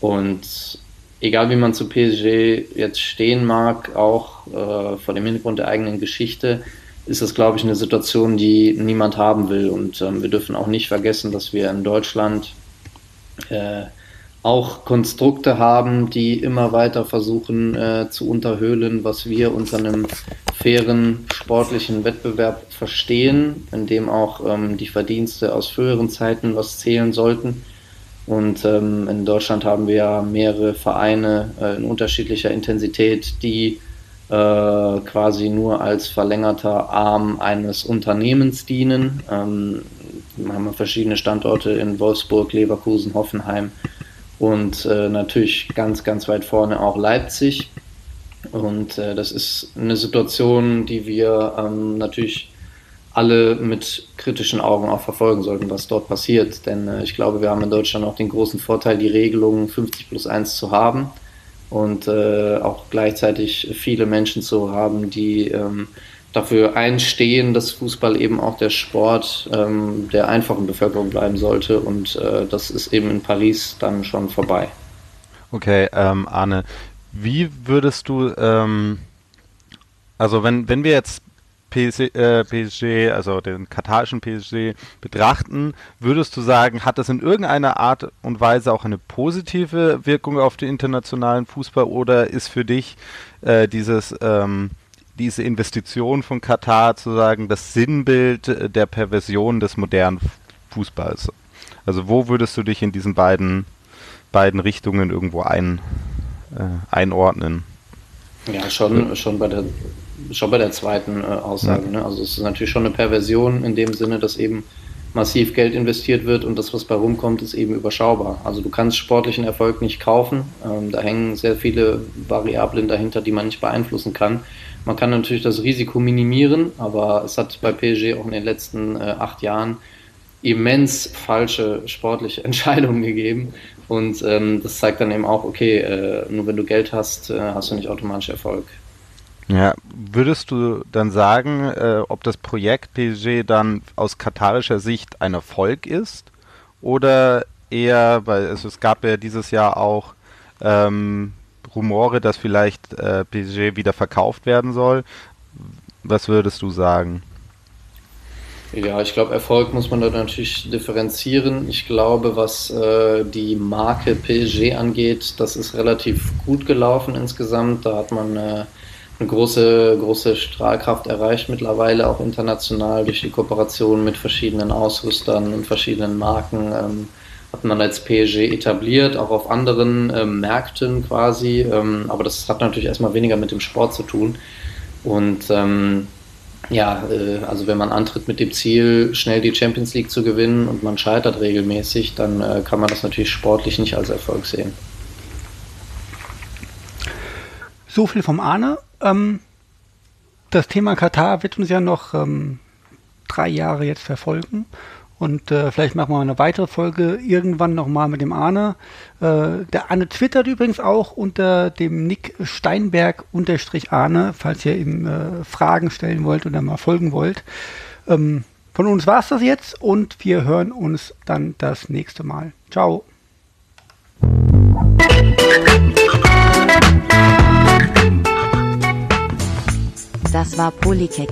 Und egal wie man zu PSG jetzt stehen mag, auch äh, vor dem Hintergrund der eigenen Geschichte, ist das, glaube ich, eine Situation, die niemand haben will. Und ähm, wir dürfen auch nicht vergessen, dass wir in Deutschland äh, auch Konstrukte haben, die immer weiter versuchen äh, zu unterhöhlen, was wir unter einem fairen sportlichen Wettbewerb verstehen, in dem auch ähm, die Verdienste aus früheren Zeiten was zählen sollten. Und ähm, in Deutschland haben wir ja mehrere Vereine äh, in unterschiedlicher Intensität, die äh, quasi nur als verlängerter Arm eines Unternehmens dienen. Ähm, wir haben verschiedene Standorte in Wolfsburg, Leverkusen, Hoffenheim und äh, natürlich ganz, ganz weit vorne auch Leipzig. Und äh, das ist eine Situation, die wir ähm, natürlich alle mit kritischen Augen auch verfolgen sollten, was dort passiert. Denn äh, ich glaube, wir haben in Deutschland auch den großen Vorteil, die Regelung 50 plus 1 zu haben und äh, auch gleichzeitig viele Menschen zu haben, die ähm, dafür einstehen, dass Fußball eben auch der Sport ähm, der einfachen Bevölkerung bleiben sollte. Und äh, das ist eben in Paris dann schon vorbei. Okay, ähm, Arne, wie würdest du, ähm, also wenn, wenn wir jetzt PSG, äh, PSG, also den katarischen PSG betrachten, würdest du sagen, hat das in irgendeiner Art und Weise auch eine positive Wirkung auf den internationalen Fußball oder ist für dich äh, dieses ähm, diese Investition von Katar zu sagen das Sinnbild der Perversion des modernen Fußballs? Also wo würdest du dich in diesen beiden beiden Richtungen irgendwo ein, äh, einordnen? Ja, schon, schon bei der schon bei der zweiten äh, Aussage. Ja. Ne? Also es ist natürlich schon eine Perversion in dem Sinne, dass eben massiv Geld investiert wird und das, was bei rumkommt, ist eben überschaubar. Also du kannst sportlichen Erfolg nicht kaufen. Ähm, da hängen sehr viele Variablen dahinter, die man nicht beeinflussen kann. Man kann natürlich das Risiko minimieren, aber es hat bei PSG auch in den letzten äh, acht Jahren immens falsche sportliche Entscheidungen gegeben. Und ähm, das zeigt dann eben auch, okay, äh, nur wenn du Geld hast, äh, hast du nicht automatisch Erfolg. Ja, würdest du dann sagen, äh, ob das Projekt PSG dann aus katarischer Sicht ein Erfolg ist oder eher, weil es, es gab ja dieses Jahr auch ähm, Rumore, dass vielleicht äh, PSG wieder verkauft werden soll. Was würdest du sagen? Ja, ich glaube, Erfolg muss man da natürlich differenzieren. Ich glaube, was äh, die Marke PSG angeht, das ist relativ gut gelaufen insgesamt. Da hat man äh, eine große, große Strahlkraft erreicht mittlerweile, auch international durch die Kooperation mit verschiedenen Ausrüstern und verschiedenen Marken. Ähm, hat man als PSG etabliert, auch auf anderen ähm, Märkten quasi. Ähm, aber das hat natürlich erstmal weniger mit dem Sport zu tun. Und ähm, ja, äh, also wenn man antritt mit dem Ziel, schnell die Champions League zu gewinnen und man scheitert regelmäßig, dann äh, kann man das natürlich sportlich nicht als Erfolg sehen. So viel vom Arne. Ähm, das Thema Katar wird uns ja noch ähm, drei Jahre jetzt verfolgen. Und äh, vielleicht machen wir eine weitere Folge irgendwann nochmal mit dem Arne. Äh, der Arne twittert übrigens auch unter dem Nick Steinberg unterstrich Arne, falls ihr ihm äh, Fragen stellen wollt oder mal folgen wollt. Ähm, von uns war es das jetzt und wir hören uns dann das nächste Mal. Ciao. Das war Polykick,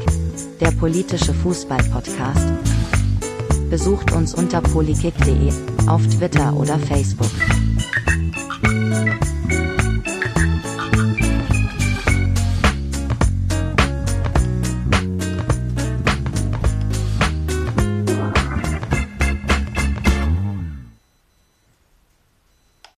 der politische Fußball-Podcast. Besucht uns unter polykick.de, auf Twitter oder Facebook.